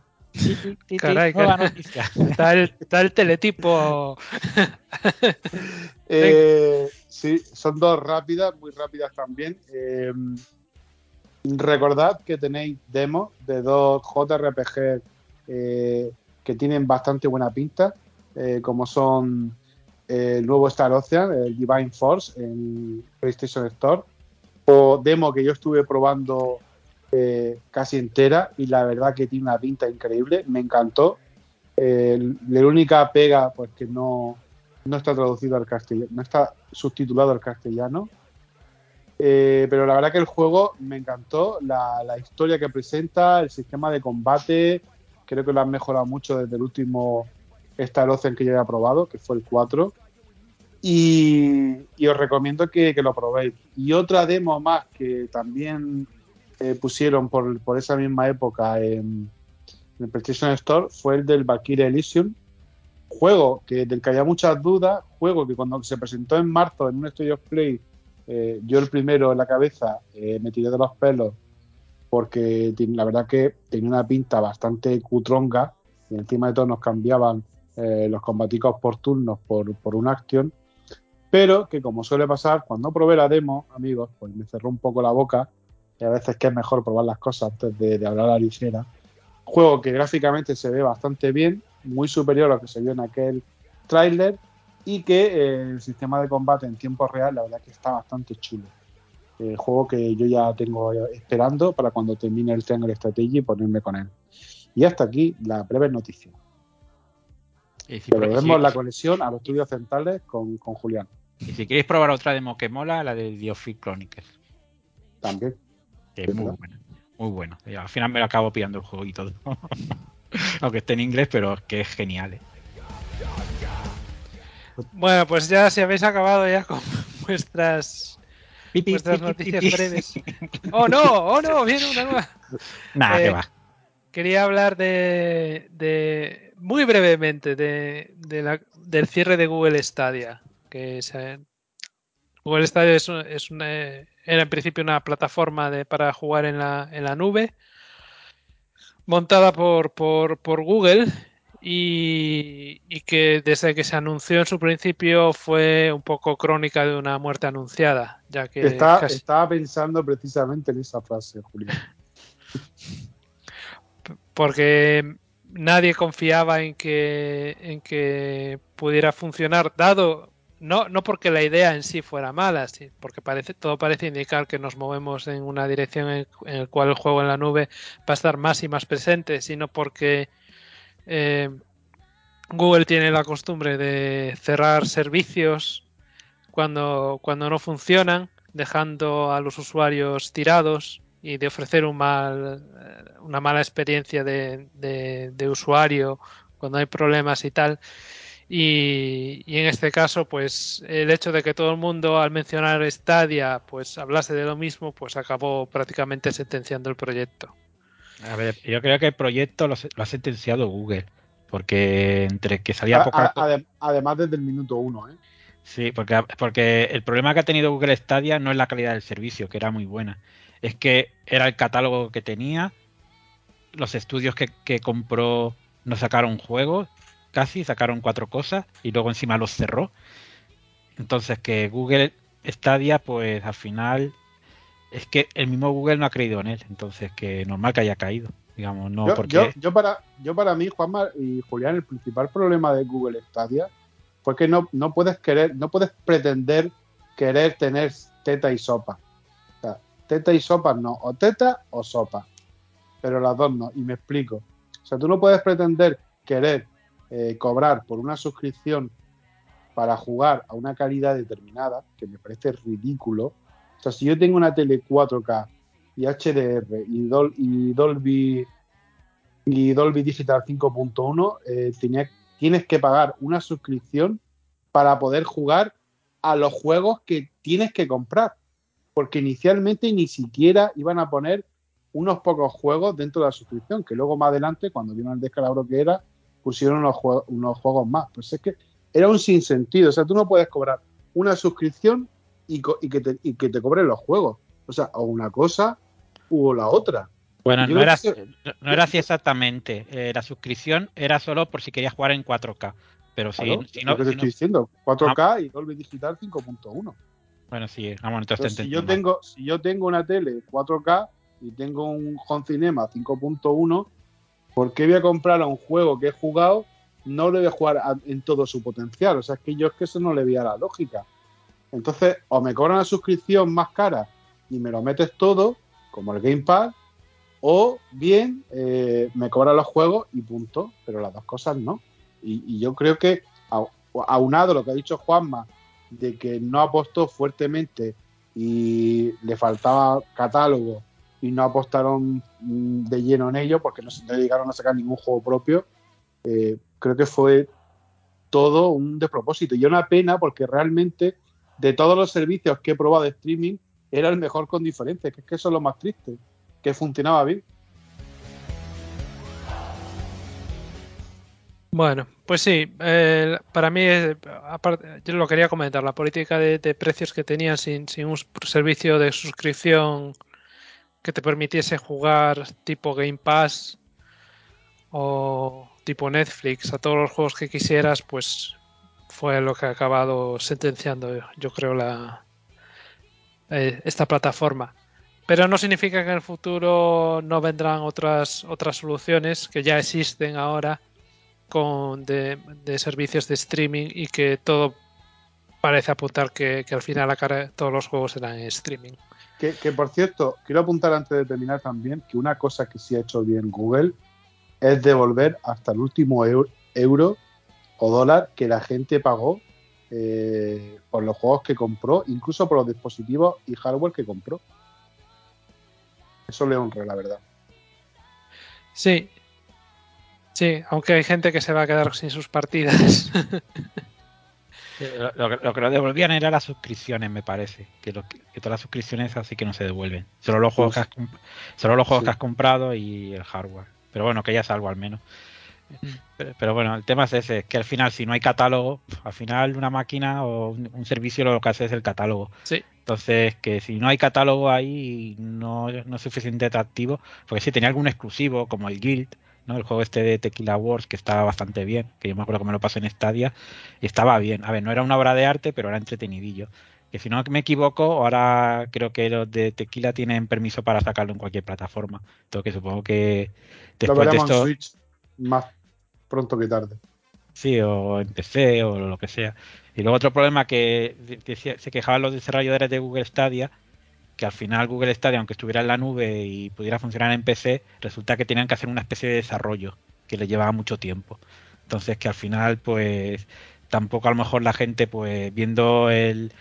Caray, Nueva caray. noticia. Está el, está el teletipo. Eh, sí, son dos rápidas, muy rápidas también. Eh, recordad que tenéis demos de dos JRPG eh, que tienen bastante buena pinta, eh, como son el nuevo Star Ocean, el Divine Force en PlayStation Store, o demo que yo estuve probando eh, casi entera y la verdad que tiene una pinta increíble, me encantó. Eh, la única pega, pues que no, no está traducido al castellano, no está subtitulado al castellano. Eh, pero la verdad que el juego me encantó, la, la historia que presenta, el sistema de combate, creo que lo han mejorado mucho desde el último Star Ocean que yo había probado, que fue el 4. Y, os recomiendo que, que lo probéis. Y otra demo más que también eh, pusieron por, esa misma época en, el PlayStation Store fue el del Valkyrie Elysium, juego que, del que había muchas dudas, juego que cuando se presentó en marzo en un Studio Play, eh, yo el primero en la cabeza eh, me tiré de los pelos porque la verdad que tenía una pinta bastante cutronga y encima de todo nos cambiaban los combaticos por turnos por, por una acción, pero que como suele pasar, cuando probé la demo, amigos, pues me cerró un poco la boca y a veces que es mejor probar las cosas antes de, de hablar a la ligera. Juego que gráficamente se ve bastante bien, muy superior a lo que se vio en aquel tráiler y que eh, el sistema de combate en tiempo real la verdad que está bastante chulo. Eh, juego que yo ya tengo esperando para cuando termine el Triangle Strategy y ponerme con él. Y hasta aquí la breve noticia. Y si, Perdemos si- la conexión a los estudios centrales con, con Julián y si queréis probar otra demo que mola, la de Diofic Chronicles. también. Que es muy buena. Muy bueno. Y al final me lo acabo pillando el juego y todo. Aunque esté en inglés, pero es que es genial. ¿eh? Bueno, pues ya si habéis acabado ya con vuestras Pipi, vuestras pipi, noticias pipi. breves. Oh no, oh no, viene una nueva. Nah, Eh, que va. Quería hablar de, de muy brevemente de, de la- del cierre de Google Stadia, que se- Google Stadia es, un- es una, era en principio una plataforma de, para jugar en la, en la nube, montada por, por, por Google y, y que desde que se anunció en su principio fue un poco crónica de una muerte anunciada, ya que Está- casi- Estaba pensando precisamente en esa frase, Julián. porque nadie confiaba en que, en que pudiera funcionar, dado, no, no porque la idea en sí fuera mala, sí, porque parece, todo parece indicar que nos movemos en una dirección en, en la cual el juego en la nube va a estar más y más presente, sino porque eh, Google tiene la costumbre de cerrar servicios cuando, cuando no funcionan, dejando a los usuarios tirados y de ofrecer un mal, una mala experiencia de usuario cuando hay problemas y tal. Y, y en este caso, pues el hecho de que todo el mundo al mencionar Stadia, pues hablase de lo mismo, pues acabó prácticamente sentenciando el proyecto. A ver, yo creo que el proyecto lo, lo ha sentenciado Google. Porque entre que salía A- poca a- adem- además, desde el minuto uno, ¿eh? Sí, porque, porque el problema que ha tenido Google Stadia no es la calidad del servicio, que era muy buena. Es que era el catálogo que tenía, los estudios que, que compró no sacaron juegos, casi sacaron cuatro cosas y luego encima los cerró. Entonces que Google Stadia, pues al final es que el mismo Google no ha creído en él. Entonces que normal que haya caído, digamos, no yo, porque... yo, yo para, yo para mí, Juanma y Julián, el principal problema de Google Stadia fue que no, no puedes querer, no puedes pretender querer tener teta y sopa. O sea, teta y sopa no, o teta o sopa. Pero las dos no, y me explico. O sea, tú no puedes pretender querer eh, cobrar por una suscripción para jugar a una calidad determinada, que me parece ridículo. O sea, si yo tengo una tele 4K y HDR y, Dol- y Dolby y Dolby Digital 5.1, eh, tienes que pagar una suscripción para poder jugar a los juegos que tienes que comprar. Porque inicialmente ni siquiera iban a poner unos pocos juegos dentro de la suscripción, que luego más adelante, cuando vieron el descalabro que era, pusieron unos, unos juegos más. Pues es que era un sinsentido. O sea, tú no puedes cobrar una suscripción y, co- y que, te, y que te cobren los juegos. O sea, o una cosa u la otra. Bueno, no era, que- no- era así exactamente. Eh, la suscripción era solo por si querías jugar en 4K. Pero si, Claro, si no, lo que te si estoy no- diciendo. 4K y Dolby Digital 5.1. Bueno, sí, vamos, entonces si yo tengo, si yo tengo una tele 4K y tengo un Home Cinema 5.1, ¿por qué voy a comprar a un juego que he jugado? No lo voy a jugar en todo su potencial. O sea, es que yo es que eso no le veía la lógica. Entonces, o me cobran la suscripción más cara y me lo metes todo, como el Gamepad, o bien eh, me cobran los juegos y punto. Pero las dos cosas no. Y, y yo creo que, au- aunado a lo que ha dicho Juanma, de que no apostó fuertemente y le faltaba catálogo y no apostaron mm, de lleno en ello porque no se dedicaron a sacar ningún juego propio, eh, creo que fue todo un despropósito. Y una pena porque realmente de todos los servicios que he probado de streaming era el mejor con diferencia, que es que eso es lo más triste, que funcionaba bien. Bueno, pues sí, eh, para mí, aparte, yo lo quería comentar, la política de, de precios que tenían sin, sin un servicio de suscripción que te permitiese jugar tipo Game Pass o tipo Netflix a todos los juegos que quisieras, pues fue lo que ha acabado sentenciando, yo creo, la, eh, esta plataforma. Pero no significa que en el futuro no vendrán otras, otras soluciones que ya existen ahora con de, servicios de streaming y que todo parece apuntar que, que al final todos los juegos serán en streaming. Que, por cierto, quiero apuntar antes de terminar también que una cosa que sí ha hecho bien Google es devolver hasta el último eu- euro o dólar que la gente pagó eh, por los juegos que compró, incluso por los dispositivos y hardware que compró. Eso le honra, la verdad. Sí. Sí, aunque hay gente que se va a quedar sin sus partidas. Lo, lo, que lo devolvían era las suscripciones, me parece. Que, lo, que, todas las suscripciones así que no se devuelven. Solo los juegos, que has, solo los juegos sí. que has comprado y el hardware. Pero bueno, que ya es algo al menos. Pero, pero, bueno, el tema es ese, es que al final si no hay catálogo, al final una máquina o un, un, servicio lo que hace es el catálogo. Sí. Entonces, que si no hay catálogo ahí no, no es suficiente atractivo, porque si tenía algún exclusivo como el Guild, ¿no? El juego este de Tequila Wars que estaba bastante bien, que yo me acuerdo que me lo pasé en Stadia y estaba bien. A ver, no era una obra de arte, pero era entretenidillo. Que si no me equivoco, ahora creo que los de Tequila tienen permiso para sacarlo en cualquier plataforma. Entonces, que supongo que después de esto... En Switch más pronto que tarde. Sí, o en PC o lo que sea. Y luego otro problema que se quejaban los desarrolladores de Google Stadia, que al final Google Stadia, aunque estuviera en la nube y pudiera funcionar en PC, resulta que tenían que hacer una especie de desarrollo que le llevaba mucho tiempo. Entonces que al final, pues tampoco a lo mejor la gente, pues viendo el,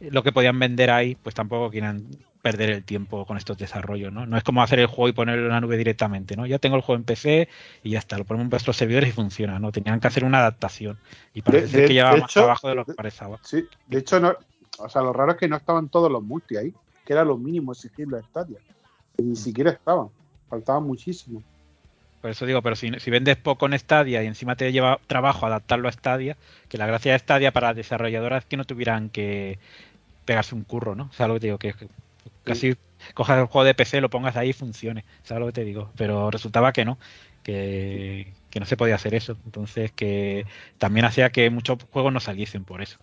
lo que podían vender ahí, pues tampoco quieran perder el tiempo con estos desarrollos, ¿no? No es como hacer el juego y ponerlo en la nube directamente, ¿no? Ya tengo el juego en PC y ya está, lo ponemos en vuestros servidores y funciona, ¿no? Tenían que hacer una adaptación y parece de, de, que llevaba más trabajo de lo que parecía. Sí, de hecho, no, o sea, lo raro es que no estaban todos los multi ahí, que era lo mínimo exigible a Stadia. Que ni siquiera estaban, faltaban muchísimo. Por eso digo, pero si, si, vendes poco en Stadia y encima te lleva trabajo adaptarlo a Stadia, que la gracia de Stadia para desarrolladoras es que no tuvieran que pegarse un curro, ¿no? O sea, lo que te digo, que casi cojas el juego de PC, lo pongas ahí y funcione, ¿sabes lo que te digo? Pero resultaba que no, que, que no se podía hacer eso. Entonces, que también hacía que muchos juegos no saliesen por eso.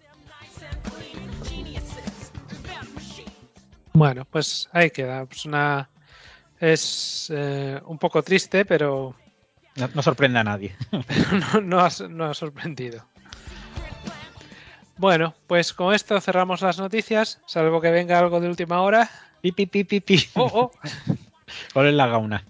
Bueno, pues ahí queda. Pues una es eh, un poco triste, pero no, no sorprende a nadie. no, no, ha, no, ha, sorprendido. Bueno, pues con esto cerramos las noticias, salvo que venga algo de última hora. Pi, pi, pi, pi, pi. Oh, oh. ¿Cuál es la gauna?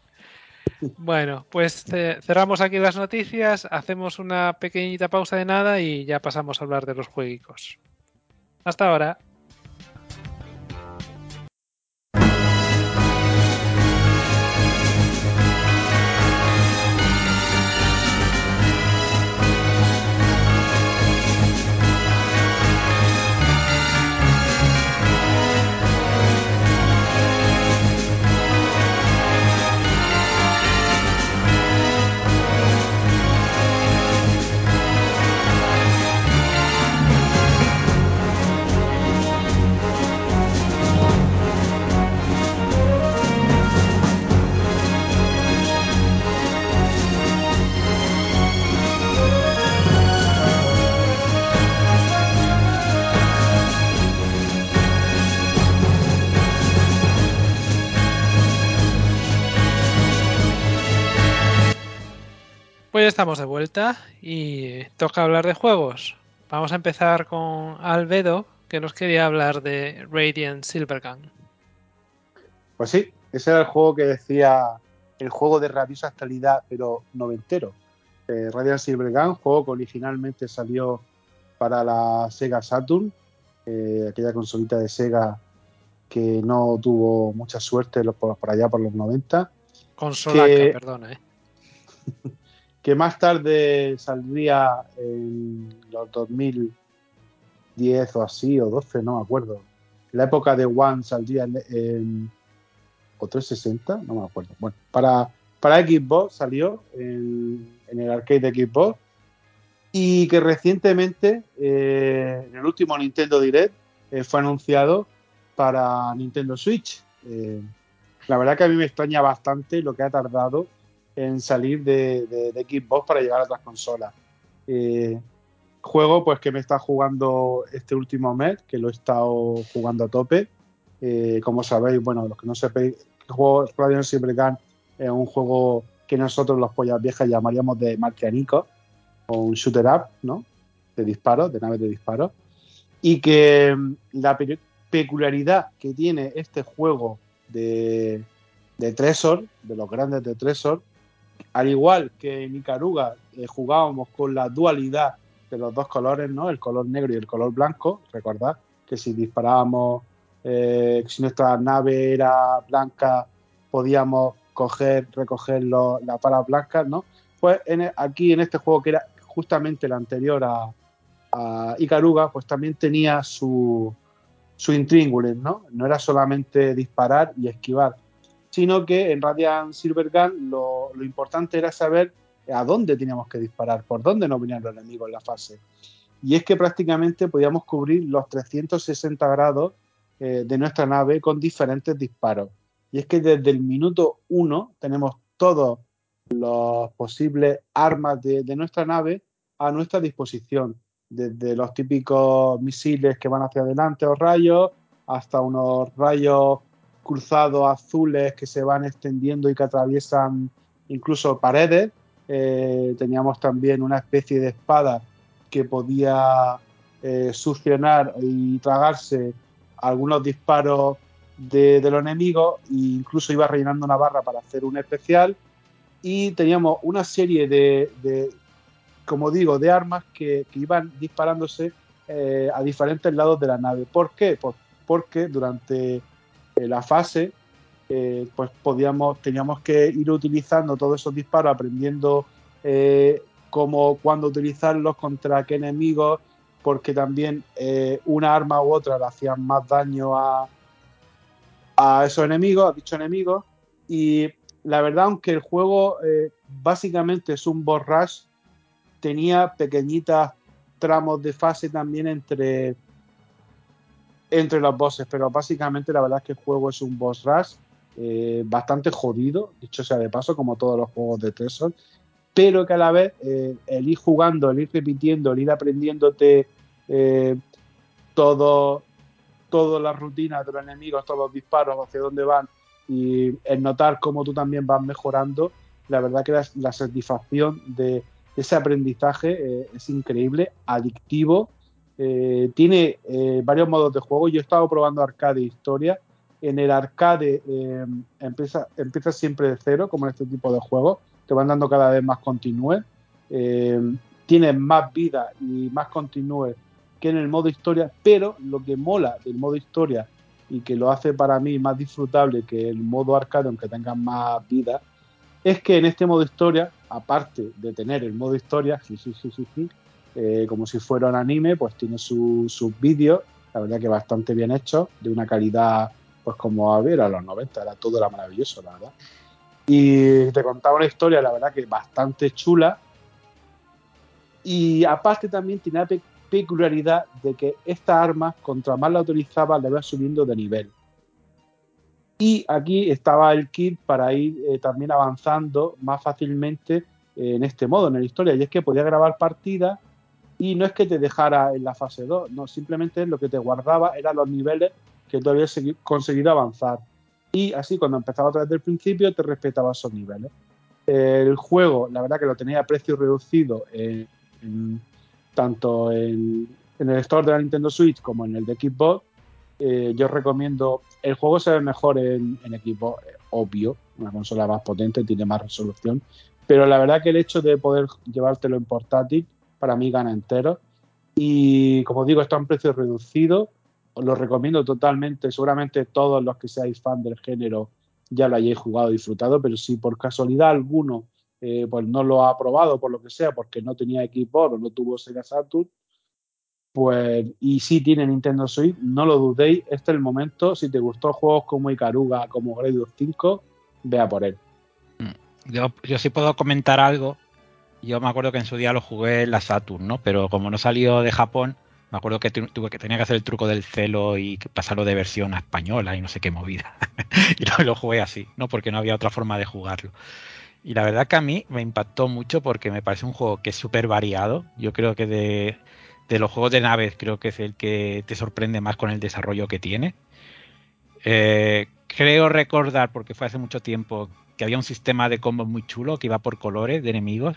bueno, pues cerramos aquí las noticias, hacemos una pequeñita pausa de nada y ya pasamos a hablar de los jueguicos. Hasta ahora. Estamos de vuelta y toca hablar de juegos. Vamos a empezar con Albedo, que nos quería hablar de Radiant Silvergun. Pues sí, ese era el juego que decía el juego de rabiosa actualidad, pero noventero. Eh, Radiant Silvergun, juego que originalmente salió para la Sega Saturn, eh, aquella consolita de Sega que no tuvo mucha suerte por, por allá por los 90. Consola, que, perdona, eh que más tarde saldría en los 2010 o así, o 12, no me acuerdo. La época de One saldría en, en o 360, no me acuerdo. Bueno, para, para Xbox salió en, en el arcade de Xbox y que recientemente, eh, en el último Nintendo Direct, eh, fue anunciado para Nintendo Switch. Eh, la verdad que a mí me extraña bastante lo que ha tardado en salir de, de, de Xbox para llegar a otras consolas. Eh, juego pues que me está jugando este último mes, que lo he estado jugando a tope. Eh, como sabéis, bueno, los que no sepáis, el juego Radiant Silvergun es un juego que nosotros los pollas viejas llamaríamos de marcianico o un shooter up, ¿no? De disparos, de naves de disparos. Y que la pe peculiaridad que tiene este juego de, de Tresor, de los grandes de Tresor, al igual que en Icaruga eh, jugábamos con la dualidad de los dos colores, ¿no? El color negro y el color blanco. Recordad que si disparábamos, eh, si nuestra nave era blanca, podíamos coger, recoger las balas blancas, ¿no? Pues aquí en este juego que era justamente el anterior a, a Icaruga, pues también tenía su, su intríngulis, ¿no? No era solamente disparar y esquivar, sino que en Radiant Silvergun lo, lo importante era saber a dónde teníamos que disparar, por dónde nos venían los enemigos en la fase. Y es que prácticamente podíamos cubrir los 360 grados eh, de nuestra nave con diferentes disparos. Y es que desde el minuto uno tenemos todos los posibles armas de, de nuestra nave a nuestra disposición desde los típicos misiles que van hacia adelante o rayos, hasta unos rayos cruzados azules que se van extendiendo y que atraviesan incluso paredes. Eh, teníamos también una especie de espada que podía eh, succionar y tragarse algunos disparos de, los enemigos e incluso iba rellenando una barra para hacer un especial. Y teníamos una serie de, como digo, de armas que, iban disparándose eh, a diferentes lados de la nave. ¿Por qué? Pues porque durante la fase eh, pues podíamos, teníamos que ir utilizando todos esos disparos, aprendiendo cómo, cuándo utilizarlos, contra qué enemigos, porque también una arma u otra le hacían más daño a, a esos enemigos, a dichos enemigos. Y la verdad, aunque el juego básicamente es un boss rush, tenía pequeñitas tramos de fase también entre, entre los bosses, pero básicamente la verdad es que el juego es un boss rush eh, bastante jodido, dicho sea de paso, como todos los juegos de Tresor, pero que a la vez eh, el ir jugando, el ir repitiendo, el ir aprendiéndote eh, todo, todas las rutinas de los enemigos, todos los disparos, hacia dónde van y el notar cómo tú también vas mejorando, la verdad que la satisfacción de ese aprendizaje es increíble, adictivo. Eh, tiene eh, varios modos de juego. Yo he estado probando arcade e historia. En el arcade empieza, empieza siempre de cero, como en este tipo de juegos. Te van dando cada vez más continúe. tiene más vida y más continúe que en el modo historia, pero lo que mola del modo historia y que lo hace para mí más disfrutable que el modo arcade, aunque tenga más vida, es que en este modo historia, aparte de tener el modo historia, eh, como si fuera un anime, pues tiene sus vídeos, la verdad que bastante bien hechos, de una calidad, pues como a ver, a los 90, era todo era maravilloso, la verdad. Y te contaba una historia, la verdad que bastante chula. Y aparte también tiene la peculiaridad de que esta arma, contra más la utilizaba, le va subiendo de nivel. Y aquí estaba el kit para ir eh, también avanzando más fácilmente eh, en este modo, en la historia. Y es que podía grabar partidas y no es que te dejara en la fase 2, no, simplemente lo que te guardaba eran los niveles que tú habías conseguido avanzar. Y así cuando empezaba otra vez del principio te respetaba esos niveles. El juego, la verdad que lo tenía a precio reducido tanto en, en el store de la Nintendo Switch como en el de Xbox eh, yo recomiendo. El juego se ve mejor en, equipo, eh, obvio. Una consola más potente, tiene más resolución. Pero la verdad que el hecho de poder llevártelo en portátil, para mí gana entero. Y como digo, está a un precio reducido. Os lo recomiendo totalmente. Seguramente todos los que seáis fan del género ya lo hayáis jugado disfrutado. Pero si por casualidad alguno eh, pues no lo ha probado, por lo que sea, porque no tenía equipo o no tuvo Sega Saturn, pues, y si tiene Nintendo Switch, no lo dudéis, este es el momento. Si te gustó juegos como Icaruga, como Gradius 5, vea por él. Mm. Yo, yo sí puedo comentar algo. Yo me acuerdo que en su día lo jugué en la Saturn, ¿no? Pero como no salió de Japón, me acuerdo que tuve que tenía que hacer el truco del celo y pasarlo de versión a española y no sé qué movida. y lo, jugué así, ¿no? Porque no había otra forma de jugarlo. Y la verdad que a mí me impactó mucho porque me parece un juego que es súper variado. Yo creo que de, de los juegos de naves creo que es el que te sorprende más con el desarrollo que tiene. Eh, creo recordar, porque fue hace mucho tiempo, que había un sistema de combos muy chulo que iba por colores de enemigos,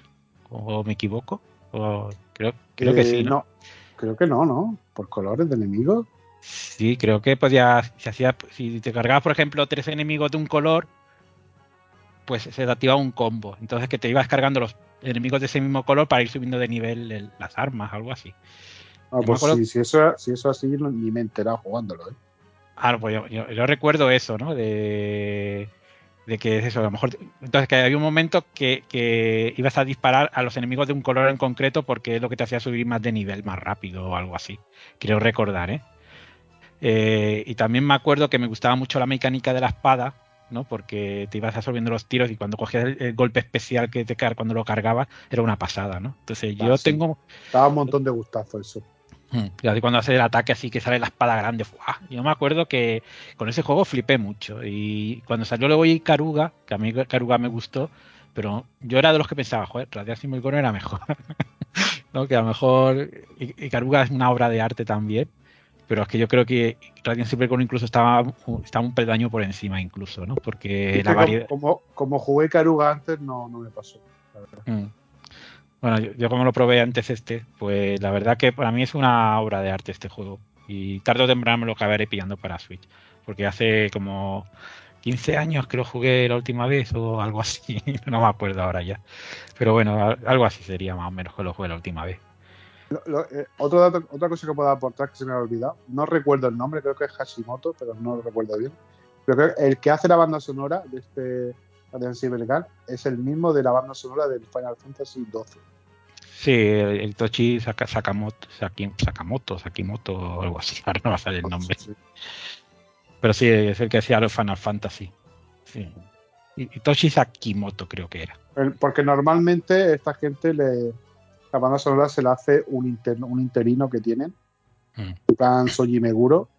o me equivoco. creo, creo que sí. Eh, ¿no? creo que no, ¿no? Por colores de enemigos. Sí, creo que podía, si, hacía, si te cargabas, por ejemplo, tres enemigos de un color, pues se te activaba un combo. Entonces que te ibas cargando los enemigos de ese mismo color para ir subiendo de nivel el- las armas, algo así. Ah, pues sí, si eso, si eso así, no- ni me he enterado jugándolo. ¿eh? Ah, pues yo, yo- yo recuerdo eso, ¿no? De, de que es eso, a lo mejor. Entonces, que había un momento que, que ibas a disparar a los enemigos de un color en concreto porque es lo que te hacía subir más de nivel más rápido o algo así. Creo recordar, ¿eh? Eh, y también me acuerdo que me gustaba mucho la mecánica de la espada, ¿no? Porque te ibas absorbiendo los tiros y cuando cogías el, el golpe especial que te cuando lo cargabas era una pasada, ¿no? Entonces yo Ah, sí. tengo Daba un montón de gustazos eso. Mm, Y así cuando hace el ataque así que sale la espada grande, ¡fua! yo me acuerdo que con ese juego flipé mucho. Y cuando salió luego Ikaruga, que a mí Ikaruga me gustó, pero yo era de los que pensaba, joder, Radiant Simulcon era mejor. ¿No? Que a lo mejor I- Ikaruga es una obra de arte también, pero es que yo creo que Radiant Simulcon incluso estaba, estaba un peldaño por encima incluso, ¿no? Porque Es la variedad... como, como, como jugué Caruga antes, no, no me pasó. la verdad. Mm. Bueno, yo, como lo probé antes este, pues la verdad que para mí es una obra de arte este juego. Y tarde o temprano me lo acabaré pillando para Switch. Porque hace como 15 años que lo jugué la última vez o algo así. No me acuerdo ahora ya. Pero bueno, algo así sería más o menos que lo jugué la última vez. Lo- eh, otro dato- otra cosa que puedo aportar que se me ha olvidado, no recuerdo el nombre, creo que es Hashimoto, pero no lo recuerdo bien. Pero creo que el que hace la banda sonora de este Radiant Cybergun es el mismo de la banda sonora del Final Fantasy XII. Sí, el, el Tochi Saka- Sakamoto, Sakamoto, Sakimoto o algo así. Ahora no va a salir el nombre. Sí. Pero sí, es el que hacía los Final Fantasy. Sí. Y, y Toshi Sakimoto creo que era. Porque normalmente esta gente le, la banda sonora se la hace un, inter- un interino que tienen, Mm. en plan Soji Meguro.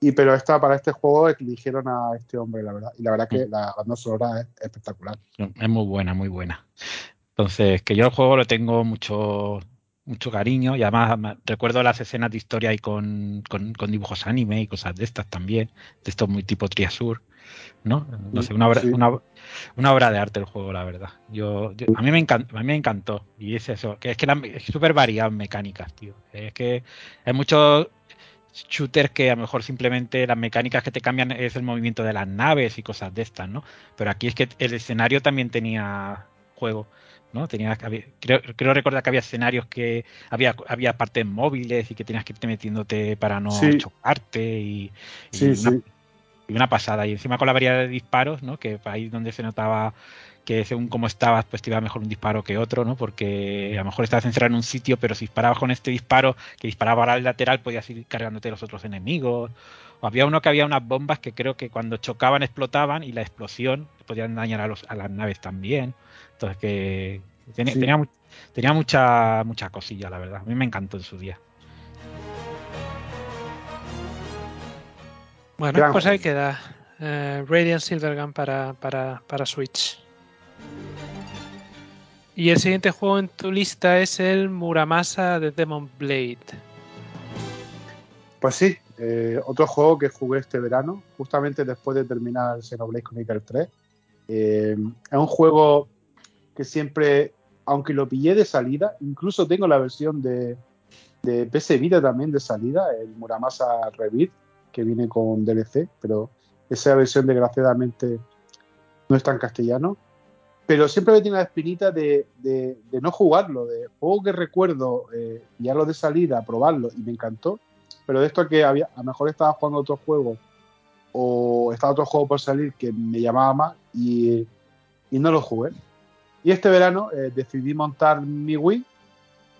Y pero esta, para este juego eligieron a este hombre, la verdad. Y la verdad que Mm. la banda sonora es espectacular. Es muy buena, muy buena. Entonces, que yo el juego lo tengo mucho, mucho cariño y además recuerdo las escenas de historia ahí con, con, con dibujos anime y cosas de estas también, de estos muy tipo Triasur, ¿no? No sé, una obra, Sí. una, una obra de arte el juego, la verdad. Yo, yo- a, mí me encantó, a mí me encantó y es eso, que es que la- es súper variado en mecánicas, tío. Es que hay muchos shooters que a lo mejor simplemente las mecánicas que te cambian es el movimiento de las naves y cosas de estas, ¿no? Pero aquí es que el escenario también tenía juego, ¿no? Tenía, había- creo, creo recordar que había escenarios que había, había partes móviles y que tenías que irte metiéndote para no Sí. chocarte y, y Sí, una, sí. y una pasada. Y encima con la variedad de disparos, ¿no? Que ahí donde se notaba que según cómo estabas, pues te iba mejor un disparo que otro, ¿no? Porque a lo mejor estabas encerrado en un sitio, pero si disparabas con este disparo que disparaba para el lateral, podías ir cargándote los otros enemigos. O había uno que había unas bombas que creo que cuando chocaban explotaban y la explosión podían dañar a, los, a las naves también. Entonces que tenía, Sí. tenía, mu- tenía mucha, mucha cosilla, la verdad. A mí me encantó en su día. Bueno, Gran pues ahí juego. queda. eh, Radiant Silvergun para, para, para Switch. Y el siguiente juego en tu lista es el Muramasa de Demon Blade. Pues sí, eh, otro juego que jugué este verano, justamente después de terminar Xenoblade Chronicles 3. Eh, es un juego que siempre, aunque lo pillé de salida, incluso tengo la versión de, de PS Vita también de salida, el Muramasa Rebirth, que viene con DLC, pero esa versión desgraciadamente no está en castellano. Pero siempre me tiene la espinita de, de- no jugarlo, de juego que recuerdo eh, pillarlo de salida, probarlo y me encantó, pero de esto que había, a lo mejor estaba jugando otro juego o estaba otro juego por salir que me llamaba más y, y no lo jugué. Y este verano eh, decidí montar mi Wii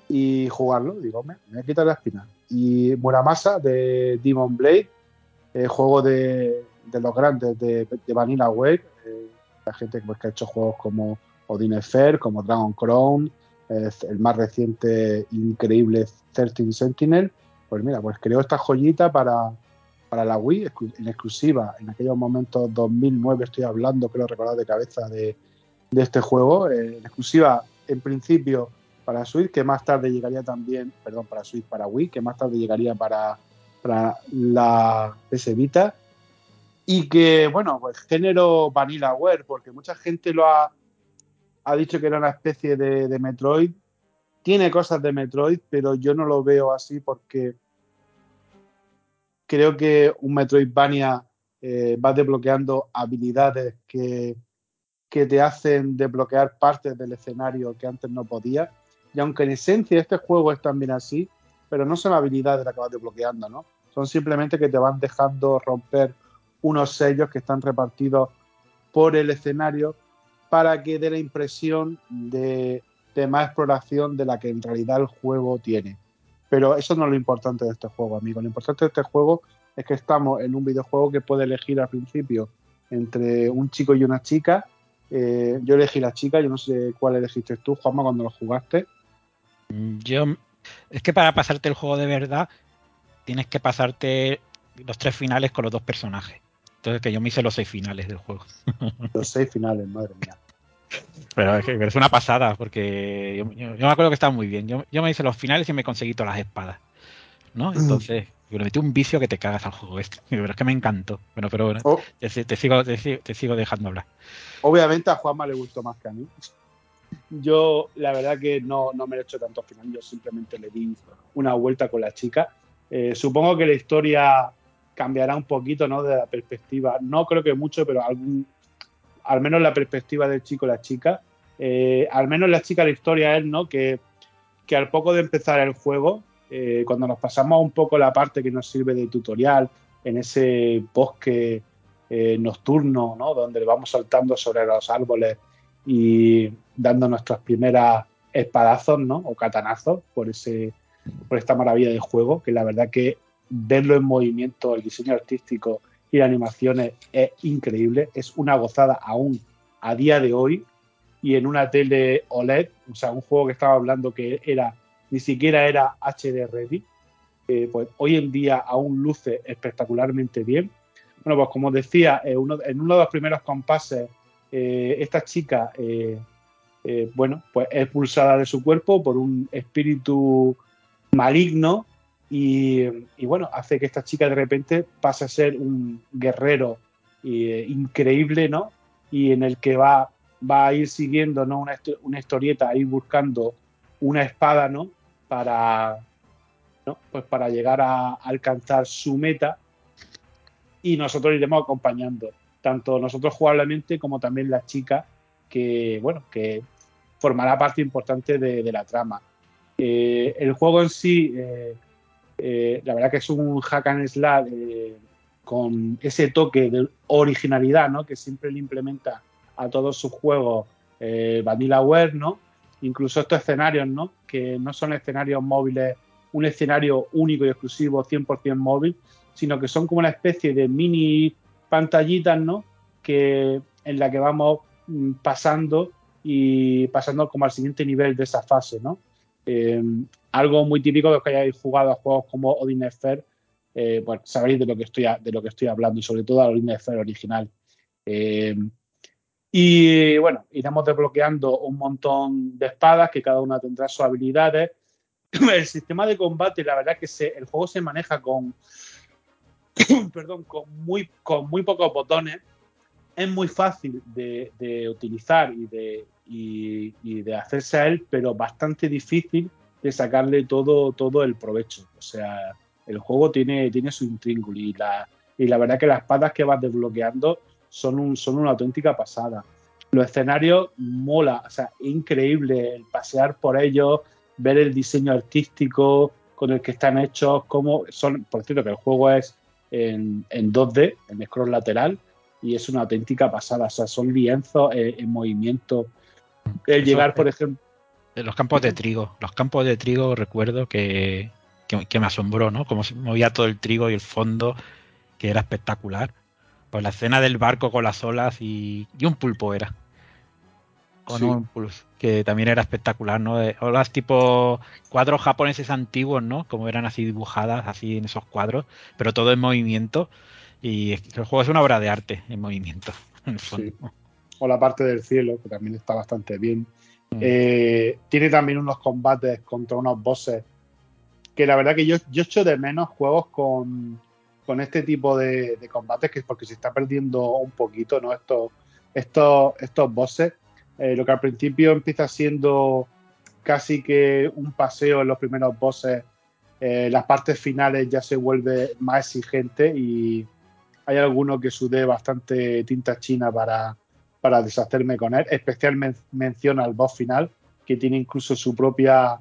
y jugarlo. Digo, me, me voy a quitar la espina. Y Muramasa de Demon Blade, eh, juego de, los grandes de, Vanilla Wave, eh, la gente pues, que ha hecho juegos como Odin Sphere, como Dragon Crown, el más reciente increíble 13 Sentinel. Pues mira, pues creó esta joyita para, para la Wii en exclusiva. En aquellos momentos 2009 estoy hablando, creo recordar de cabeza de, de este juego. eh, exclusiva, en principio, para Switch, que más tarde llegaría también, perdón, para Switch, para Wii, que más tarde llegaría para, para la PS Vita. Y que, bueno, pues género Vanillaware, porque mucha gente lo ha, ha dicho que era una especie de, de Metroid. Tiene cosas de Metroid, pero yo no lo veo así porque creo que un Metroidvania eh, va desbloqueando habilidades que, que te hacen desbloquear partes del escenario que antes no podías. Y aunque en esencia este juego es también así, pero no son habilidades las que vas desbloqueando, ¿no? Son simplemente que te van dejando romper unos sellos que están repartidos por el escenario para que dé la impresión de, de más exploración de la que en realidad el juego tiene. Pero eso no es lo importante de este juego, amigo. Lo importante de este juego es que estamos en un videojuego que puede elegir al principio entre un chico y una chica eh, yo elegí la chica, yo no sé cuál elegiste tú, Juanma, cuando lo jugaste. Yo, es que para pasarte el juego de verdad, tienes que pasarte los tres finales con los dos personajes. Entonces, que yo me hice los seis finales del juego. Los seis finales, madre mía. Pero es, que es una pasada, porque yo, me acuerdo que estaba muy bien. Yo, me hice los finales y me conseguí todas las espadas. ¿no? Mm. Entonces, yo le metí un vicio que te cagas al juego este. Pero es que me encantó. Bueno, pero bueno, oh. te, sigo, te, sigo dejando hablar. Obviamente a Juanma le gustó más que a mí. Yo, la verdad que no, no me he hecho tanto final, yo simplemente le di una vuelta con la chica. Eh, supongo que la historia cambiará un poquito, ¿no? De la perspectiva. No creo que mucho, pero algún, al menos la perspectiva del chico la chica. Eh, al menos la chica, la historia es, ¿no? Que, que al poco de empezar el juego, eh, cuando nos pasamos un poco la parte que nos sirve de tutorial, en ese bosque eh, nocturno, ¿no? donde vamos saltando sobre los árboles y dando nuestras primeras espadazos ¿no? o catanazos por, ese, por esta maravilla de juego, que la verdad que verlo en movimiento, el diseño artístico y las animaciones es increíble, es una gozada aún a día de hoy y en una tele OLED, o sea, un juego que estaba hablando que era ni siquiera era HD ready, pues hoy en día aún luce espectacularmente bien. Bueno, pues como decía, en uno de los primeros compases, eh, esta chica, eh, eh, bueno, pues es expulsada de su cuerpo por un espíritu maligno y, bueno, hace que esta chica de repente pase a ser un guerrero increíble, ¿no? Y en el que va, va a ir siguiendo, ¿no? Una, una historieta, a ir buscando una espada, ¿no? Para, pues para llegar a alcanzar su meta y nosotros iremos acompañando, tanto nosotros jugablemente como también la chica que, bueno, que formará parte importante de, la trama. Eh, el juego en sí, eh, eh, la verdad que es un hack and slash con ese toque de originalidad ¿no? que siempre le implementa a todos sus juegos Vanillaware, ¿no? Incluso estos escenarios, ¿no? Que no son escenarios móviles, un escenario único y exclusivo 100% móvil, sino que son como una especie de mini pantallitas, ¿no? Que en la que vamos mm, pasando y pasando como al siguiente nivel de esa fase, ¿no? Eh, algo muy típico de los que hayáis jugado a juegos como Odin Sphere, eh, pues sabréis de lo que estoy de lo que estoy hablando y sobre todo a Odin Sphere original. Eh, y bueno, iremos desbloqueando un montón de espadas que cada una tendrá sus habilidades. El sistema de combate, la verdad que se, el juego se maneja con, perdón, con muy, con muy pocos botones. Es muy fácil de, utilizar y de, y, de hacerse a él, pero bastante difícil de sacarle todo, todo el provecho. O sea, el juego tiene, tiene su intríngulo y la, y la verdad que las espadas que vas desbloqueando son, un, son una auténtica pasada. Los escenarios mola, o sea, increíble el pasear por ellos, ver el diseño artístico con el que están hechos, como son, por cierto que el juego es en, en 2D, en scroll lateral, y es una auténtica pasada, o sea, son lienzos en, movimiento. El llegar, por ejemplo... Los campos de trigo, los campos de trigo recuerdo que, que, me asombró, ¿no? Como se movía todo el trigo y el fondo, que era espectacular. Pues la escena del barco con las olas y, un pulpo era. Con un pulpo, que también era espectacular, ¿no? olas tipo cuadros japoneses antiguos, ¿no? Como eran así dibujadas, así en esos cuadros, pero todo en movimiento. Y el juego es una obra de arte en movimiento, O la parte del cielo, que también está bastante bien. Mm. Eh, tiene también unos combates contra unos bosses que la verdad que yo, yo echo de menos juegos con, con este tipo de, combates, que es porque se está perdiendo un poquito, ¿no? Estos, estos, estos bosses. Eh, lo que al principio empieza siendo casi que un paseo en los primeros bosses, eh, las partes finales ya se vuelve más exigente y hay alguno que sude bastante tinta china para, para deshacerme con él. Especial men- mención al boss final, que tiene incluso su propia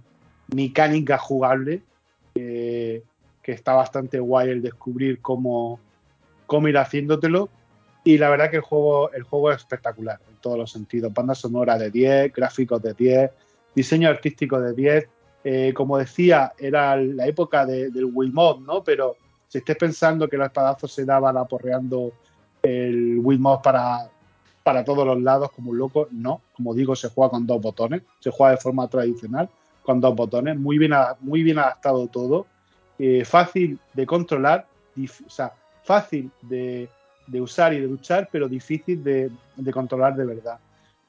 mecánica jugable, eh, que está bastante guay el descubrir cómo, cómo ir haciéndotelo. Y la verdad que el juego, el juego es espectacular en todos los sentidos. Banda sonora de 10, gráficos de 10, diseño artístico de 10. Eh, como decía, era la época de- del Wiimote, ¿no? Pero si estés pensando que los espadazos se daban aporreando el Wiimote para, para todos los lados como un loco, no. Como digo, se juega con dos botones, se juega de forma tradicional con dos botones, muy bien, muy bien adaptado todo, eh, fácil de controlar, o sea, fácil de, de usar y de luchar, pero difícil de, de controlar de verdad.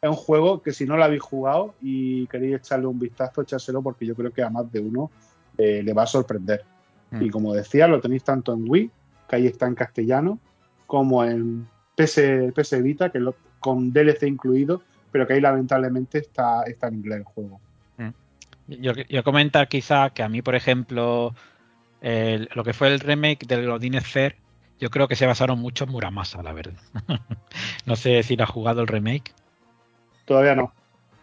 Es un juego que si no lo habéis jugado y queréis echarle un vistazo, echárselo porque yo creo que a más de uno eh, le va a sorprender. Mm. Y como decía, lo tenéis tanto en Wii, que ahí está en castellano, como en PS, PS Vita, que lo- con DLC incluido, pero que ahí lamentablemente está, está en inglés el juego. Yo, yo comentar quizá que a mí, por ejemplo, el- lo que fue el remake del Odin Sphere, yo creo que se basaron mucho en Muramasa, la verdad. no sé si lo has jugado el remake. Todavía no,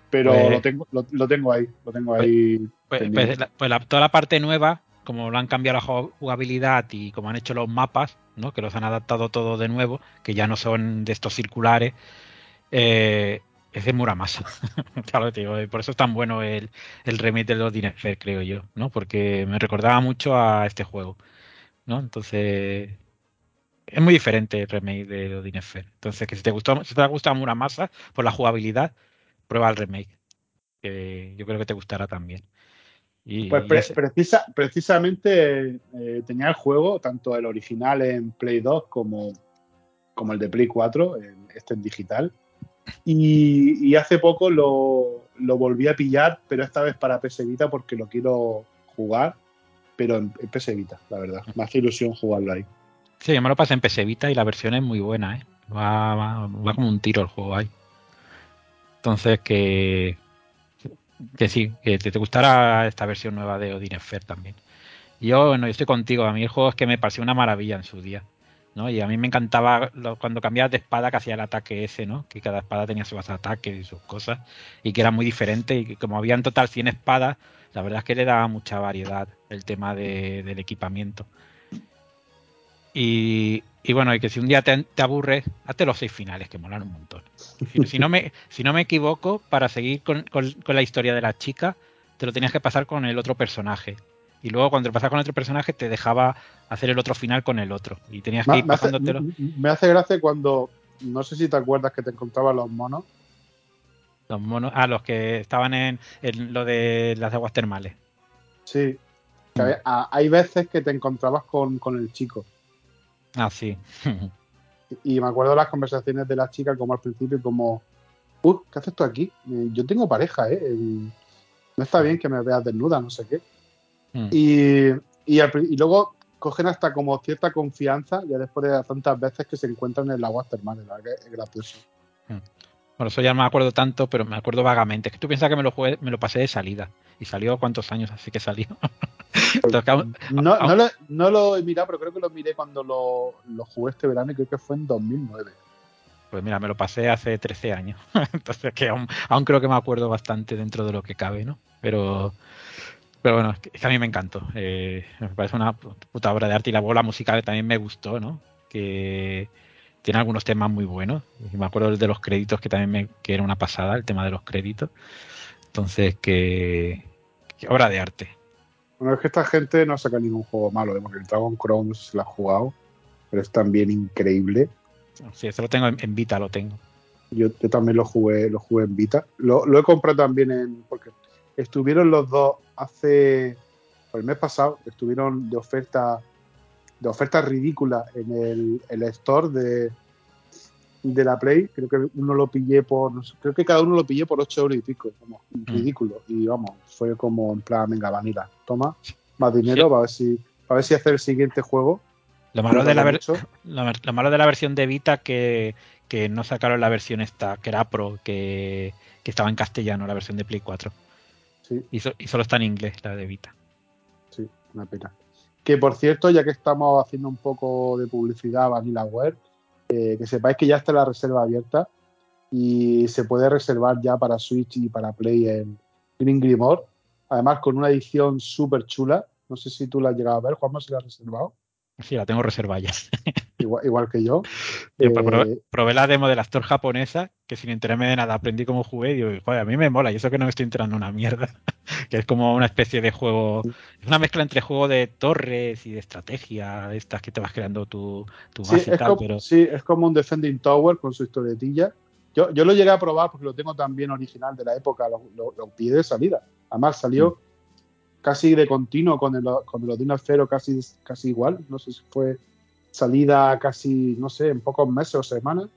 pero Pues- lo, tengo, lo, lo tengo ahí, lo tengo Pues- ahí. Pues, pues pues la- toda la parte nueva, como lo han cambiado la ju- jugabilidad y como han hecho los mapas, ¿no? que los han adaptado todo de nuevo, que ya no son de estos circulares, eh, es de Muramasa. claro, digo, y por eso es tan bueno el, el remake de los Sphere, creo yo, ¿no? Porque me recordaba mucho a este juego, ¿no? Entonces, es muy diferente el remake de Odin Sphere. Entonces, que si te gustó, si te ha gustado Muramasa por la jugabilidad, prueba el remake. Que yo creo que te gustará también. Y, Pues pre- precisa, precisamente eh, tenía el juego, tanto el original en Play 2 como, como el de Play 4, en- este en digital. Y, hace poco lo, volví a pillar, pero esta vez para PS Vita porque lo quiero jugar, pero en, en Vita, la verdad. Me hace ilusión jugarlo ahí. Sí, yo me lo pasé en PS Vita y la versión es muy buena, ¿eh? Va como un tiro el juego ahí. Entonces, que, que sí, que te, te gustará esta versión nueva de Odin Sphere también. Yo, bueno, yo estoy contigo. A mí el juego es que me pareció una maravilla en su día. ¿No? Y a mí me encantaba lo- cuando cambiabas de espada que hacía el ataque ese, ¿no? Que cada espada tenía sus ataques y sus cosas. Y que era muy diferente. Y que como había en total 100 espadas, la verdad es que le daba mucha variedad el tema de- del equipamiento. Y, y bueno, y que si un día te, te aburres, hazte los seis finales, que molan un montón. Si, no, me, si no me equivoco, para seguir con, con- con la historia de la chica, te lo tenías que pasar con el otro personaje. Y luego cuando te pasas con otro personaje, te dejaba hacer el otro final con el otro. Y tenías que Me, ir me hace, pasándotelo. me hace gracia cuando, no sé si te acuerdas que te encontrabas los monos. Los monos, ah, los que estaban en, en lo de las aguas termales. Sí. Hay- veces que te encontrabas con, con el chico. Ah, sí. Y me acuerdo las conversaciones de la chica como al principio, como, uh, ¿qué haces tú aquí? Eh, Yo tengo pareja, ¿eh? No está bien que me veas desnuda, no sé qué. Mm. Y, y, al pri- y luego cogen hasta como cierta confianza, ya después de tantas veces que se encuentran en las aguas termales, la verdad que es gracioso. Bueno, eso ya no me acuerdo tanto, pero me acuerdo vagamente. Es que tú piensas que me lo jugué, me lo pasé de salida. Y salió cuántos años, así que salió. Entonces, No, no, lo, no lo he mirado, pero creo que lo miré cuando lo, lo jugué este verano y creo que fue en 2009. Pues mira, me lo pasé hace 13 años. Entonces, que aún, aún creo que me acuerdo bastante dentro de lo que cabe, ¿no? Pero, pero bueno, es que, es que a mí me encantó. Eh, me parece una puta obra de arte y la bola musical también me gustó, ¿no? Que tiene algunos temas muy buenos. Y me acuerdo de los créditos que también me, que era una pasada, el tema de los créditos. Entonces, que, que obra de arte. Bueno, es que esta gente no saca ningún juego malo, ¿eh? porque el Dragon Crown no sé si lo has jugado, pero es también increíble. Sí, eso lo tengo en, en Vita, lo tengo. Yo, yo también lo jugué, lo jugué en Vita. Lo, lo he comprado también en. porque estuvieron los dos hace. el mes pasado, estuvieron de oferta. de oferta ridícula en el, el store de, de la Play. Creo que uno lo pillé por. creo que cada uno lo pillé por 8 euros y pico. Como, ridículo. Y vamos, fue como en plan, venga, vanilla, toma, más dinero Sí. para ver si. Para ver si hacer el siguiente juego. Lo malo, de la ver- lo malo de la versión de Vita que, que no sacaron la versión esta, que era Pro, que, que estaba en castellano, la versión de Play 4. Sí, Y, so- y solo está en inglés, la de Vita. Sí, una pena. Que por cierto, ya que estamos haciendo un poco de publicidad a VanillaWare, eh, que sepáis que ya está la reserva abierta y se puede reservar ya para Switch y para Play en, en Grimor. Además, con una edición súper chula. No sé si tú la has llegado a ver, Juanma, si la has reservado. Sí, la tengo reservada ya. Igual, igual que yo. Eh, probé la demo de la Store japonesa, que sin enterarme de nada aprendí cómo jugué y digo, joder, a mí me mola, y eso que no me estoy enterando una mierda. que es como una especie de juego, es una mezcla entre juego de torres y de estrategia, estas que te vas creando tu, tu sí, base y tal, como, pero sí, es como un Defending Tower con su historietilla. Yo, yo lo llegué a probar porque lo tengo también original de la época, lo, lo, lo pillé de salida. Además, salió Mm. Casi de continuo con el, con el Odin casi, casi igual. No sé si fue salida casi, no sé, en pocos meses o semanas.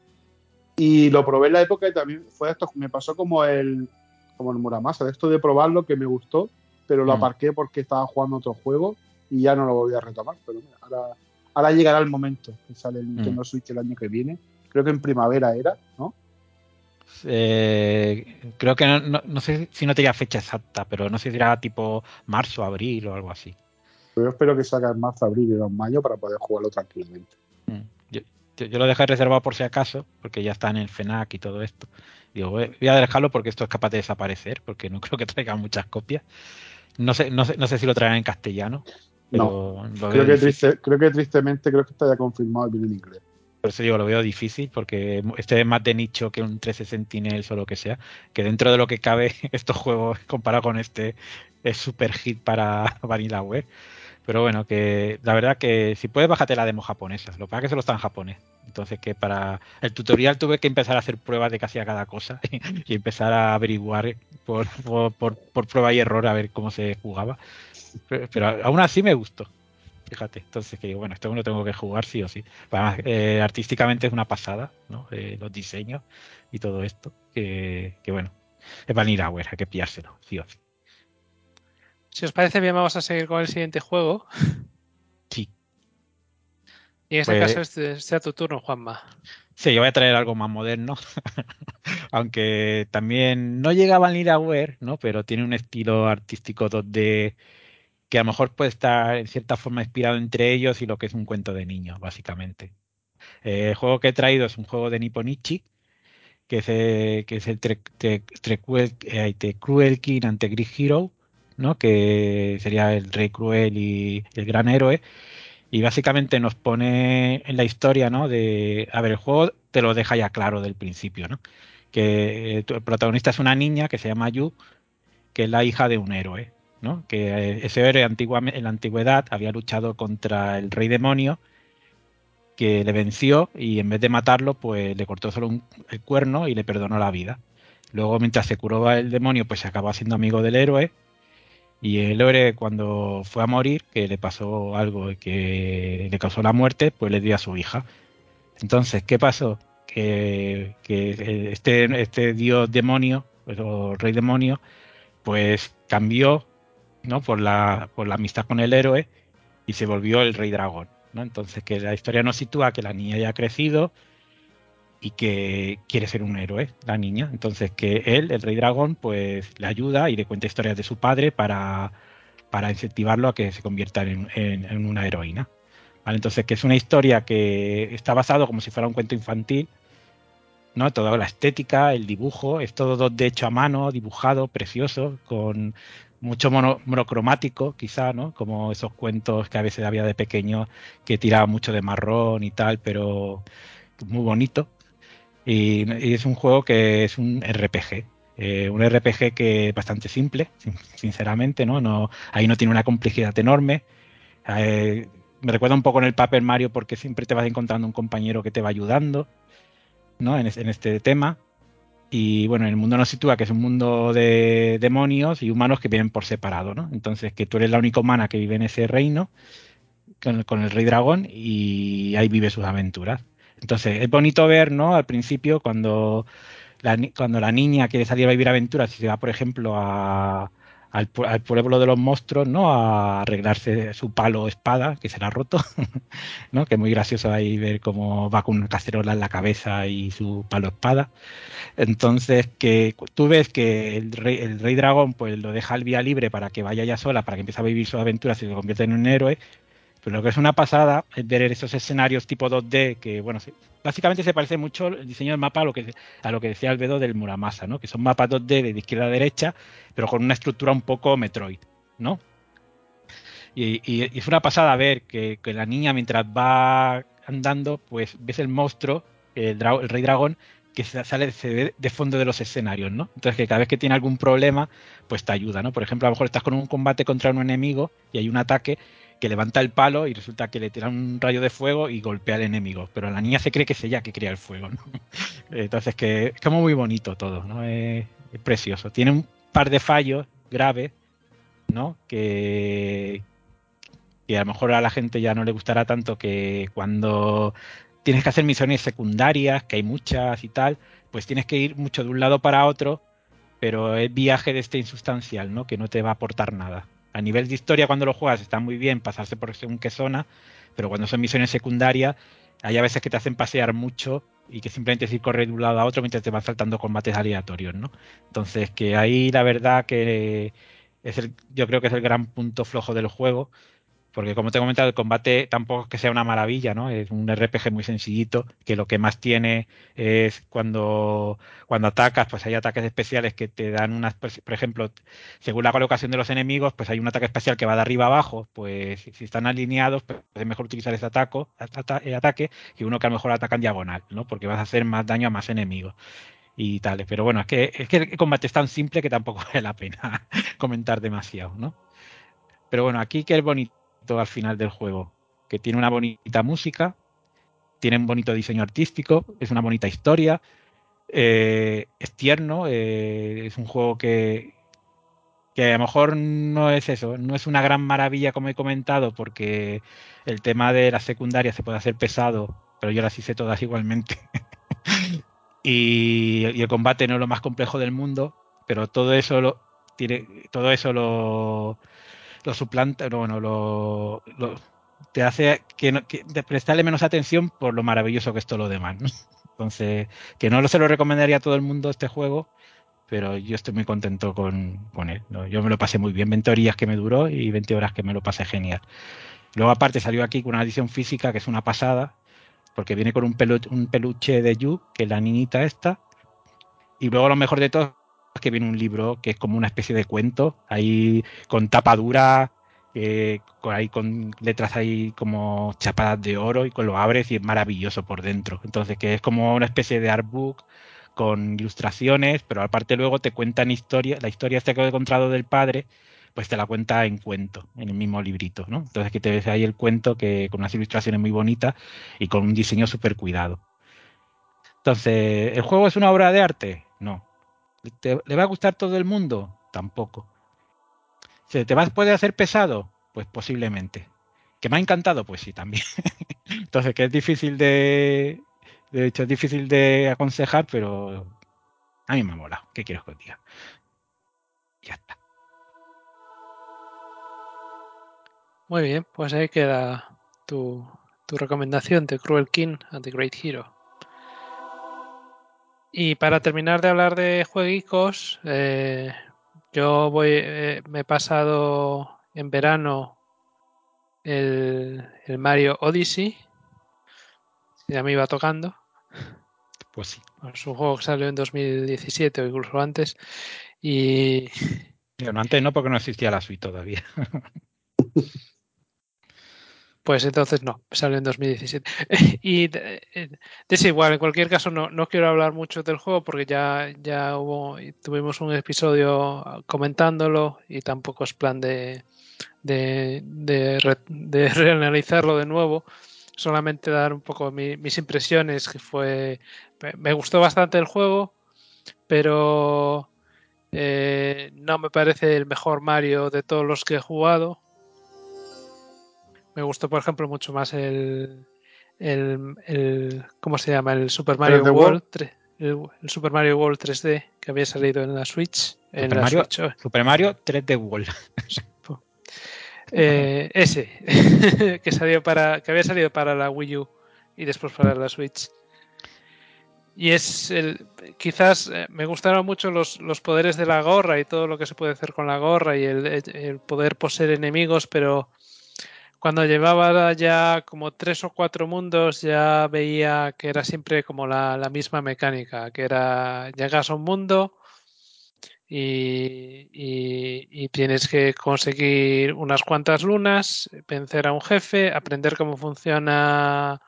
Y lo probé en la época y también fue esto, me pasó como el, como el Muramasa, de esto de probarlo que me gustó, pero lo Mm. aparqué porque estaba jugando otro juego y ya no lo volví a retomar. Pero mira, ahora, ahora llegará el momento que sale el Nintendo Switch el año que viene. Creo que en primavera era, ¿no? Eh, creo que no, no, no sé si no tenía fecha exacta, pero no sé si era tipo marzo, abril o algo así. Yo espero que salga en marzo, abril y no en mayo para poder jugarlo tranquilamente. Mm. Yo, yo- yo lo dejé reservado por si acaso, porque ya está en el FENAC y todo esto. Digo, voy a dejarlo porque esto es capaz de desaparecer, porque no creo que traigan muchas copias. No sé, no sé, no sé si lo traerán en castellano, pero lo Creo que, difícil. triste, creo que tristemente creo que está ya confirmado viene en inglés. Por eso digo, lo veo difícil, porque este es más de nicho que un 13 Sentinels o lo que sea, que dentro de lo que cabe, estos juegos comparado con este es super hit para Vanillaware. Pero bueno, que la verdad que si puedes bájate la demo japonesa. Lo que pasa es que solo está en japonés. Entonces que para el tutorial tuve que empezar a hacer pruebas de casi a cada cosa y empezar a averiguar por, por, por, por prueba y error a ver cómo se jugaba. Pero, pero aún así me gustó. Fíjate, entonces que digo, bueno, esto lo tengo que jugar sí o sí. Además, eh, artísticamente es una pasada, ¿no? Eh, los diseños y todo esto. Que, que bueno, es Vanillaware, hay que pillárselo, sí o sí. Si os parece bien, vamos a seguir con el siguiente juego. Sí. Y en este Pues- caso este sea tu turno, Juanma. Sí, yo voy a traer algo más moderno. Aunque también no llega a Vanillaware, ¿no? Pero tiene un estilo artístico 2D que a lo mejor puede estar en cierta forma inspirado entre ellos y lo que es un cuento de niños, básicamente. Eh, el juego que he traído es un juego de Nipponichi, que es, eh, que es el Tre- Tre- eh, Cruel King ante Great Hero, ¿no? que sería el rey cruel y el gran héroe. Y básicamente nos pone en la historia, ¿no? De, a ver, el juego te lo deja ya claro del principio, ¿no? Que el protagonista es una niña que se llama Yu, que es la hija de un héroe, Que eh, ese héroe en la antigüedad había luchado contra el rey demonio, que le venció y en vez de matarlo, pues le cortó solo un- el cuerno y le perdonó la vida. Luego, mientras se curó el demonio, pues se acabó siendo amigo del héroe. Y el héroe, cuando fue a morir, que le pasó algo que le causó la muerte, pues le dio a su hija. Entonces, ¿qué pasó? Que, que este, este dios demonio, o rey demonio, pues cambió ¿no? por, la, por la amistad con el héroe y se volvió el rey dragón. ¿no? Entonces, que la historia nos sitúa que la niña ya ha crecido y que quiere ser un héroe, la niña. Entonces, que él, el rey dragón, pues le ayuda y le cuenta historias de su padre para, para incentivarlo a que se convierta en, en- una heroína. ¿Vale? Entonces, que es una historia que está basado como si fuera un cuento infantil, ¿no? Toda la estética, el dibujo, es todo de hecho a mano, dibujado, precioso, con mucho mono- monocromático, quizá, ¿no? Como esos cuentos que a veces había de pequeño que tiraba mucho de marrón y tal, pero muy bonito. Y, es un juego que es un RPG. eh, un RPG que es bastante simple, sin- sinceramente, ¿no? no ahí no tiene una complejidad enorme. Eh, me recuerda un poco en el Paper Mario porque siempre te vas encontrando un compañero que te va ayudando, ¿no? En este tema. Y bueno, el mundo nos sitúa que es un mundo de demonios y humanos que viven por separado, ¿no? Entonces, que tú eres la única humana que vive en ese reino con, el rey dragón y ahí vive sus aventuras. Entonces, es bonito ver, ¿no? Al principio, cuando la, cuando la niña quiere salir a vivir aventuras y se va, por ejemplo, a- al, pu- al pueblo de los monstruos, ¿no? A arreglarse su palo espada, que se roto, ¿no? Que es muy gracioso ahí ver cómo va con una cacerola en la cabeza y su palo espada. Entonces, que tú ves que el rey, el rey dragón, pues lo deja al vía libre para que vaya ya sola, para que empiece a vivir sus aventuras y se convierta en un héroe, Pero lo que es una pasada es ver esos escenarios tipo 2D que, bueno, básicamente se parece mucho el diseño del mapa a lo que, a lo que decía Albedo del Muramasa, ¿no? Que son mapas 2D de izquierda a derecha, pero con una estructura un poco Metroid, ¿no? Y, es una pasada ver que, la niña mientras va andando, pues ves el monstruo, el, el rey dragón, que sale de fondo de los escenarios, ¿no? Entonces que cada vez que tiene algún problema, pues te ayuda, ¿no? Por ejemplo, a lo mejor estás con un combate contra un enemigo y hay un ataque que levanta el palo y resulta que le tira un rayo de fuego y golpea al enemigo. Pero la niña se cree que es ella que crea el fuego, ¿no? Entonces que es como muy bonito todo, ¿no? Es, precioso. Tiene un par de fallos graves, ¿no? Que, que a lo mejor a la gente ya no le gustará tanto que cuando tienes que hacer misiones secundarias, que hay muchas y tal, pues tienes que ir mucho de un lado para otro, pero es viaje de este insustancial, ¿no? Que no te va a aportar nada a nivel de historia cuando lo juegas está muy bien pasarse por según qué zona, pero cuando son misiones secundarias hay a veces que te hacen pasear mucho y que simplemente es ir correr de un lado a otro mientras te van saltando combates aleatorios, ¿no? Entonces que ahí la verdad que es el, yo creo que es el gran punto flojo del juego porque como te he comentado, el combate tampoco es que sea una maravilla, ¿no? Es un RPG muy sencillito, que lo que más tiene es cuando, cuando atacas, pues hay ataques especiales que te dan unas, pues, por ejemplo, según la colocación de los enemigos, pues hay un ataque especial que va de arriba abajo, pues si están alineados, pues es mejor utilizar ese ataque, ataque que uno que a lo mejor ataca en diagonal, ¿no? Porque vas a hacer más daño a más enemigos y tales. Pero bueno, es que, es que el combate es tan simple que tampoco vale la pena comentar demasiado, ¿no? Pero bueno, aquí que es bonito al final del juego, que tiene una bonita música, tiene un bonito diseño artístico, es una bonita historia, eh, es tierno, eh, es un juego que, que a lo mejor no es eso, no es una gran maravilla como he comentado, porque el tema de las secundarias se puede hacer pesado, pero yo las hice todas igualmente. y, y, el combate no es lo más complejo del mundo, pero todo eso lo, tiene, todo eso lo, lo suplanta, bueno, lo, te hace que, prestarle menos atención por lo maravilloso que es todo lo demás. Entonces, que no se lo recomendaría a todo el mundo este juego, pero yo estoy muy contento con, él. Yo me lo pasé muy bien, 20 horas que me duró y 20 horas que me lo pasé genial. Luego aparte salió aquí con una edición física que es una pasada, porque viene con un, un peluche de Yu, que es la niñita esta, y luego lo mejor de todo que viene un libro que es como una especie de cuento, ahí con tapa dura, eh, ahí con letras ahí como chapadas de oro y con lo abres y es maravilloso por dentro. Entonces que es como una especie de artbook con ilustraciones, pero aparte luego te cuentan historia, la historia que he encontrado del padre, pues te la cuenta en cuento, en el mismo librito, ¿no? Entonces que te ves ahí el cuento que con unas ilustraciones muy bonitas y con un diseño súper cuidado. Entonces, ¿el juego es una obra de arte? No, ¿Le va a gustar todo el mundo? Tampoco. ¿Se te va, puede hacer pesado? Pues posiblemente. ¿Que me ha encantado? Pues sí, también. Entonces, que es difícil de. De hecho, es difícil de aconsejar, pero a mí me ha molado. ¿Qué quieres que os diga? Ya está. Muy bien, pues ahí queda tu, tu recomendación de Cruel King and the Great Hero. Y para terminar de hablar de jueguicos, eh, yo voy, eh, me he pasado en verano el, Mario Odyssey. Ya me iba tocando. Pues sí. Es un juego que salió en 2017 o incluso antes. Y. Bueno, antes no, porque no existía la suite todavía. Pues entonces no, salió en 2017. y es igual, en cualquier caso no, no, quiero hablar mucho del juego porque ya, ya hubo, tuvimos un episodio comentándolo y tampoco es plan de, de, de, reanalizarlo de nuevo. Solamente dar un poco mis impresiones, que fue, me gustó bastante el juego, pero eh, no me parece el mejor Mario de todos los que he jugado me gustó, por ejemplo, mucho más el, el, el ¿cómo se llama? El Super Mario World, el, Super Mario World 3D que había salido en la Switch. En Super, la Mario, Switch. Oh. Super Mario 3D World. eh, ese que salió para que había salido para la Wii U y después para la Switch. Y es el, quizás eh, me gustaron mucho los, los, poderes de la gorra y todo lo que se puede hacer con la gorra y el, el poder poseer enemigos, pero cuando llevaba ya como tres o cuatro mundos ya veía que era siempre como la, la misma mecánica, que era llegas a un mundo y, y- tienes que conseguir unas cuantas lunas, vencer a un jefe, aprender cómo funciona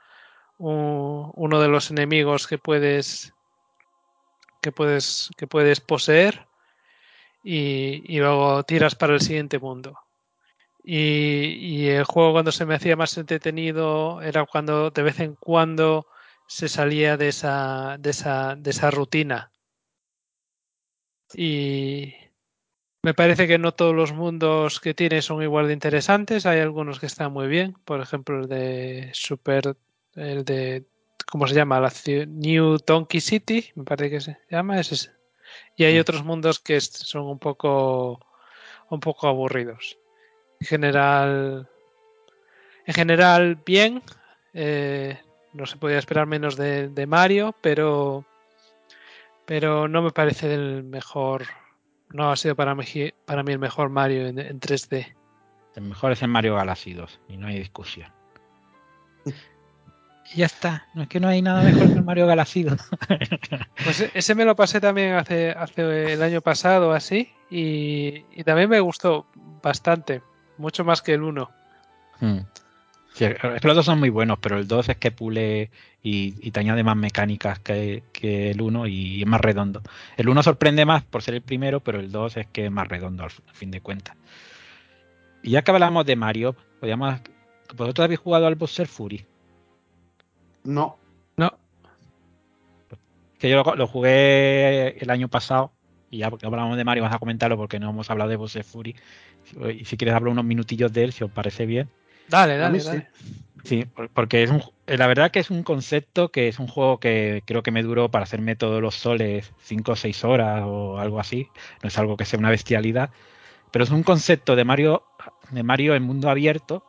un- uno de los enemigos que puedes que puedes que puedes poseer y, y luego tiras para el siguiente mundo. Y, y el juego cuando se me hacía más entretenido era cuando de vez en cuando se salía de esa, de esa, de esa rutina. Y me parece que no todos los mundos que tiene son igual de interesantes. Hay algunos que están muy bien. Por ejemplo, el de Super, el de, ¿cómo se llama? La New Donkey City, me parece que se llama. Es ese. Y hay otros mundos que son un poco, un poco aburridos. En general, en general bien. Eh, no se podía esperar menos de, de Mario, pero, pero no me parece el mejor. No ha sido para mí, para mí el mejor Mario en, en 3D. El mejor es el Mario Galaxy 2 y no hay discusión. Y ya está. No es que no hay nada mejor que el Mario Galaxy 2. Pues e- ese me lo pasé también hace, hace el año pasado así y, y también me gustó bastante, mucho más que el 1. Hmm. Sí, es que los dos son muy buenos, pero el 2 es que pule y, y te añade más mecánicas que, que el 1 y es más redondo. El 1 sorprende más por ser el primero, pero el 2 es que es más redondo al, al fin de cuentas. Y ya que hablamos de Mario, podríamos. ¿Vosotros habéis jugado al Bowser Fury? No, No, Que yo lo, lo jugué el año pasado y ya porque hablamos de Mario vas a comentarlo porque no hemos hablado de Bowser Fury. Y si quieres hablar unos minutillos de él, si os parece bien. dale, dale, sí. dale. Sí, por- porque es un, eh, la verdad que es un concepto que es un juego que creo que me duró para hacerme todos los soles 5 o 6 horas o algo así. No es algo que sea una bestialidad, pero es un concepto de Mario, de Mario en mundo abierto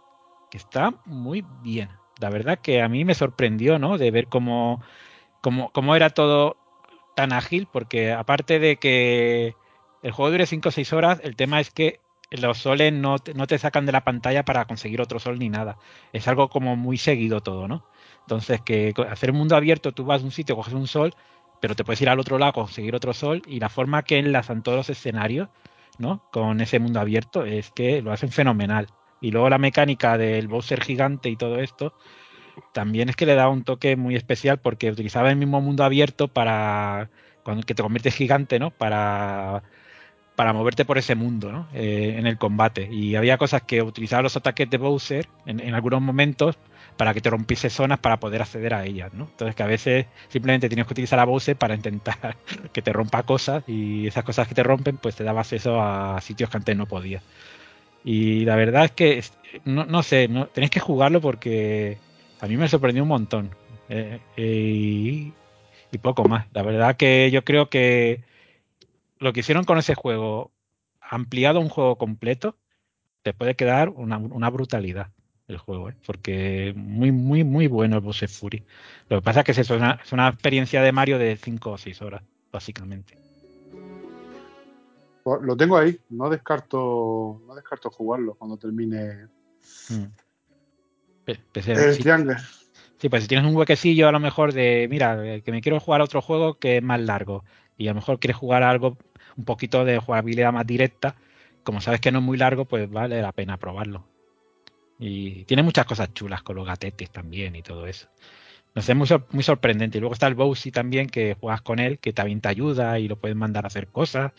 que está muy bien. La verdad que a mí me sorprendió, ¿no? De ver cómo, cómo, cómo era todo tan ágil, porque aparte de que el juego dure 5 o 6 horas, el tema es que los soles no te, no te sacan de la pantalla para conseguir otro sol ni nada es algo como muy seguido todo, ¿no? Entonces, que hacer un mundo abierto, tú vas a un sitio, coges un sol, pero te puedes ir al otro lado, conseguir otro sol, y la forma que enlazan todos los escenarios, ¿no? Con ese mundo abierto, es que lo hacen fenomenal. Y luego la mecánica del Bowser gigante y todo esto, también es que le da un toque muy especial porque utilizaba el mismo mundo abierto para cuando que te conviertes gigante, ¿no? Para para moverte por ese mundo ¿no? Eh, en el combate. Y había cosas que utilizaba los ataques de Bowser en, en algunos momentos para que te rompiese zonas para poder acceder a ellas. ¿no? Entonces que a veces simplemente tienes que utilizar a Bowser para intentar que te rompa cosas y esas cosas que te rompen pues te daba acceso a sitios que antes no podías. Y la verdad es que no, no sé, no, tenéis que jugarlo porque a mí me sorprendió un montón. Eh, eh, y, y poco más. La verdad que yo creo que lo que hicieron con ese juego, ampliado un juego completo, te puede quedar una, una brutalidad el juego, ¿eh? porque muy, muy, muy bueno el Bowser Fury. Lo que pasa es que es, una, es una experiencia de Mario de 5 o 6 horas, básicamente. pues lo tengo ahí. No descarto, no descarto jugarlo cuando termine Mm. Pese- el sí, Triangle. sí, pues si tienes un huequecillo a lo mejor de, mira, que me quiero jugar a otro juego que es más largo y a lo mejor quieres jugar a algo un poquito de jugabilidad más directa, como sabes que no es muy largo, pues vale la pena probarlo. Y tiene muchas cosas chulas con los gatetes también y todo eso. No sé, muy, sor- muy sorprendente. Y luego está el Bowsy también, que juegas con él, que también te ayuda y lo puedes mandar a hacer cosas.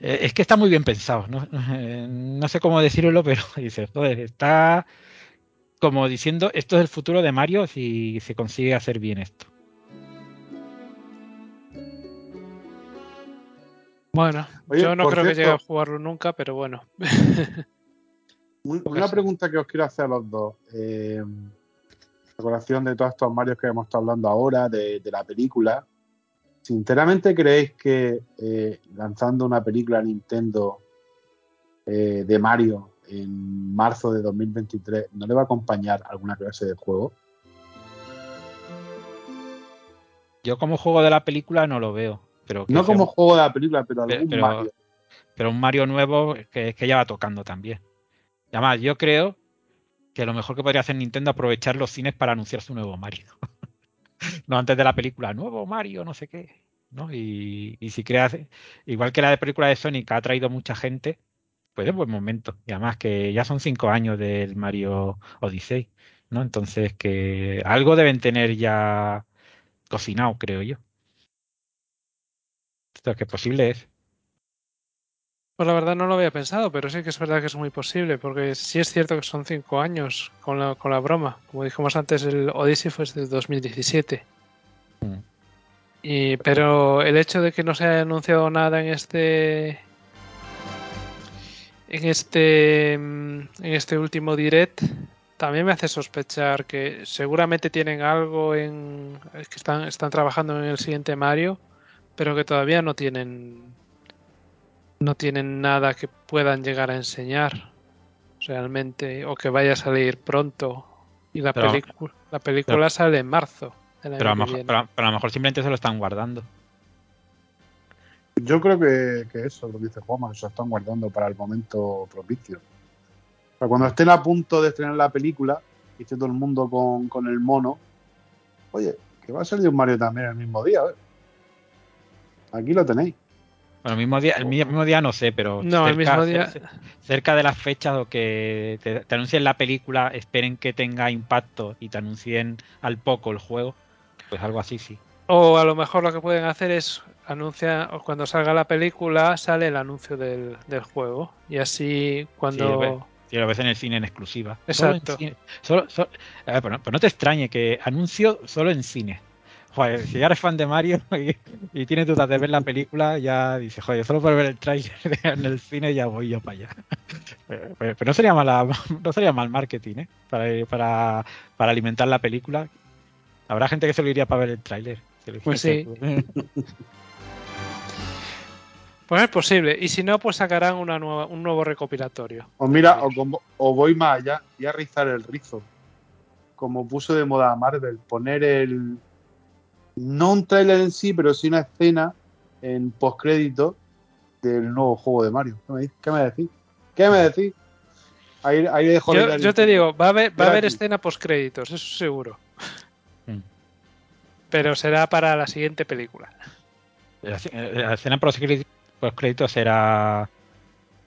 Eh, es que está muy bien pensado. No, Eh, no sé cómo decirlo, pero dices, joder, está como diciendo, esto es el futuro de Mario si se consigue hacer bien esto. Bueno, Oye, yo no creo que llegue a jugarlo nunca, pero bueno. Una pregunta que os quiero hacer a los dos. Eh, a colación de todos estos Marios que hemos estado hablando ahora, de, de la película, ¿sinceramente creéis que eh, lanzando una película Nintendo eh, de Mario en marzo de 2023 no le va a acompañar alguna clase de juego? Yo como juego de la película no lo veo. Pero No como un- juego de la película, pero algún pero- Mario. pero un Mario nuevo que, que ya va tocando también. Además, yo creo que lo mejor que podría hacer Nintendo aprovechar los cines para anunciar su nuevo Mario. no antes de la película, nuevo Mario, no sé qué. ¿no? Y, y si creas, igual que la de película de Sonic ha traído mucha gente, pues es buen momento. Y además que ya son cinco años del Mario Odyssey, ¿no? Entonces que algo deben tener ya cocinado, creo yo. Esto que posible es. Pues la verdad no lo había pensado, pero sí que es verdad que es muy posible, porque sí es cierto que son cinco años con la, con la broma. Como dijimos antes, el Odyssey fue desde 2017. Mm. Y, pero el hecho de que no se haya anunciado nada en este en este en este último direct también me hace sospechar que seguramente tienen algo en que están están trabajando en el siguiente Mario pero que todavía no tienen no tienen nada que puedan llegar a enseñar realmente o que vaya a salir pronto y la película la película sale en marzo del año Pero a, que lo mejor, viene. pero a- pero a lo mejor simplemente se lo están guardando. Yo creo que, que eso, lo que dice Juanma, se están guardando para el momento propicio. O sea, cuando estén a punto de estrenar la película y esté todo el mundo con, con el mono, oye, que va a salir un Mario también el mismo día, ¿eh? Aquí lo tenéis. Bueno, el mismo día, el mi- mismo día no sé, pero no el mismo día cer- cerca de las fechas o que te, te anuncien la película, esperen que tenga impacto y te anuncien al poco el juego, pues algo así sí. O a lo mejor lo que pueden hacer es anunciar, o cuando salga la película, sale el anuncio del, del juego. Y así cuando. bueno. Si lo ves en el cine en exclusiva. Solo en Exacto. cine. Solo- solo- a ver, pero, no, te extrañe que anuncio solo en cine. Joder, si ya eres fan de Mario y, y tienes dudas de ver la película, ya dices, joder, solo por ver el trailer en el cine ya voy yo para allá. Pero, pero- pero no sería mala, no sería mal marketing, ¿eh? Para, para, para alimentar la película. Habrá gente que se lo iría para ver el tráiler. Pues hiciese. Pues es posible. Y si no, pues sacarán una nueva, un nuevo recopilatorio. O mira, o, como- o voy más allá y a rizar el rizo. Como puso de moda Marvel, poner el. No un trailer en sí, pero sí una escena en postcrédito del nuevo juego de Mario. ¿Qué me? ¿Qué me decís? ¿Qué me decís? Ahí, ahí dejo Yo, te digo, va a haber, va a haber escena post créditos, eso seguro. Mm. Pero será para la siguiente película. La, la escena post créditos será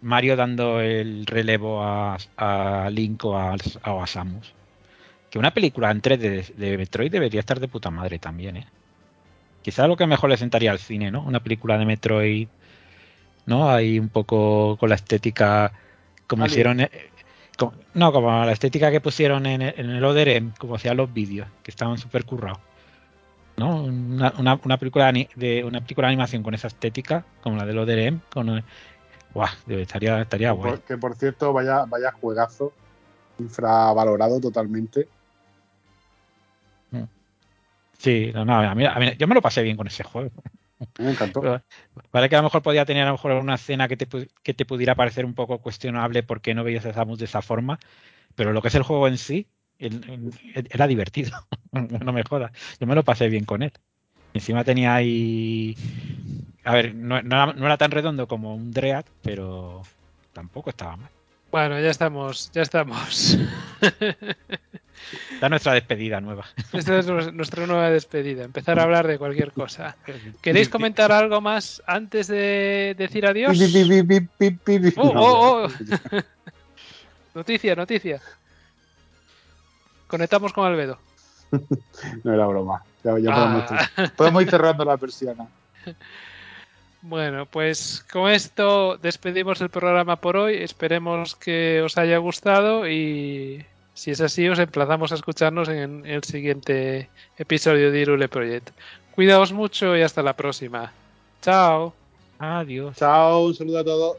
Mario dando el relevo a, a Link o a, o a Samus. Que una película en 3D de, de Metroid debería estar de puta madre también, ¿eh? Quizá lo que mejor le sentaría al cine, ¿no? Una película de Metroid, ¿no? Ahí un poco con la estética como Alien. hicieron... eh, como- no, como la estética que pusieron en el, en el ODRM, como hacían los vídeos, que estaban súper currados. ¿No? Una, una, una película de una película de animación con esa estética, como la del ODRM, con eh, Buah, estaría, estaría guay. Por- que por cierto, vaya, vaya juegazo. Infravalorado totalmente. Sí, no, no, a mí- a mí- yo me lo pasé bien con ese juego. Me encantó. Pero- Vale que a lo mejor podía tener a lo mejor una escena que te, que te pudiera parecer un poco cuestionable porque no veías a Samus de esa forma, pero lo que es el juego en sí era divertido, no me jodas. Yo me lo pasé bien con él. Encima tenía ahí... A ver, no, no era, no era tan redondo como un Dread, pero tampoco estaba mal. Bueno, ya estamos, ya estamos. Da nuestra despedida nueva. Esta es nues- nuestra nueva despedida. Empezar a hablar de cualquier cosa. ¿Queréis comentar algo más antes de decir adiós? Oh, oh, oh. Noticia, noticia. Conectamos con Albedo. No era broma. Ya, ya Ah. podemos, ir, podemos ir cerrando la persiana. Bueno, pues con esto despedimos el programa por hoy. Esperemos que os haya gustado y si es así, os emplazamos a escucharnos en el siguiente episodio de Irule Project. Cuidaos mucho y hasta la próxima. Chao. Adiós. Chao, un saludo a todos.